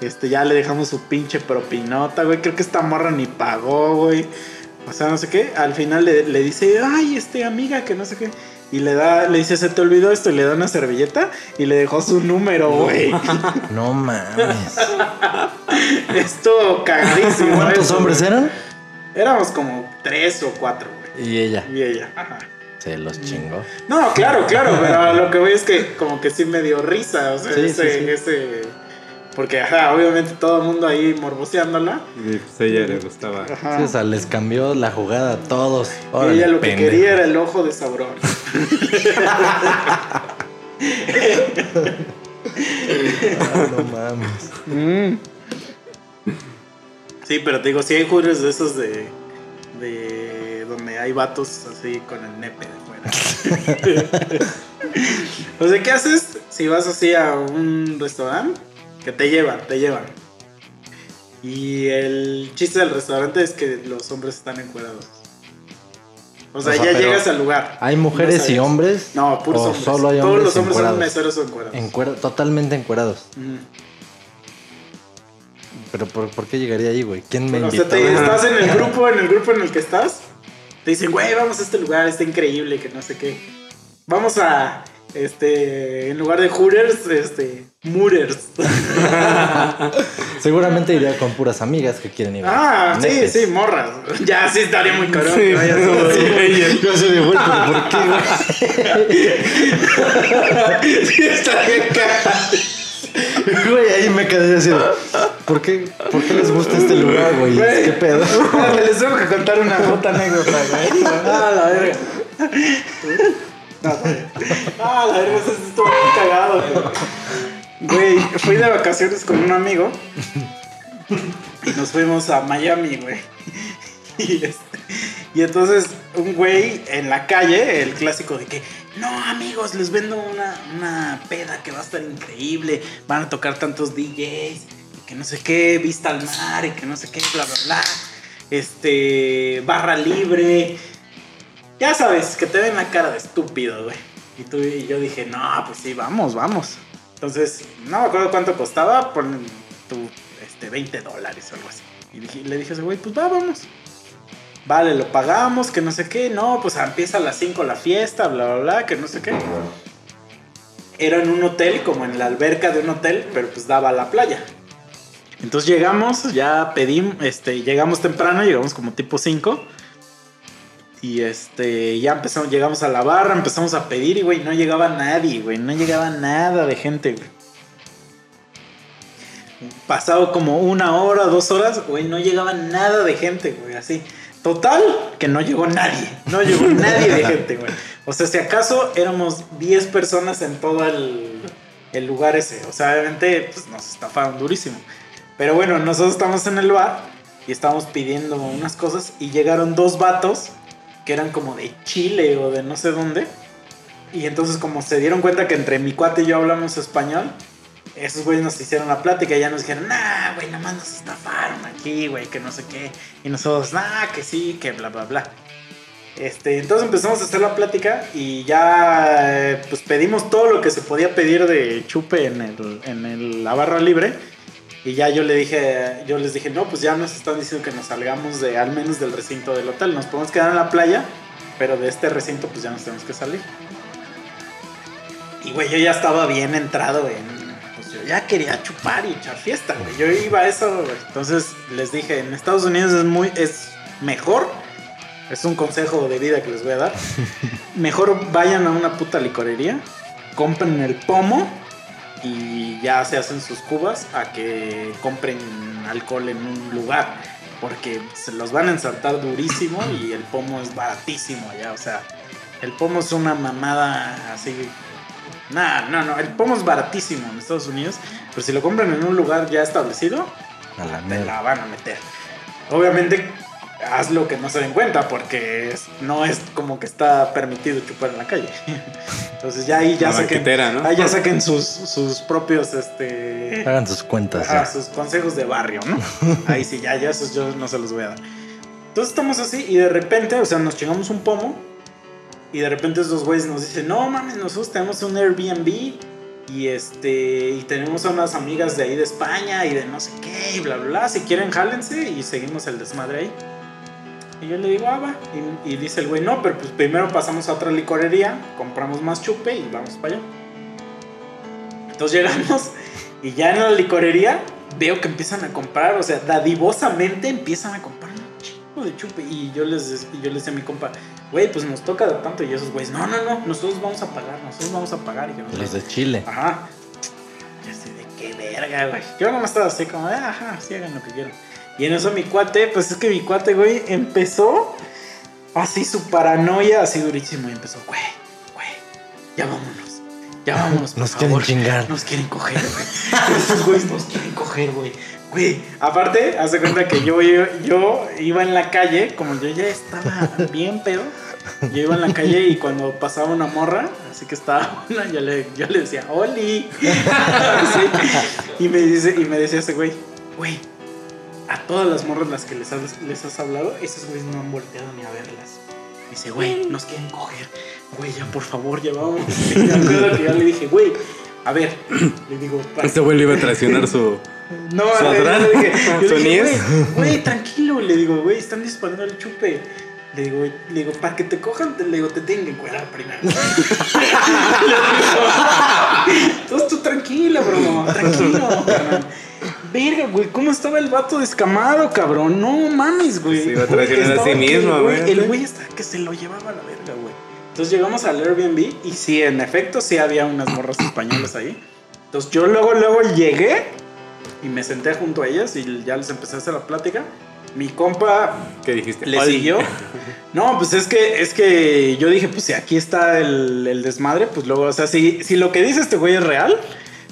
Este, ya le dejamos su pinche propinota, güey. Creo que esta morra ni pagó, güey. O sea, no sé qué. Al final le, le dice, ay, este, amiga, que no sé qué. Y le da, le dice, se te olvidó esto. Y le da una servilleta y le dejó su número, güey. [laughs] No mames. [laughs] Esto cagadísimo. ¿Cuántos eso, hombres güey. eran? Éramos como tres o cuatro, güey. Y ella. Y ella. Ajá. Se los chingó. No, claro, claro, pero [laughs] lo que voy es que como que sí me dio risa, o sea, Sí, ese, sí, sí. ese... Porque, [laughs] ajá, obviamente todo el mundo ahí morboseándola. Y pues a ella le gustaba. Sí, o sea, les cambió la jugada a todos. y ella lo que quería era el ojo de Sauron. Ah, no mames. Sí, pero te digo, sí hay jures de esos de... de donde hay vatos así con el nepe de fuera. [laughs] o sea, ¿qué haces si vas así a un restaurante? Que te llevan, te llevan. Y el chiste del restaurante es que los hombres están encuerados. O sea, O sea, ya llegas al lugar. ¿Hay No mujeres y hombres? No, puros ¿O hombres. solo hay Todos hombres los hombres son encuerados? meseros o encuerados. Encuera- totalmente encuerados. Pero ¿por, por qué llegaría ahí, güey? ¿Quién me O invitó? sea, te- [laughs] estás en el grupo, en el grupo en el que estás. Te dicen, güey, vamos a este lugar, está increíble, que no sé qué. Vamos a, este, en lugar de Hooters, este, Mooters. [laughs] Seguramente iría con puras amigas que quieren ir. Ah, sí, sí, morras. [laughs] Ya, sí, estaría muy caro. Sí, que vayas no, así. [laughs] sí. Yo güey, pero ¿por qué, güey? Sí, estaría caro. Güey, ahí me quedé así. de, ¿Por qué, ¿Por qué les gusta este lugar, güey? Güey. ¿Qué pedo? Les tengo que contar una puta anécdota, güey. Ah, la verga. No. Ah, la verga, eso estuvo muy cagado, güey. Güey, fui de vacaciones con un amigo y nos fuimos a Miami, güey. [laughs] Y, este, y entonces un güey en la calle, el clásico de que, no amigos, les vendo una, una peda que va a estar increíble, van a tocar tantos DJs, y que no sé qué, vista al mar y que no sé qué, bla, bla, bla. Este, barra libre. Ya sabes, que te ven la cara de estúpido, güey. Y tú y yo dije, no, pues sí, vamos, vamos. Entonces, no me acuerdo cuánto costaba, ponen tu, este, 20 dólares o algo así. Y le dije a ese güey, pues va, vamos. Vale, lo pagamos, que no sé qué. No, pues empieza a las 5 la fiesta, bla, bla, bla, que no sé qué. era en un hotel, como en la alberca de un hotel, pero pues daba a la playa. Entonces llegamos, ya pedimos, este, llegamos temprano, llegamos como tipo 5. Y este, ya empezamos, llegamos a la barra, empezamos a pedir y, güey, no llegaba nadie, güey, no llegaba nada de gente, güey. Pasado como una hora, dos horas, güey, no llegaba nada de gente, güey, así. Total, que no llegó nadie, no llegó [laughs] nadie de gente, güey. O sea, si acaso éramos 10 personas en todo el, el lugar ese. O sea, obviamente, pues nos estafaron durísimo. Pero bueno, nosotros estamos en el bar y estábamos pidiendo unas cosas y llegaron dos vatos que eran como de Chile o de no sé dónde. Y entonces como se dieron cuenta que entre mi cuate y yo hablamos español, esos güeyes nos hicieron la plática y ya nos dijeron, nah, güey, nada más nos estafaron aquí, güey, que no sé qué. Y nosotros, nah, que sí, que bla, bla, bla. Este, entonces empezamos a hacer la plática y ya eh, pues pedimos todo lo que se podía pedir de chupe en, el, en el- la barra libre. Y ya yo le dije, yo les dije, no, pues ya nos están diciendo que nos salgamos de al menos del recinto del hotel. Nos podemos quedar en la playa, pero de este recinto pues ya nos tenemos que salir. Y güey, yo ya estaba bien entrado en. Pues yo ya quería chupar y echar fiesta, güey. Yo iba a eso, güey. Entonces les dije, en Estados Unidos es muy. es mejor. Es un consejo de vida que les voy a dar. [laughs] Mejor vayan a una puta licorería, compren el pomo y ya se hacen sus cubas a que compren alcohol en un lugar. Porque se los van a ensartar durísimo y el pomo es baratísimo allá. O sea, el pomo es una mamada así. Nah, no, no, el pomo es baratísimo en Estados Unidos. Pero si lo compran en un lugar ya establecido, A la te la van a meter. Obviamente, haz lo que no se den cuenta, porque es- no es como que está permitido chupar en la calle. [laughs] Entonces ya ahí ya La saquen, ¿no? ahí ya saquen sus, sus propios este Hagan sus cuentas. ya. sus consejos de barrio, ¿no? [laughs] Ahí sí, ya, ya esos yo no se los voy a dar. Entonces estamos así y de repente, o sea, nos chingamos un pomo y de repente esos güeyes nos dicen, no mames, nosotros tenemos un Airbnb y este y tenemos a unas amigas de ahí de España y de no sé qué y bla bla, bla. si quieren jálense y seguimos el desmadre ahí. Y yo le digo, ah, va. Y, y dice el güey, no, pero pues primero pasamos a otra licorería, compramos más chupe y vamos para allá. Entonces llegamos y ya en la licorería veo que empiezan a comprar, o sea, dadivosamente empiezan a comprar un chingo de chupe. Y yo les, y yo les decía a mi compa, güey, pues nos toca de tanto. Y esos güeyes, no, no, no, nosotros vamos a pagar, nosotros vamos a pagar. Y Los de Chile. Ajá. Ya sé de qué verga, güey. Yo nomás estaba así como, ajá, sí hagan lo que quieran. Y en eso mi cuate, pues es que mi cuate, güey, empezó así su paranoia, así durísimo. Y empezó, güey, güey, ya vámonos. Ya vámonos, por Nos quieren chingar. Nos quieren coger, güey. [laughs] Estos güeyes nos quieren coger, güey. Güey, aparte, haz de cuenta que yo, yo, yo iba en la calle, como yo ya estaba bien pedo, yo iba en la calle y cuando pasaba una morra, así que estaba [laughs] una, yo le, yo le decía, ¡Oli! [laughs] Y, me dice, y me decía ese güey, güey, a todas las morras las que les has, les has hablado, esos güeyes no han volteado ni a verlas. Dice, güey, nos quieren coger. Güey, ya por favor, ya vamos. [laughs] Y me acuerdo que yo le dije, güey, a ver, le digo, para- Este güey le iba a traicionar su. [laughs] no, ¿Su le, atrás? le dije, [laughs] yo ¿Su le dije, güey, güey, tranquilo. Le digo, güey, están disparando el chupe. Le digo, le digo, para que te cojan, te, le digo, te tienen que encuerar primero. Entonces tú tranquilo, bro, tranquilo, carnal. Verga, güey, ¿cómo estaba el vato descamado, cabrón? No mames, güey. Se iba a traicionar a sí mismo, güey. El güey está que se lo llevaba a la verga, güey. Entonces llegamos al Airbnb y sí, en efecto, sí había unas morras españolas ahí. Entonces yo luego, luego llegué y me senté junto a ellas y ya les empecé a hacer la plática. Mi compa ¿Qué dijiste? le Oli. siguió. [laughs] No, pues es que, es que yo dije, pues si aquí está el, el desmadre, pues luego, o sea, si, si lo que dice este güey es real,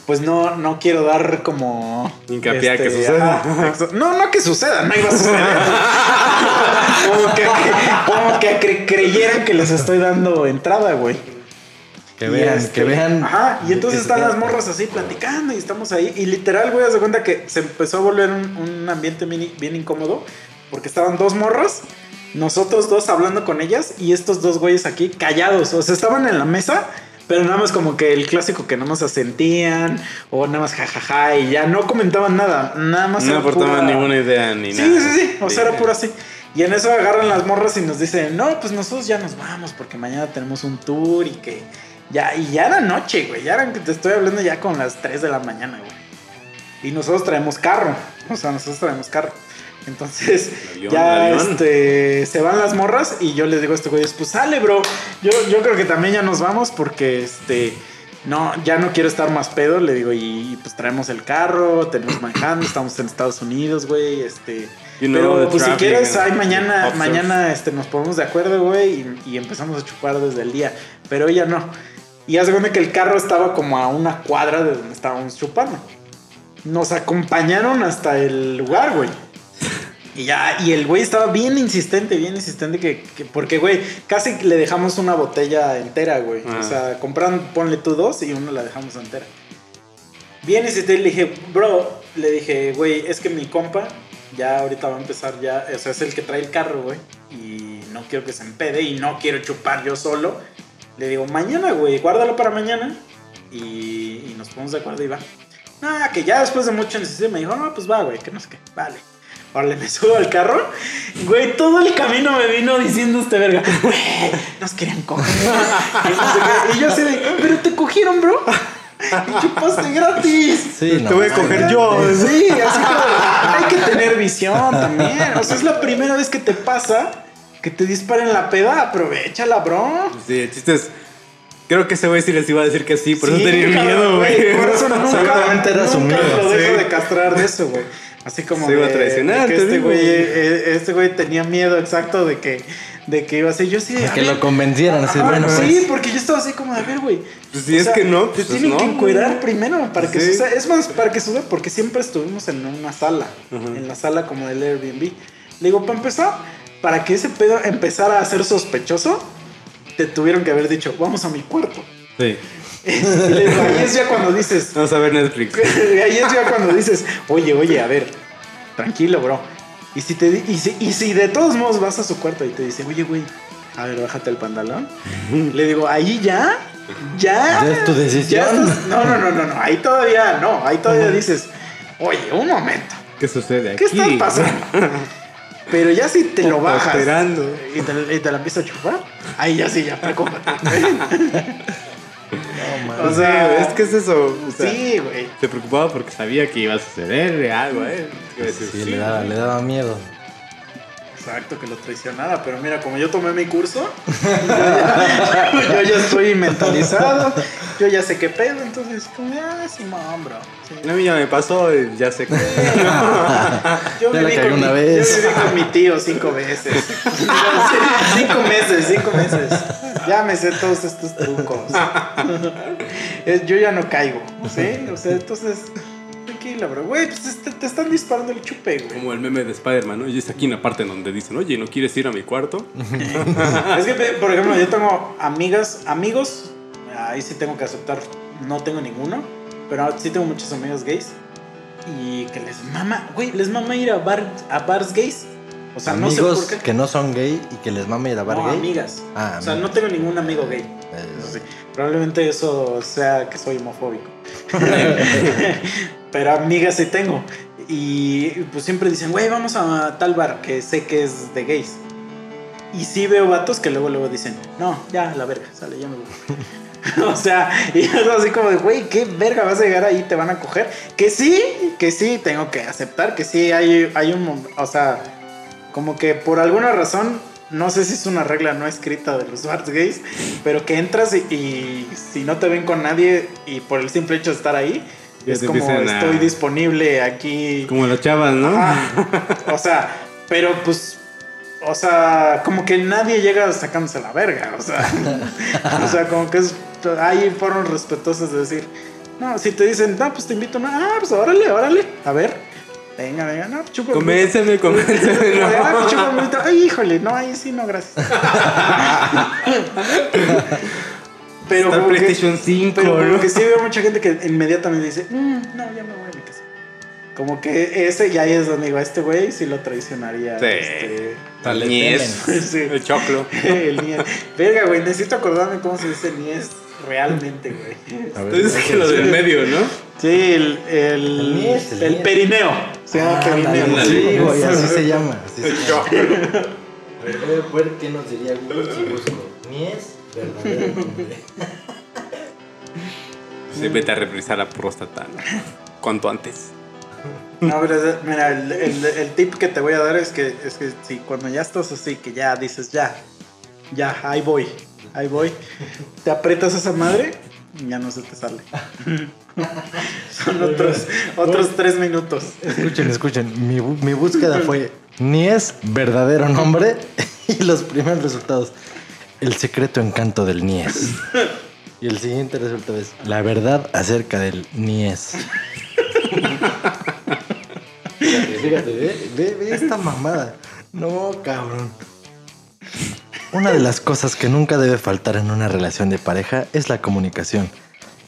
pues no, no quiero dar como... este, Hincapié a que suceda. ajá, exa- no, no que suceda, no iba a suceder. [laughs] como que, como que cre- creyeran que les estoy dando entrada, güey. Que vean, este, que vean. Ajá, y entonces se están las morras así platicando y estamos ahí. Y literal, güey, de cuenta que se empezó a volver un, un ambiente bien, bien incómodo. Porque estaban dos morras, nosotros dos hablando con ellas y estos dos güeyes aquí callados. O sea, estaban en la mesa, pero nada más como que el clásico que nada más asentían o nada más jajaja y ya no comentaban nada. Nada más No aportaban pura- ninguna idea ni Sí, nada. sí, sí. O sea, era puro así. Y en eso agarran las morras y nos dicen, no, pues nosotros ya nos vamos porque mañana tenemos un tour y que, Ya, y ya era noche, güey. Ya eran que te estoy hablando ya con las 3 de la mañana, güey. Y nosotros traemos carro. O sea, nosotros traemos carro. Entonces, avión, ya este, se van las morras y yo les digo a este güey, pues sale, bro. Yo, yo creo que también ya nos vamos porque este. No, ya no quiero estar más pedo, le digo, y, pues traemos el carro, tenemos manejando, estamos en Estados Unidos, güey, este. You know, pero pues si quieres, ahí mañana, mañana este, nos ponemos de acuerdo, güey, y, y empezamos a chupar desde el día. Pero ella no. Y hace cuenta que el carro estaba como a una cuadra de donde estábamos chupando. Nos acompañaron hasta el lugar, güey. Y ya, y el güey estaba bien insistente, bien insistente que, que- porque, güey, casi le dejamos una botella entera, güey. Ah. O sea, compraron, ponle tú dos y uno la dejamos entera. Bien insistente, le dije, bro, le dije, güey, es que mi compa ya ahorita va a empezar ya, o sea, es el que trae el carro, güey. Y no quiero que se empede y no quiero chupar yo solo. Le digo, mañana, güey, guárdalo para mañana. Y, y nos ponemos de acuerdo y va. Ah, que ya después de mucho insistir me dijo, no, pues va, güey, que no sé qué, vale. Ahora me subo al carro, güey, todo el camino me vino diciendo este verga, güey, nos querían coger. [laughs] Y, yo así de, pero te cogieron, bro. Y chupaste gratis. Sí, no. Te voy a coger yo. Sí, así como, hay que tener visión también. O sea, es la primera vez que te pasa que te disparen la peda, aprovechala, bro. Sí, el chiste es. Creo que ese güey sí les iba a decir que sí, por Sí, eso tenía cabrón, miedo, güey. Por eso nunca, Seguramente era su nunca miedo, lo dejo sí. de castrar de eso, güey. Así como Se iba a traicionar, este güey, eh, este güey tenía miedo exacto de que, de que iba a ser yo sí. Que lo convencieran, así, Ajá, bueno, pues. sí, porque yo estaba así como, a ver, güey. Pues si es que no, Te pues tienen no, que encuerar primero para que Sí. suceda. Es más, para que suceda, porque siempre estuvimos en una sala, en la sala como del Airbnb. Le digo, para empezar, para que ese pedo empezara a ser sospechoso, te tuvieron que haber dicho, vamos a mi cuarto. Sí. [laughs] Ahí es ya cuando dices, [laughs] Vamos a ver Netflix. [laughs] ahí es ya cuando dices, oye, oye, a ver, tranquilo, bro. Y si, te, y, si, y si de todos modos vas a su cuarto y te dice, oye, güey, a ver, bájate el pantalón. Le digo, ahí ya, ya. Ya es tu decisión. ya estás- no, no, no, no, no, ahí todavía no, ahí todavía dices, oye, un momento, ¿Qué sucede aquí? ¿qué está pasando? Pero ya si te lo bajas Esperando. y te, y te la empiezas a chupar, ahí ya sí, ya preocúpate. No, O O sea, es que es eso. o sea, sí, güey. Se preocupaba porque sabía que iba a suceder algo, ¿eh? Sí, sí, le daba, le daba miedo. Exacto, que lo traicionara, pero mira, como yo tomé mi curso, yo [laughs] ya, yo ya estoy mentalizado, yo ya sé qué pedo, entonces, como, ah, Simón, bro. sí. Mí ya me pasó, ya sé que. Yo Ya la viví, cagué con mi, una vez. yo viví con mi tío cinco veces. [laughs] cinco meses, cinco meses. Ya me sé todos estos trucos. [laughs] Yo ya no caigo, ¿sí? O sea, entonces, tranquila, bro. Güey, pues te, te están disparando el chupe, güey. Como el meme de Spider-Man, ¿no? Y es aquí en la parte en donde dicen, oye, ¿no quieres ir a mi cuarto? [laughs] Es que, por ejemplo, yo tengo amigas, amigos, ahí sí tengo que aceptar, no tengo ninguno, pero sí tengo muchos amigos gays y que les mama, güey, les mama ir a, bar, a bars gays. O sea, no sé Amigos por qué. que no son gay y que les mame ir a bar no, gay. amigas. Ah, o sea, amigas. no tengo ningún amigo gay. Eh, Eso sí. Probablemente eso sea que soy homofóbico. [laughs] [laughs] Pero amigas sí tengo. Y pues siempre dicen, güey, vamos a tal bar que sé que es de gays. Y sí veo vatos que luego luego dicen, no, ya, la verga, sale, ya me voy. [laughs] o sea, y es así como de, güey, ¿qué verga vas a llegar ahí? ¿Te van a coger? Que sí, que sí, tengo que aceptar que sí, hay, hay un, o sea, como que por alguna razón, no sé si es una regla no escrita de los bars gays, pero que entras y, y si no te ven con nadie y por el simple hecho de estar ahí, es como a- estoy disponible aquí. Como las chavas, ¿no? Ajá. O sea, pero pues, o sea, como que nadie llega sacándose la verga, o sea, o sea, como que es, hay formas respetuosas de decir, no, si te dicen, no, pues te invito, no, ah, pues órale, órale, a ver, venga, venga, no, chupa. Convénceme, convénceme. [laughs] No, ah, pues. Ay, híjole, no, ahí sí, no, gracias. [laughs] Pero Está como que- PlayStation 5, pero como ¿no? que sí veo mucha gente que inmediatamente dice, "Mm, no, ya me voy a mi casa. Como que ese, y ahí es donde digo, a este güey sí lo traicionaría. Sí. Este, Tal El Nies. [laughs] Sí. El choclo. [laughs] el Nies. Verga, güey, necesito acordarme cómo se dice Nies realmente, güey. a ver, Entonces que lo del medio, ¿no? Sí, el, el, El Nies, el el Nies. perineo. Se llama Ah, perineo. Sí, güey, así se llama. Así se El llama. choclo. A ver, voy a ver qué nos diría Google si busco. Ni es verdadero nombre. Sí, vete a revisar la próstata. ¿no? Cuanto antes. No, pero es- mira, el, el- el tip que te voy a dar es que, es que si cuando ya estás así, que ya dices, ya, ya, ahí voy, ahí voy, te aprietas esa madre, ya no se te sale. Son otros, otros tres minutos. Escuchen, escuchen. Mi, mi búsqueda fue ni es verdadero nombre [laughs] y los primeros resultados. El secreto encanto del Nies. [laughs] Y el siguiente resultado es la verdad acerca del Nies. Fíjate, fíjate, ve, ve, ve esta mamada. No, cabrón. Una de las cosas que nunca debe faltar en una relación de pareja es la comunicación.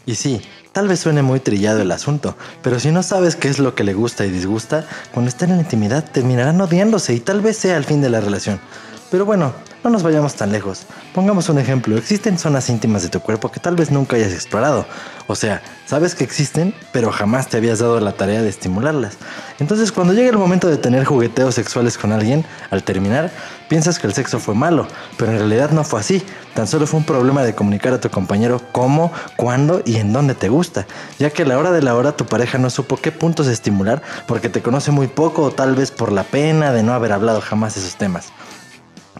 Y sí, tal vez suene muy trillado el asunto, pero si no sabes qué es lo que le gusta y disgusta, cuando estén en la intimidad terminarán odiándose y tal vez sea el fin de la relación. Pero bueno, no nos vayamos tan lejos. Pongamos un ejemplo, existen zonas íntimas de tu cuerpo que tal vez nunca hayas explorado. O sea, sabes que existen, pero jamás te habías dado la tarea de estimularlas. Entonces cuando llega el momento de tener jugueteos sexuales con alguien, al terminar, piensas que el sexo fue malo, pero en realidad no fue así. Tan solo fue un problema de comunicar a tu compañero cómo, cuándo y en dónde te gusta, ya que a la hora de la hora tu pareja no supo qué puntos estimular porque te conoce muy poco o tal vez por la pena de no haber hablado jamás esos temas.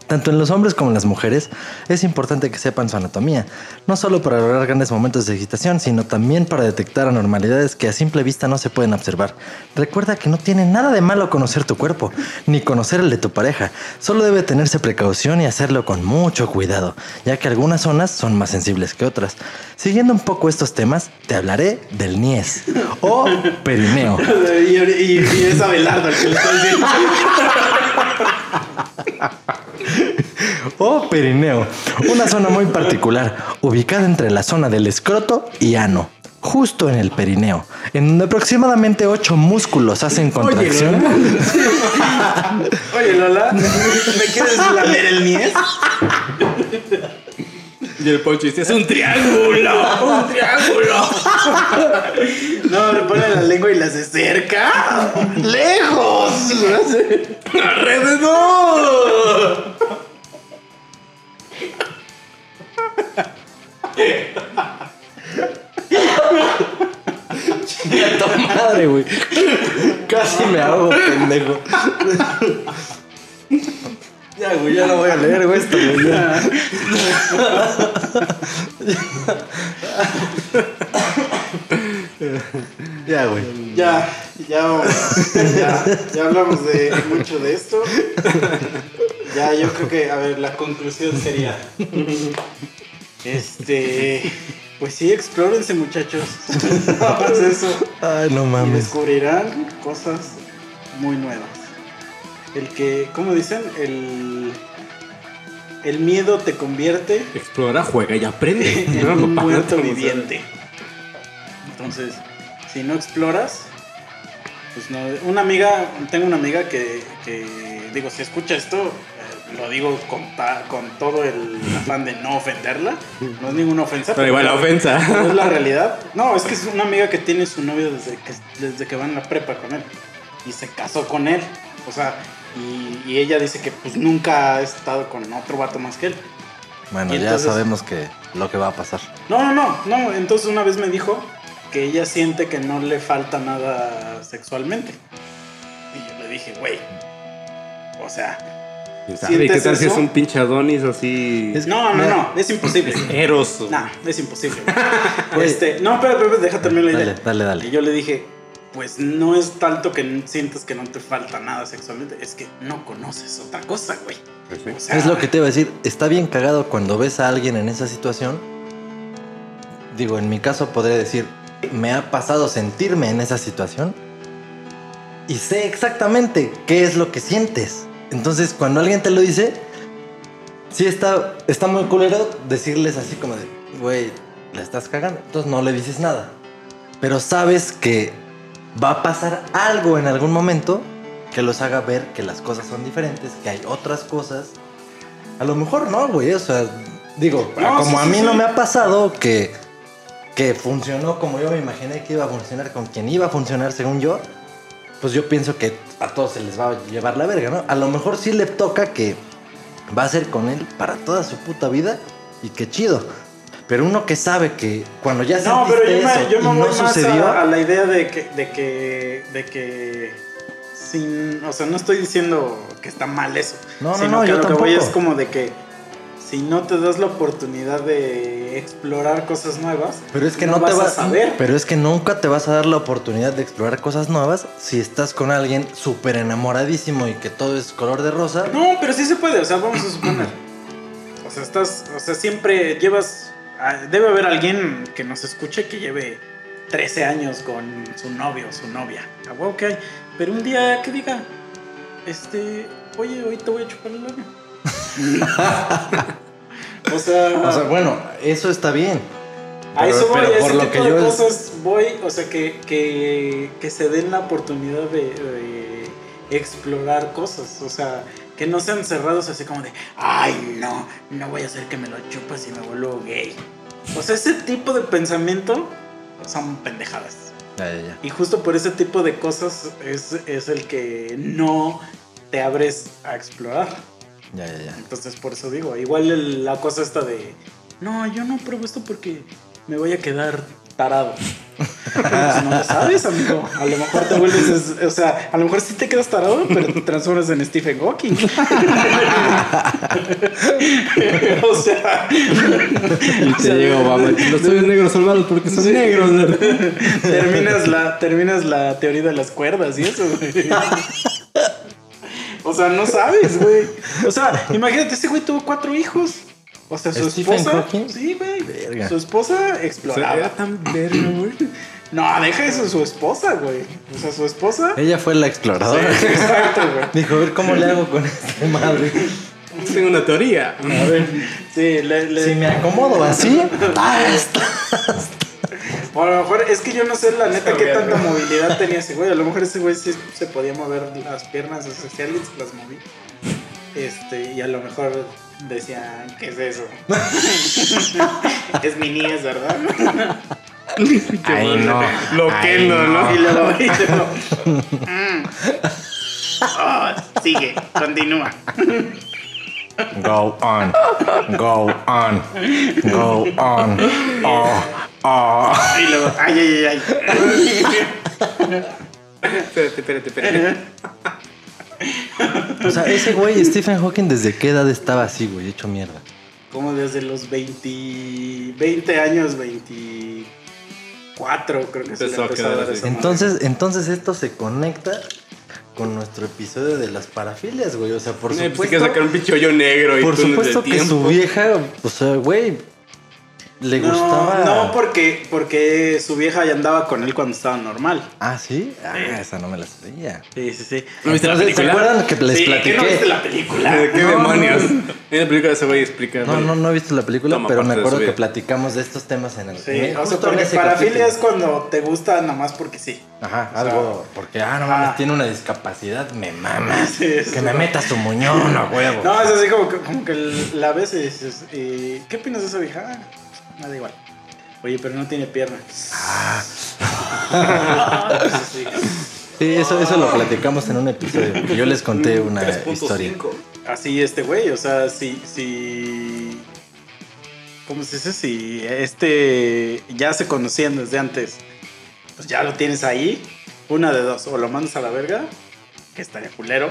Tanto en los hombres como en las mujeres es importante que sepan su anatomía, no solo para lograr grandes momentos de excitación, sino también para detectar anormalidades que a simple vista no se pueden observar. Recuerda que no tiene nada de malo conocer tu cuerpo, ni conocer el de tu pareja, solo debe tenerse precaución y hacerlo con mucho cuidado, ya que algunas zonas son más sensibles que otras. Siguiendo un poco estos temas, te hablaré del niés o perineo. [laughs] Y, y- y es Abelardo el que le está diciendo. [laughs] o perineo, una zona muy particular, ubicada entre la zona del escroto y ano, justo en el perineo, en donde aproximadamente 8 músculos hacen contracción. [laughs] Oye, Lola, ¿me quieres lamer el niés? Y el poncho dice, es un triángulo, un triángulo. No, le pone la lengua y la hace cerca. ¡Lejos! ¡Alrededor! ¡A tu madre, güey! Casi me hago pendejo. Ya, güey, ya no voy a leer, güey, esto, güey. ya. [laughs] [laughs] Ya, güey. Ya, ya, ya, ya hablamos de mucho de esto. Ya, yo creo que, a ver, la conclusión sería. Este. Pues sí, explórense, muchachos. [laughs] Nada eso. Ay, no Y mames. descubrirán cosas muy nuevas. El que, ¿cómo dicen? El. El miedo te convierte Explora, juega y aprende. [laughs] en No, un muerto viviente. Entonces, si no exploras, pues no. Una amiga, tengo una amiga que, que, digo, si escucha esto, eh, lo digo con, ta- con todo el afán de no ofenderla. No es ninguna ofensa. Pero igual la ofensa. pero es la realidad. No, es que es una amiga que tiene su novio desde que, desde que va en la prepa con él. Y se casó con él. O sea, y, y ella dice que pues nunca ha estado con otro vato más que él. Bueno, Y ya entonces- sabemos que lo que va a pasar. No, no, no, no. Entonces una vez me dijo que ella siente que no le falta nada sexualmente. Y yo le dije, güey. O sea, ¿Quién sabe? ¿Qué ¿Sientes tal si eso? es un pinche Adonis así? Es- no, no, no, es imposible. [laughs] Eros. No, es imposible. [laughs] Este, no, pero, pero, deja terminar la idea. Dale, dale, dale. Y yo le dije, pues no es tanto que sientas que no te falta nada sexualmente, es que no conoces otra cosa, güey. O sea, Es lo que te iba a decir. Está bien cagado cuando ves a alguien en esa situación. Digo, en mi caso podría decir, me ha pasado sentirme en esa situación y sé exactamente qué es lo que sientes. Entonces, cuando alguien te lo dice, sí está, está muy culero decirles así como de, güey, la estás cagando. Entonces no le dices nada. Pero sabes que va a pasar algo en algún momento que los haga ver que las cosas son diferentes, que hay otras cosas. A lo mejor no, güey. O sea, digo, No, como sí, a mí sí. no me ha pasado que, que funcionó como yo me imaginé que iba a funcionar con quien iba a funcionar según yo, pues yo pienso que a todos se les va a llevar la verga, ¿no? A lo mejor sí le toca que va a ser con él para toda su puta vida y qué chido. Pero uno que sabe que cuando ya No, sentiste pero yo eso me, yo y me no voy más sucedió, a, a la idea de que, de que, de que, sin, o sea, no estoy diciendo que está mal eso. No, no, sino no, que yo lo que voy tampoco. es como de que si no te das la oportunidad de explorar cosas nuevas, pero es que no, te vas a saber. Pero es que nunca te vas a dar la oportunidad de explorar cosas nuevas si estás con alguien súper enamoradísimo y que todo es color de rosa. No, pero sí se puede, o sea, vamos a suponer. O sea, estás, o sea, siempre llevas, ah, debe haber alguien que nos escuche que lleve 13 años con su novio o su novia. A huevo que hay. Pero un día que diga, este, oye, hoy te voy a chupar el ano. [laughs] o sea, O sea, bueno, eso está bien. a pero- eso voy, pero a por ese lo tipo que de yo es- cosas voy, o sea, que, que, que se den la oportunidad de, de explorar cosas, o sea, que no sean cerrados así como de, ay, no, no voy a hacer que me lo chupas y me vuelvo gay. O sea, ese tipo de pensamiento son pendejadas. Ya, ya, ya. Y justo por ese tipo de cosas es, es el que no te abres a explorar. Ya, ya, ya. Entonces por eso digo, igual el- la cosa esta de, no, yo no pruebo esto porque me voy a quedar tarado. Pues no lo sabes, amigo. A lo mejor te vuelves, es- o sea, a lo mejor sí te quedas tarado, pero te transformas en Stephen Hawking. [laughs] o sea, Y te llega Obama. Los tuyos negros son malos porque son negros. terminas la, terminas la teoría de las cuerdas y eso, güey. [laughs] O sea, no sabes, güey. [laughs] O sea, imagínate, ese güey tuvo cuatro hijos. O sea, su ¿Stephen esposa. Hawking? Sí, güey. Verga. Su esposa O sea, exploraba. era tan verga, güey. No, deja eso, su esposa, güey. O sea, su esposa. Ella fue la exploradora. Exacto, güey. [laughs] Dijo, a ver cómo le hago con este madre. Tengo una teoría. A ver, sí, le, le- Si me acomodo así, [laughs] O a lo mejor es que yo no sé la neta qué tanta movilidad tenía ese güey. A lo mejor ese güey sí se podía mover las piernas, o sea, si alguien se las movía. Este, y a lo mejor decían, ¿qué es eso? [laughs] es mi niñez, ¿verdad? [laughs] Ay, no. Loquendo, Ay, ¿no? Y luego, y luego, mm. Oh, sigue, continúa. Go on, go on, go on. Oh, [laughs] oh. Y luego, ay, ay, ay, ay. Espérate, espérate, espérate. O sea, ese güey, Stephen Hawking, ¿desde qué edad estaba así, güey? Hecho mierda. Como desde los 20, 20 años, 24, creo que se le Empezó a dar así. esa madre. Entonces, entonces esto se conecta con nuestro episodio de las parafilias, güey. O sea, por Eh, pues, supuesto. que sacar un negro y Por supuesto que su vieja, o sea, güey, le no, gustaba. No, porque, porque su vieja ya andaba con él cuando estaba normal. Ah, ¿sí? Ah, esa no me la sabía. Sí, sí, sí. ¿No viste la ¿Se acuerdan que les Sí, ¿que platiqué? no viste la película? ¿De qué No, demonios? no, En la película ese güey explica. No, bueno, no, no he visto la película, Toma pero me acuerdo que platicamos de estos temas en el. Sí, o sea, porque parafilia es cuando te gusta nomás porque sí. Ajá, o sea, algo. Porque, ah, no mames, tiene una discapacidad, me mama. Sí, es que me verdad. meta su muñón a huevo. No, es así como que, como que la ves y dices, ¿qué opinas de esa vieja? Ah, Nada igual. Oye, pero no tiene pierna. Ah. [laughs] Sí, eso, eso lo platicamos en un episodio. Yo les conté una 3.5. historia. Así este güey, o sea, si, si... ¿Cómo se dice? Si este ya se conocían desde antes, pues ya lo tienes ahí. Una de dos, o lo mandas a la verga, que estaría culero.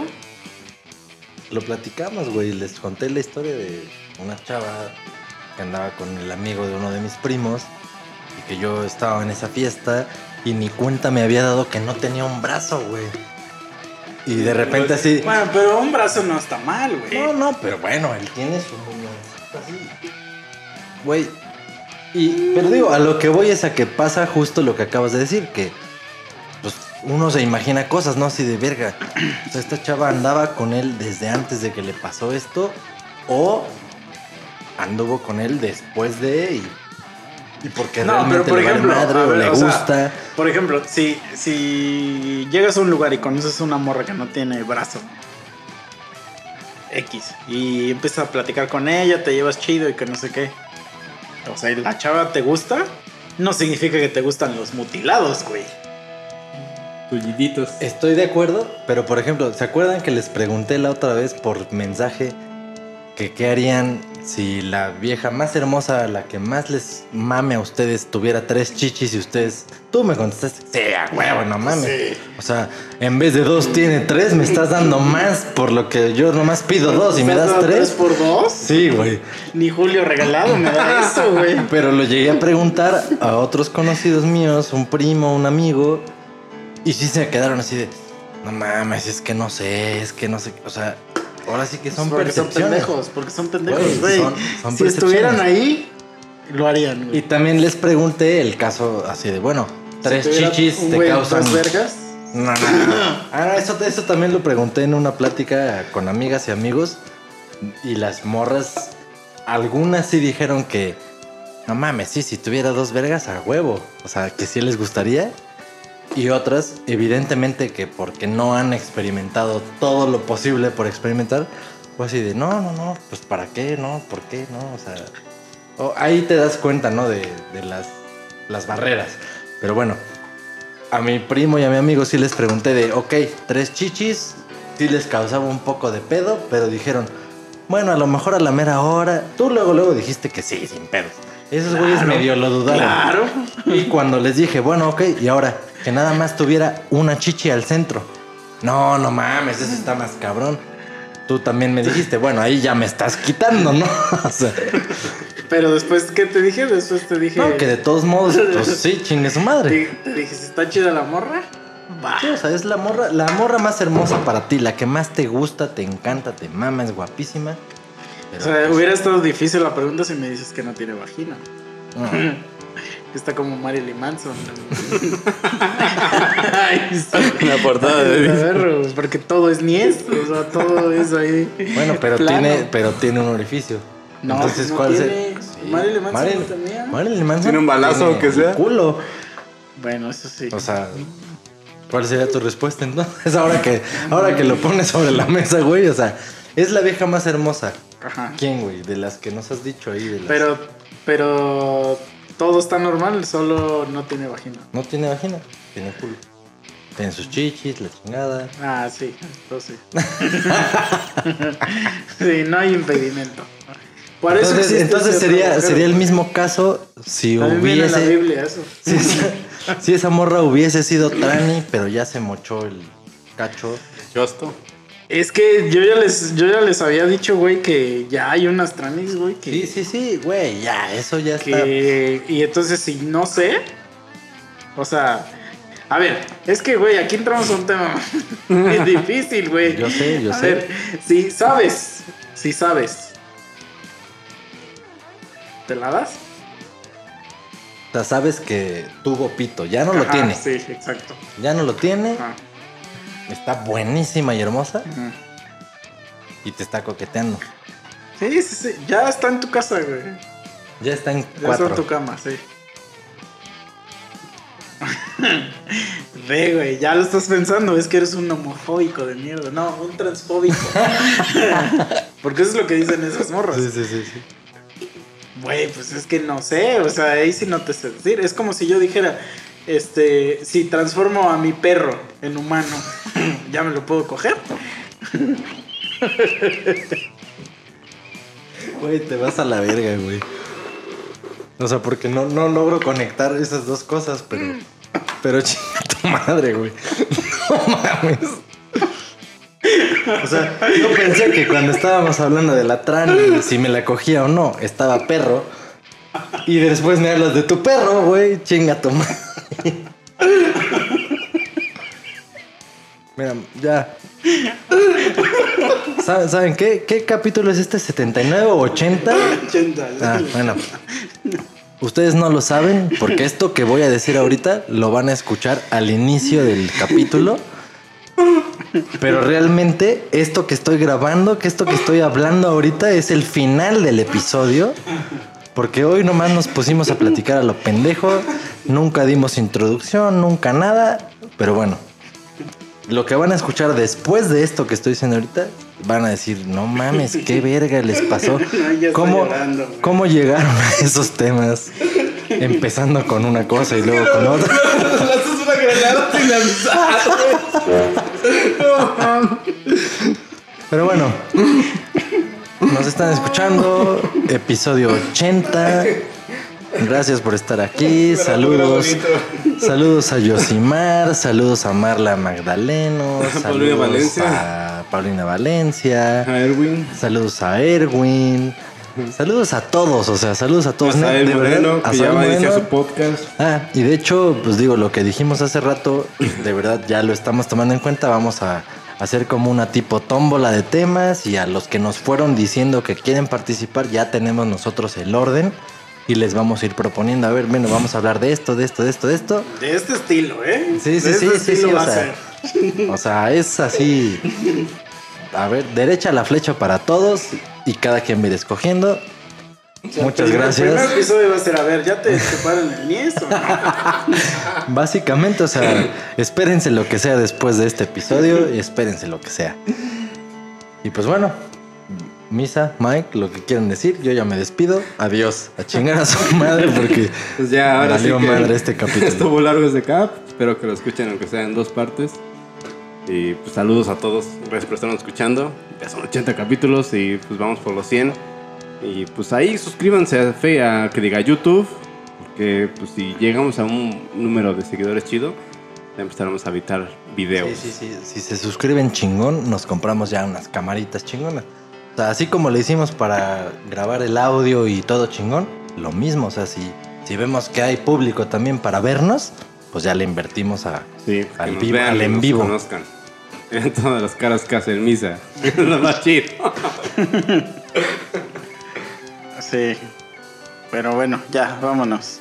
Lo platicamos, güey. Les conté la historia de una chava que andaba con el amigo de uno de mis primos y que yo estaba en esa fiesta y ni cuenta me había dado que no tenía un brazo, güey. Y de repente así. Bueno, pero un brazo no está mal, güey. No, no, pero bueno, él tiene su muñoncito así. Güey. Y, pero digo, a lo que voy es a que pasa justo lo que acabas de decir, que pues uno se imagina cosas, ¿no? Así de verga. [clears throat] O sea, esta chava andaba con él desde antes de que le pasó esto, o anduvo con él después de y, y porque No, pero realmente por le vale ejemplo, madre o ver, le o sea, gusta. Por ejemplo, si, si llegas a un lugar y conoces a una morra que no tiene brazo, X, y empiezas a platicar con ella, te llevas chido y que no sé qué. O sea, la chava te gusta, no significa que te gustan los mutilados, güey. Tulliditos. Estoy de acuerdo, pero por ejemplo, ¿se acuerdan que les pregunté la otra vez por mensaje que qué harían si la vieja más hermosa, la que más les mame a ustedes, tuviera tres chichis y ustedes... Tú me contestaste, sí, a huevo, no mames. O sea, en vez de dos tiene tres, me estás dando más por lo que yo nomás pido dos y me das ¿Estás dando tres. por dos? Sí, güey. Ni Julio regalado me da eso, güey. [laughs] Pero lo llegué a preguntar a otros conocidos míos, un primo, un amigo, y sí se quedaron así de, no mames, es que no sé, es que no sé, o sea, ahora sí que son porque son pendejos, porque son pendejos, Güey, Si estuvieran ahí, lo harían, Y güey. también les pregunté el caso así de, bueno, tres Si chichis te causan... dos vergas. No, no, no. [laughs] Ah, eso, eso también lo pregunté en una plática con amigas y amigos. Y las morras, algunas sí dijeron que, no mames, sí, si tuviera dos vergas a huevo. O sea, que sí les gustaría. Y otras, evidentemente que porque no han experimentado todo lo posible por experimentar, pues así de, no, no, no, pues para qué, no, por qué, no, o sea, o- ahí te das cuenta, ¿no? De, de las, las barreras. Pero bueno, a mi primo y a mi amigo sí les pregunté de, ok, tres chichis, sí les causaba un poco de pedo, pero dijeron, bueno, a lo mejor a la mera hora, tú luego, luego dijiste que sí, sin pedos. Esos güeyes medio lo dudaron. Claro. Y cuando les dije, bueno, ok, y ahora, que nada más tuviera una chichi al centro. No, no mames, eso está más cabrón. Tú también me dijiste, bueno, ahí ya me estás quitando, ¿no? [laughs] O sea, Pero después, ¿qué te dije? Después te dije. no, que de todos modos, pues [laughs] sí, chingue su madre. Te, te dije, si está chida la morra, va. Sí, o sea, es la morra, la morra más hermosa para ti, la que más te gusta, te encanta, te mama, es guapísima. O sea, pues, hubiera estado difícil la pregunta si me dices que no tiene vagina. no. [laughs] Está como Marilyn Manson. Ay, sí. [laughs] La portada de A ver, pues, porque todo es niés, o sea, todo es ahí. Bueno, pero plano. tiene, pero tiene un orificio. No, Entonces, no ¿cuál tiene. se- Marilyn Manson Marilyn- tenía. Marilyn Manson Tiene un balazo, tiene aunque sea. Culo. Bueno, eso sí. O sea, ¿cuál sería tu respuesta entonces? [laughs] Ahora que, ahora que lo pones sobre la mesa, güey. O sea, es la vieja más hermosa. Ajá. ¿Quién, güey? De las que nos has dicho ahí. De las- Pero, pero todo está normal, solo no tiene vagina. No tiene vagina, tiene culo. Tiene sus chichis, la chingada. Ah, sí, esto sí. [laughs] sí, no hay impedimento. Por eso entonces sería, sería el mismo caso si También viene en la hubiese. Biblia eso. [laughs] Si esa, si esa morra hubiese sido Trani, pero ya se mochó el cacho. Chosto. Es que yo ya les, yo ya les había dicho, güey, que ya hay unas tranis, güey, que, Sí, sí, sí, güey, ya, eso ya está. y entonces si no sé, o sea, a ver, es que, güey, aquí entramos a un tema [laughs] es difícil, güey. Yo sé, yo A sé. ver, si sabes, si sabes, ¿te la das? O sea, sabes que tuvo pito, ya no lo tiene. Sí, exacto. Ya no lo tiene, Ajá. Está buenísima y hermosa y te está coqueteando. Sí, sí, sí, ya está en tu casa, güey. Ya está en Ya está en tu cama, sí. [laughs] Ve, güey, ya lo estás pensando, es que eres un homofóbico de mierda. No, un transfóbico. [laughs] Porque eso es lo que dicen esas morras. Sí, sí, sí, sí. Güey, pues es que no sé, o sea, ahí sí no te sé decir. Es como si yo dijera, este, si transformo a mi perro en humano, [laughs] ¿ya me lo puedo coger? Güey, te vas a la verga, güey. O sea, porque no, no logro conectar esas dos cosas, pero. Pero chinga tu madre, güey. [laughs] No mames. O sea, yo pensé que cuando estábamos hablando de la tran, si me la cogía o no, estaba perro. Y después me hablas de tu perro, güey. Chinga tu madre. [laughs] Mira, ya. ¿Saben, ¿Saben qué? ¿Qué capítulo es este? ¿79 o 80? 80. Ah, bueno. Ustedes no lo saben porque esto que voy a decir ahorita lo van a escuchar al inicio del capítulo. Pero realmente esto que estoy grabando, que esto que estoy hablando ahorita es el final del episodio. Porque hoy nomás nos pusimos a platicar a lo pendejo. Nunca dimos introducción, nunca nada. Pero bueno, lo que van a escuchar después de esto que estoy diciendo ahorita, van a decir, no mames, qué [laughs] verga les pasó. [laughs] ¿Cómo, llorando. ¿Cómo llegaron a esos temas? Empezando con una cosa y luego con otra. [laughs] Pero bueno, no sé están escuchando, episodio 80. Gracias por estar aquí. Saludos. Saludos a Yosimar, saludos a Marla Magdaleno, [laughs] saludos Valencia. a Paulina Valencia, A Erwin. saludos a Erwin, saludos a todos, o sea, saludos a todos. A De verdad, Moreno, a que ya Sael va a iniciar Moreno. su podcast. Ah, y de hecho, pues digo, lo que dijimos hace rato, de verdad ya lo estamos tomando en cuenta. Vamos a hacer como una tipo tómbola de temas y a los que nos fueron diciendo que quieren participar, ya tenemos nosotros el orden y les vamos a ir proponiendo. A ver, bueno, vamos a hablar de esto, de esto, de esto, de esto. De este estilo, ¿eh? Sí, sí, de sí, este sí, sí, o sea. O sea, es así. A ver, derecha la flecha para todos y cada quien va a ir escogiendo. Muchas El primer gracias. episodio va a ser, a ver, ¿ya te separan el niés o no? Básicamente, o sea, espérense lo que sea después de este episodio y espérense lo que sea. Y pues bueno, Misa, Mike, lo que quieran decir, yo ya me despido. Adiós. A chingar a su [laughs] madre porque Pues ya, ahora Valió sí que madre este capítulo. [laughs] Estuvo largo este cap. Espero que lo escuchen, aunque sea en dos partes. Y pues saludos a todos. Gracias por estarnos escuchando. Ya son 80 capítulos y pues vamos por los 100. Y pues ahí suscríbanse a, Fe- a que diga YouTube. Porque pues si llegamos a un número de seguidores chido, ya empezaremos a evitar videos. Sí, sí, sí. Si se suscriben chingón, nos compramos ya unas camaritas chingonas. O sea, así como le hicimos para grabar el audio y todo chingón, lo mismo. O sea, si, si vemos que hay público también para vernos, pues ya le invertimos a... Sí, Al vivo, vean, al en nos vivo. conozcan. Vean [laughs] todas las caras que hace el misa. Es [laughs] lo más chido. [laughs] Sí. Pero bueno, ya, vámonos.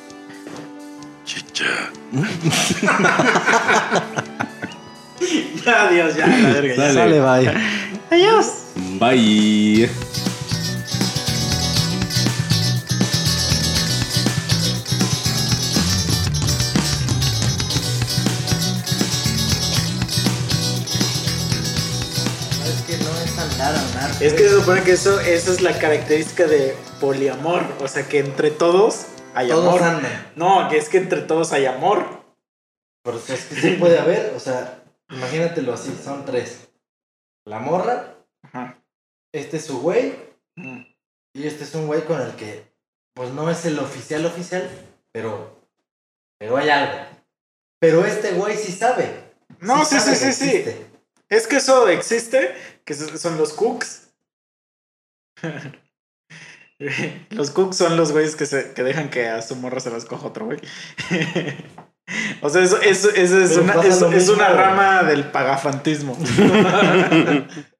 Chicha. [laughs] ya, adiós, ya, la verga. ya. Sale, bye. Adiós. Bye. Es que se supone que eso, esa es la característica de poliamor. O sea, que entre todos hay Todos amor. andan. No, que es que entre todos hay amor. Pero o sea, es que sí puede haber, o sea, imagínatelo así, son tres. La morra, Ajá. este es su güey, Mm. y este es un güey con el que, pues no es el oficial oficial, pero, pero hay algo. Pero este güey sí sabe. No, sí, sí, sí, sí. Es que eso existe, que so- son los cooks. [laughs] los cooks son los güeyes que, se, que dejan que a su morra se las coja otro güey. [laughs] o sea, eso, eso, eso es, una, es, es una rama del pagafantismo. [laughs]